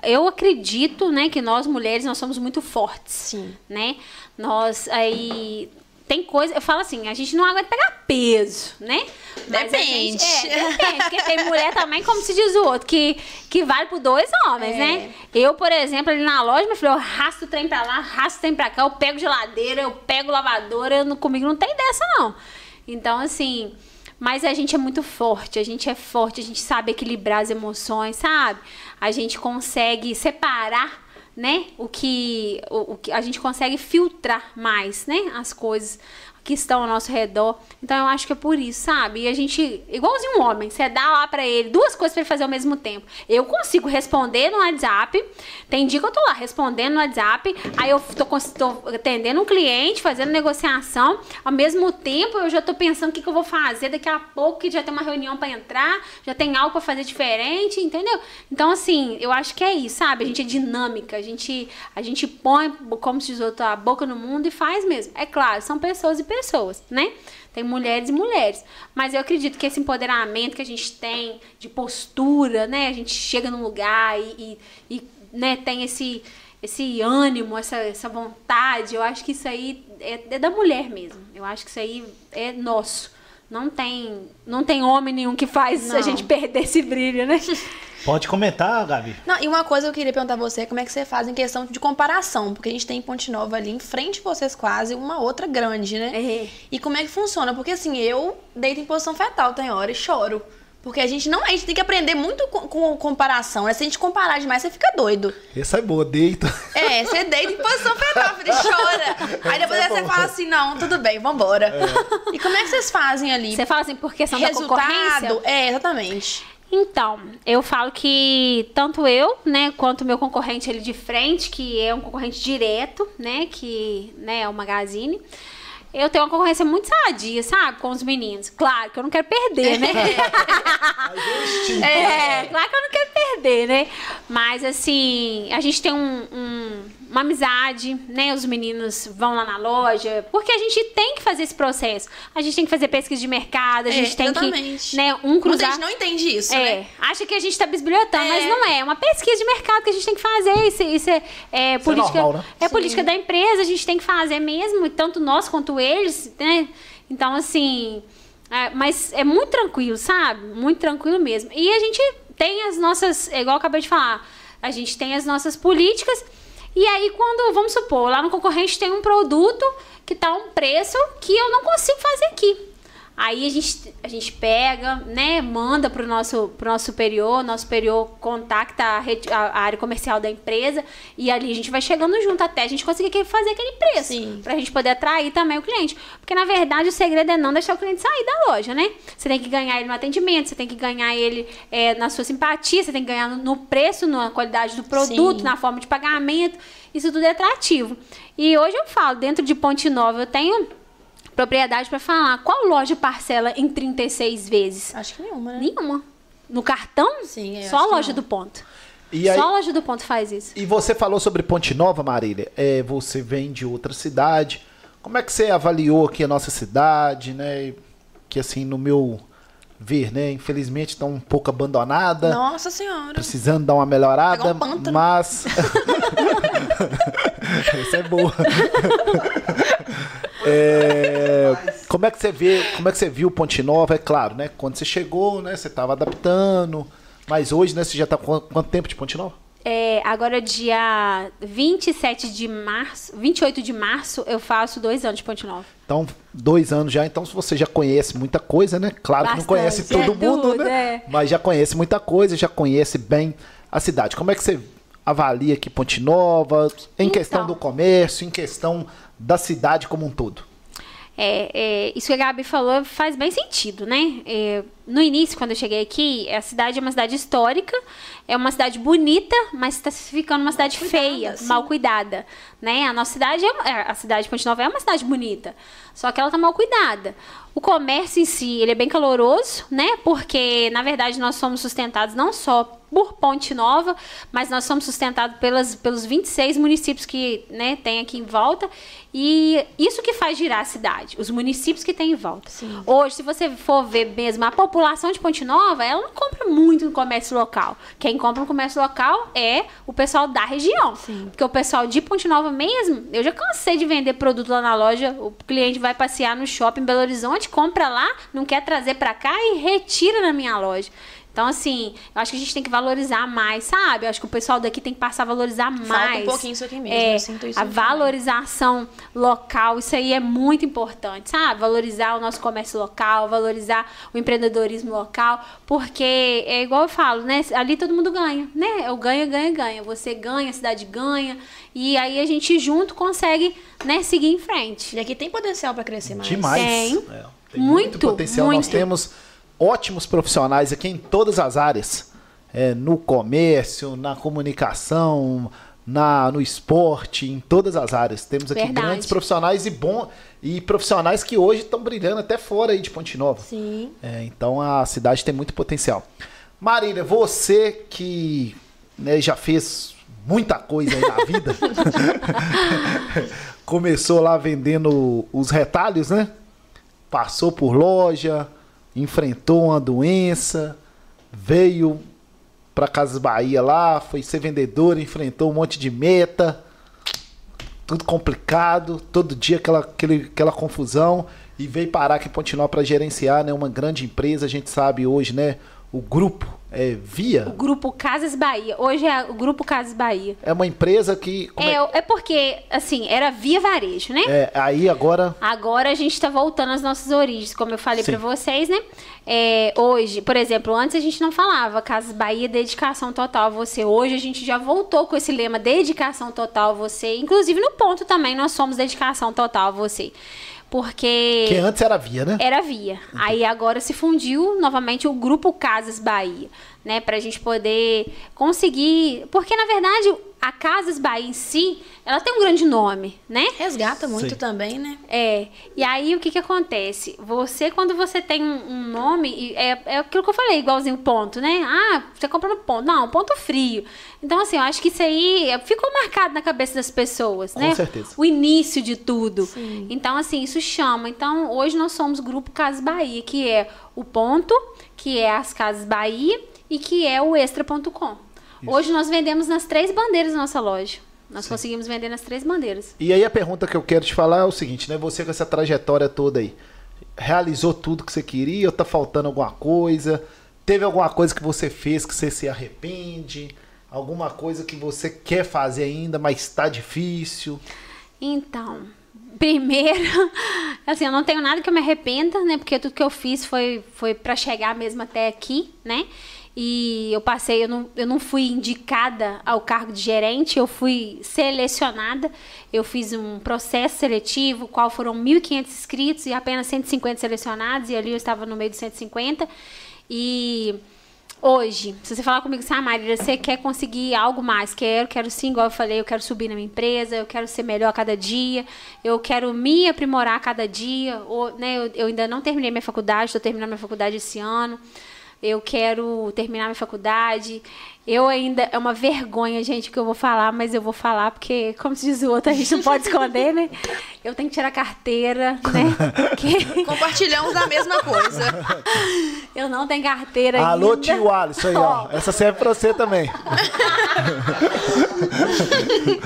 eu acredito, né, que nós mulheres nós somos muito fortes, Sim. né? Nós aí tem coisa, eu falo assim, a gente não aguenta pegar peso, né? Mas Depende. gente- é, depende, porque tem mulher também, como se diz o outro, que, que vale por dois homens, É. né? Eu, por exemplo, ali na loja, meu filho, eu arrasto o trem pra lá, arrasto o trem pra cá, eu pego geladeira, eu pego lavadora, eu não- comigo não tem dessa, não. Então, assim, mas a gente é muito forte, a gente é forte, a gente sabe equilibrar as emoções, sabe? A gente consegue separar, né? O que, o, o que a gente consegue filtrar mais, né? As coisas que estão ao nosso redor. Então eu acho que é por isso, sabe? E a gente, igualzinho um homem, você dá lá pra ele duas coisas pra ele fazer ao mesmo tempo. Eu consigo responder no WhatsApp. Tem dia que eu tô lá respondendo no WhatsApp, aí eu tô, tô atendendo um cliente, fazendo negociação. Ao mesmo tempo, eu já tô pensando o que, que eu vou fazer daqui a pouco, que já tem uma reunião pra entrar, já tem algo pra fazer diferente, entendeu? Então, assim, eu acho que é isso, sabe? A gente é dinâmica, a gente, a gente põe, como se diz outro, a boca no mundo e faz mesmo. É claro, são pessoas e pessoas, né? Tem mulheres e mulheres. Mas eu acredito que esse empoderamento que a gente tem de postura, né? A gente chega num lugar e, e, e, né, tem esse, esse ânimo, essa, essa vontade. Eu acho que isso aí é, é da mulher mesmo. Eu acho que isso aí é nosso. Não tem, não tem homem nenhum que faz a Não. gente perder esse brilho, né? Pode comentar, Gabi. Não, e uma coisa que eu queria perguntar a você é como é que você faz em questão de comparação, porque a gente tem em Ponte Nova ali em frente de vocês quase, uma outra grande, né? É. E como é que funciona? Porque assim, eu deito em posição fetal, tem hora e choro. Porque a gente não, a gente tem que aprender muito com, com comparação, né? Se a gente comparar demais, você fica doido. Essa é boa, deita. É, você deita em posição filho, e chora. Aí depois é você bom. fala assim, não, tudo bem, vambora. E como é que vocês fazem ali? Você fala assim, por questão da concorrência? Resultado? É, exatamente. Então, eu falo que tanto eu, né, quanto o meu concorrente ali de frente, que é um concorrente direto, né, que né, é o Magazine, eu tenho uma concorrência muito sadia, sabe, com os meninos. Claro que eu não quero perder, né? É, claro que eu não quero perder, né? Mas assim, a gente tem um- um- uma amizade, né? Os meninos vão lá na loja, porque a gente tem que fazer esse processo. A gente tem que fazer pesquisa de mercado, a gente É, tem exatamente. que, né, um Muita cruzar. gente não entende isso, É, né? acha que a gente tá bisbilhotando, É. mas não é. É uma pesquisa de mercado que a gente tem que fazer. Isso, isso é, é política. normal, né? É política da empresa, a gente tem que fazer mesmo, tanto nós quanto eles, né? Então, assim. é, mas é muito tranquilo, sabe? Muito tranquilo mesmo. E a gente tem as nossas. é Igual eu acabei de falar, a gente tem as nossas políticas. E aí, quando, vamos supor, lá no concorrente tem um produto que tá um preço que eu não consigo fazer aqui. Aí a gente, a gente pega, né, manda pro nosso, pro nosso superior, nosso superior contacta a, rede- a- a área comercial da empresa e ali a gente vai chegando junto até a gente conseguir fazer aquele preço. Sim. Pra gente poder atrair também o cliente. Porque, na verdade, o segredo é não deixar o cliente sair da loja, né? Você tem que ganhar ele no atendimento, você tem que ganhar ele é, na sua simpatia, você tem que ganhar no, no preço, na qualidade do produto, Sim. na forma de pagamento. Isso tudo é atrativo. E hoje eu falo, dentro de Ponte Nova, eu tenho propriedade para falar qual loja parcela em 36 vezes? Acho que nenhuma, né? Nenhuma. No cartão? Sim, Só a loja do ponto. E aí, Só a loja do ponto faz isso. E você falou sobre Ponte Nova, Marília. É, você vem de outra cidade. Como é que você avaliou aqui a nossa cidade, né? Que assim, no meu ver, né? Infelizmente está um pouco abandonada. Nossa senhora. Precisando dar uma melhorada, um mas. Essa é boa. É, Como é que você vê, como é que você viu Ponte Nova? É claro, né? Quando você chegou, né? Você estava adaptando. Mas hoje, né? Você já tá com quanto tempo de Ponte Nova? É, agora, dia 27 de março, 28 de março, eu faço dois anos de Ponte Nova. Então, dois anos já, então se você já conhece muita coisa, né? Claro que não Bastante. conhece todo É, mundo, tudo, né? é. Mas já conhece muita coisa, já conhece bem a cidade. Como é que você avalia aqui Ponte Nova, em Então. questão do comércio, em questão da cidade como um todo? É, é, isso que a Gabi falou faz bem sentido, né? É, no início, quando eu cheguei aqui, a cidade é uma cidade histórica, é uma cidade bonita, mas está se ficando uma cidade feia, sim. mal cuidada, né? A nossa cidade, é, é, a cidade de Ponte Nova é uma cidade bonita, só que ela está mal cuidada. O comércio em si, ele é bem caloroso, né? Porque, na verdade, nós somos sustentados não só por Ponte Nova, mas nós somos sustentados pelas, pelos 26 municípios que né, tem aqui em volta. E isso que faz girar a cidade, os municípios que tem em volta. Sim. Hoje, se você for ver mesmo, a população de Ponte Nova, ela não compra muito no comércio local. Quem compra no comércio local é o pessoal da região. Sim. Porque o pessoal de Ponte Nova mesmo, eu já cansei de vender produto lá na loja, o cliente vai passear no shopping em Belo Horizonte, compra lá, não quer trazer pra cá e retira na minha loja. Então, assim, eu acho que a gente tem que valorizar mais, sabe? Eu acho que o pessoal daqui tem que passar a valorizar mais. um pouquinho isso aqui mesmo, É, eu sinto isso a também. valorização local, isso aí é muito importante, sabe? Valorizar o nosso comércio local, valorizar o empreendedorismo local, porque é igual eu falo, né? Ali todo mundo ganha, né? É o ganha, ganha, ganha. Você ganha, a cidade ganha, e aí a gente junto consegue, né, seguir em frente. E aqui tem potencial para crescer mais. Demais. Tem. É, tem muito, Muito, potencial. Nós muito. temos ótimos profissionais aqui em todas as áreas. É, no comércio, na comunicação, na, no esporte, em todas as áreas. Temos aqui Verdade. grandes profissionais e bom e profissionais que hoje estão brilhando até fora aí de Ponte Nova. Sim. É, então a cidade tem muito potencial. Marília, você que né, já fez muita coisa aí na vida, começou lá vendendo os retalhos, né? Passou por loja, enfrentou uma doença, veio para Casas Bahia lá, foi ser vendedor, enfrentou um monte de meta, tudo complicado, todo dia aquela, aquele, aquela confusão e veio parar aqui em Ponte Nova para gerenciar né, uma grande empresa. A gente sabe hoje, né? O grupo é Via O grupo Casas Bahia. Hoje é o grupo Casas Bahia. é uma empresa que é- É, é porque, assim, era via varejo, né? é, aí agora Agora a gente está voltando às nossas origens, como eu falei para vocês, né? É, hoje, por exemplo, antes a gente não falava Casas Bahia, dedicação total a você. Hoje a gente já voltou com esse lema dedicação total a você. Inclusive no ponto também nós somos dedicação total a você. Porque que antes era Via, né? era via. Aí agora se fundiu novamente o grupo Casas Bahia, né, pra gente poder conseguir, porque na verdade a Casas Bahia em si, ela tem um grande nome, né? Resgata muito Sim. também, né? É, e aí o que que acontece? Você, quando você tem um, um nome, é, é aquilo que eu falei, igualzinho ponto, né? Ah, você compra no ponto. Não, ponto frio. Então, assim, eu acho que isso aí é, ficou marcado na cabeça das pessoas, Com né? certeza. O início de tudo. Sim. Então, assim, isso chama. Então, hoje nós somos Grupo Casas Bahia, que é o ponto, que é as Casas Bahia e que é o Extra.com. Hoje nós vendemos nas três bandeiras da nossa loja. Nós conseguimos vender nas três bandeiras. E aí a pergunta que eu quero te falar é o seguinte, né? Você com essa trajetória toda aí, realizou tudo que você queria ou tá faltando alguma coisa? Teve alguma coisa que você fez que você se arrepende? Alguma coisa que você quer fazer ainda, mas está difícil? Então, primeiro, assim, eu não tenho nada que eu me arrependa, né? Porque tudo que eu fiz foi, foi para chegar mesmo até aqui, né? E eu passei, eu não, eu não fui indicada ao cargo de gerente, eu fui selecionada. Eu fiz um processo seletivo, qual foram 1.500 inscritos e apenas 150 selecionados, e ali eu estava no meio de 150. E Hoje, se você falar comigo assim, Marília, você quer conseguir algo mais? Quero, quero sim, igual eu falei, eu quero subir na minha empresa, eu quero ser melhor a cada dia, eu quero me aprimorar a cada dia. Ou, né, eu, eu ainda não terminei minha faculdade, estou terminando minha faculdade esse ano. Eu quero terminar minha faculdade. Eu ainda. É uma vergonha, gente, que eu vou falar, mas eu vou falar, porque, como se diz o outro, a gente não pode esconder, né? Eu tenho que tirar carteira, né? Porque Compartilhamos da mesma coisa. eu não tenho carteira Alô, ainda. tio Alisson aí, ó. Essa serve pra você também.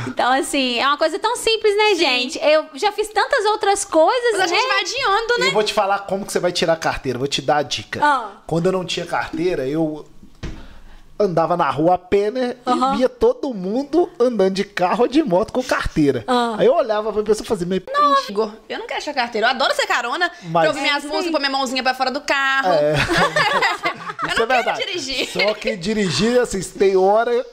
Então, assim, é uma coisa tão simples, né, gente? Eu já fiz tantas outras coisas, Mas a né? gente vai adiando, né? Eu vou te falar como que você vai tirar a carteira. Vou te dar a dica. Ah. Quando eu não tinha carteira, eu andava na rua a pé, né? Aham. E via todo mundo andando de carro ou de moto com carteira. Ah. Aí eu olhava pra pessoa e fazia meio. Igor, eu não quero achar carteira. Eu adoro ser carona Mas- pra ouvir minhas É isso músicas, pôr minha mãozinha pra fora do carro. É. eu não é quero verdade. dirigir. Só que dirigir, assim, tem hora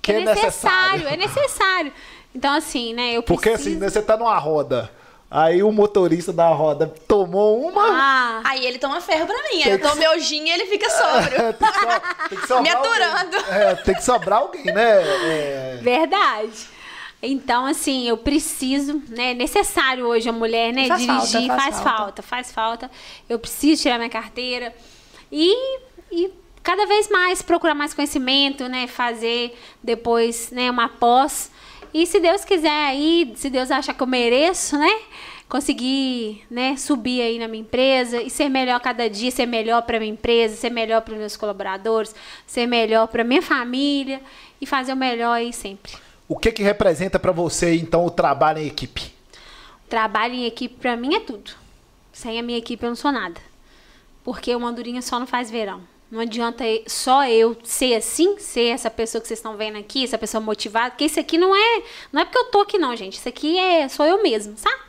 que é, é necessário, necessário. é necessário. Então, assim, né, eu Porque preciso... assim, né, você tá numa roda. Aí o motorista da roda tomou uma. Ah, Aí ele toma ferro pra mim. Aí eu tomo meu gin e ele fica sóbrio. É, tem, que so- tem que sobrar Me alguém. aturando. É, tem que sobrar alguém, né? É, verdade. Então, assim, eu preciso, né? É necessário hoje a mulher, né? Faz dirigir, falta, faz faz falta. falta, faz falta. Eu preciso tirar minha carteira. E, e cada vez mais procurar mais conhecimento, né? Fazer depois, né, uma pós. E se Deus quiser aí, se Deus achar que eu mereço, né? Conseguir, né, subir aí na minha empresa e ser melhor cada dia, ser melhor para minha empresa, ser melhor para os meus colaboradores, ser melhor para minha família e fazer o melhor aí sempre. O que que representa pra você, então, o trabalho em equipe? Trabalho em equipe pra mim é tudo. Sem a minha equipe eu não sou nada. Porque uma andorinha só não faz verão. Não adianta só eu ser assim, ser essa pessoa que vocês estão vendo aqui, essa pessoa motivada, porque isso aqui não é, não é porque eu tô aqui não, gente. Isso aqui é sou eu mesmo, sabe?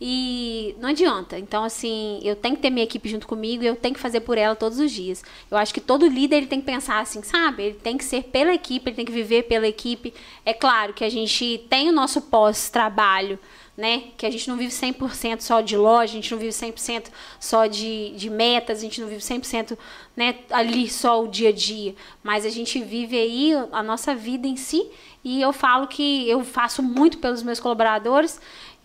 E não adianta. Então, assim, eu tenho que ter minha equipe junto comigo e eu tenho que fazer por ela todos os dias. Eu acho que todo líder ele tem que pensar assim, sabe? Ele tem que ser pela equipe, ele tem que viver pela equipe. É claro que a gente tem o nosso pós-trabalho, né? Que a gente não vive 100% só de loja, a gente não vive 100% só de, de metas, a gente não vive 100% né, ali só o dia a dia. Mas a gente vive aí a nossa vida em si. E eu falo que eu faço muito pelos meus colaboradores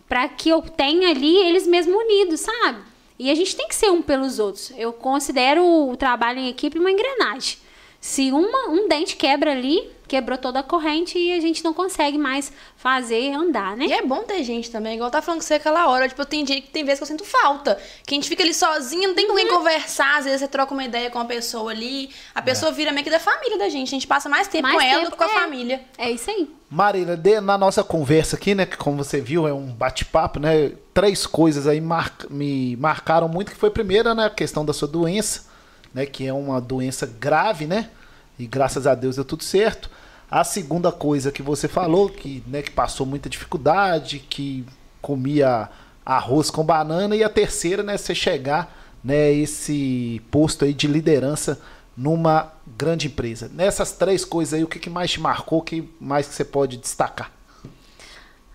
para que eu tenha ali eles mesmos unidos, sabe? E a gente tem que ser um pelos outros. Eu considero o trabalho em equipe uma engrenagem. Se uma, um dente quebra ali, quebrou toda a corrente e a gente não consegue mais fazer andar, né? E é bom ter gente também, igual tá falando com você aquela hora. Tipo, tem dia que tem vezes que eu sinto falta. Que a gente fica ali sozinho, não tem com quem Uhum. conversar. Às vezes você troca uma ideia com uma pessoa ali. A pessoa vira meio que da família da gente. A gente passa mais tempo Mais com ela tempo, do que com a é. família. É isso aí. Marília, de- na nossa conversa aqui, né, que como você viu, é um bate-papo, né? Três coisas aí mar- me marcaram muito, que foi a primeira, né, a questão da sua doença, né, que é uma doença grave, né? E graças a Deus deu tudo certo. A segunda coisa que você falou, que, né, que passou muita dificuldade, que comia arroz com banana, e a terceira, né, você chegar, né, esse posto aí de liderança numa grande empresa. Nessas três coisas aí, o que, que mais te marcou, o que mais que você pode destacar?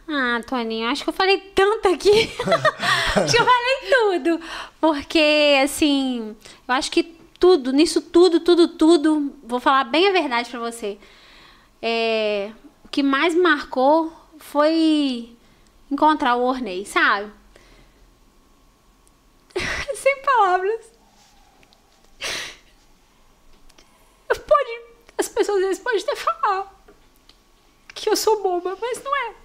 Ah, Toninho, acho que eu falei tanto aqui. acho que eu falei tudo. Porque, assim, eu acho que tudo, nisso tudo, tudo, tudo, vou falar bem a verdade pra você. É, o que mais marcou foi encontrar o Ornei, sabe? Sem palavras. Pode, as pessoas às vezes podem até falar que eu sou boba, mas não é.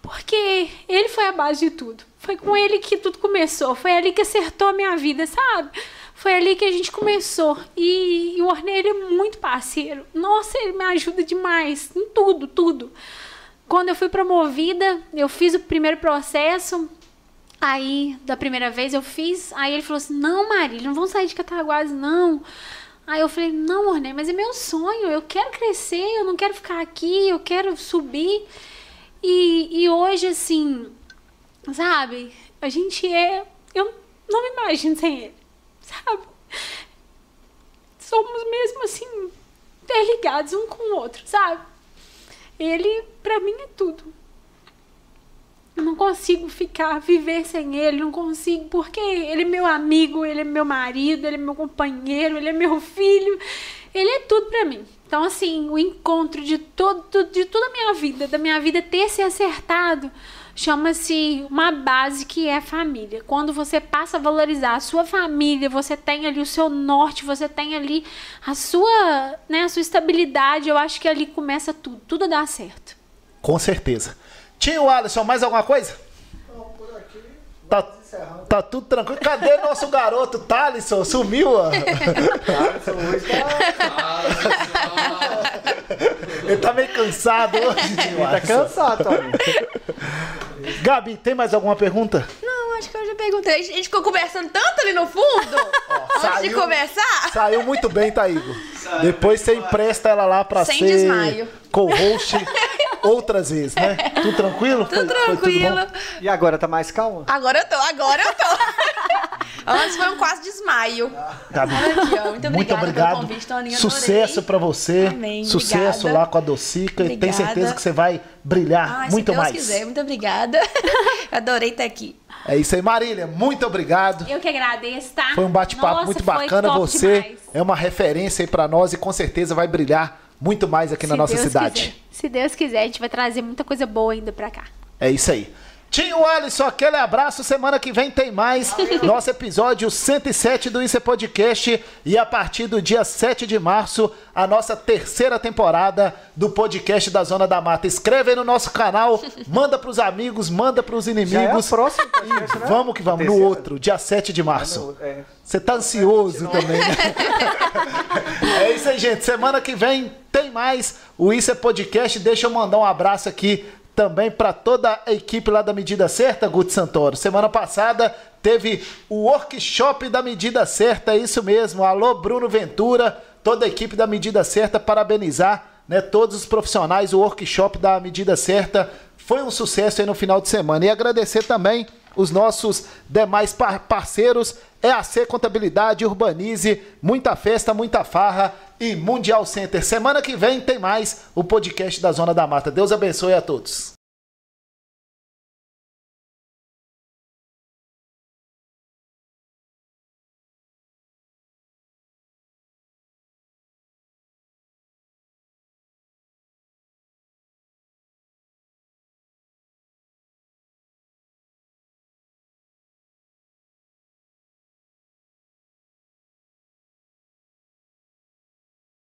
Porque ele foi a base de tudo. Foi com ele que tudo começou. Foi ali que acertou a minha vida, sabe? Foi ali que a gente começou. E, e o Ornei, é muito parceiro. Nossa, ele me ajuda demais. Em tudo, tudo. Quando eu fui promovida, eu fiz o primeiro processo. Aí, da primeira vez, eu fiz. Aí ele falou assim: Não, Marília, não vão sair de Cataguases, não. Aí eu falei: Não, Ornei, mas é meu sonho. Eu quero crescer, eu não quero ficar aqui, eu quero subir. E, e hoje, assim, sabe? A gente é. Eu não me imagino sem ele, sabe? Somos mesmo assim, interligados um com o outro, sabe? Ele, pra mim, é tudo. Eu não consigo ficar, viver sem ele, não consigo, porque ele é meu amigo, ele é meu marido, ele é meu companheiro, ele é meu filho, ele é tudo pra mim. Então, assim, o encontro de todo, de toda a minha vida, da minha vida ter se acertado, chama-se uma base que é a família. Quando você passa a valorizar a sua família, você tem ali o seu norte, você tem ali a sua, né, a sua estabilidade, eu acho que ali começa tudo, tudo dá certo. Com certeza. Tio Alisson, mais alguma coisa? Tá, tá tudo tranquilo. Cadê nosso garoto, Thalisson? Sumiu, ó. Alisson hoje tá, Ele tá meio cansado hoje, tio tá cansado. Gabi, tem mais alguma pergunta? Não, acho que eu já perguntei. A gente ficou conversando tanto ali no fundo. antes de saiu- começar. Saiu muito bem, tá, Igor? Depois você empresta ela lá pra Sem ser desmaio. co-host outras vezes, né? Tudo tranquilo? Tudo Foi- foi tranquilo. bom? E agora, tá mais calma? Agora eu tô, agora eu tô. Antes foi um quase desmaio. Gabi, Olha aqui, ó. Muito obrigada muito obrigado. pelo convite, Toninha. Sucesso pra você. Amém, Sucesso obrigada. lá com a Docica. E tenho certeza que você vai brilhar Ai, muito se Deus mais. quiser, muito obrigada. Adorei estar aqui. É isso aí, Marília. Muito obrigado. Eu que agradeço, tá? Foi um bate-papo muito bacana. Você demais. é uma referência aí pra nós e com certeza vai brilhar muito mais aqui na Se nossa Deus cidade. quiser. Se Deus quiser, a gente vai trazer muita coisa boa ainda pra cá. É isso aí. Tinho Alisson, aquele abraço. Semana que vem tem mais. Nosso episódio 107 do Isso é Podcast. E a partir do dia 7 de março, a nossa terceira temporada do podcast da Zona da Mata. Escreve aí no nosso canal, manda pros amigos, manda pros Já é inimigos. próxima podcast, né? Vamos que vamos, no outro, dia 7 de março. É. Você tá ansioso também, né? é isso aí, gente. Semana que vem tem mais. O Isso é Podcast. Deixa eu mandar um abraço aqui também para toda a equipe lá da Medida Certa, Guti Santoro. Semana passada teve o workshop da Medida Certa, é isso mesmo. Alô, Bruno Ventura, toda a equipe da Medida Certa, parabenizar né, todos os profissionais, o workshop da Medida Certa. Foi um sucesso aí no final de semana. E agradecer também os nossos demais par- parceiros, EAC Contabilidade, Urbanize, muita festa, muita farra e Mundial Center. Semana que vem tem mais o podcast da Zona da Mata. Deus abençoe a todos.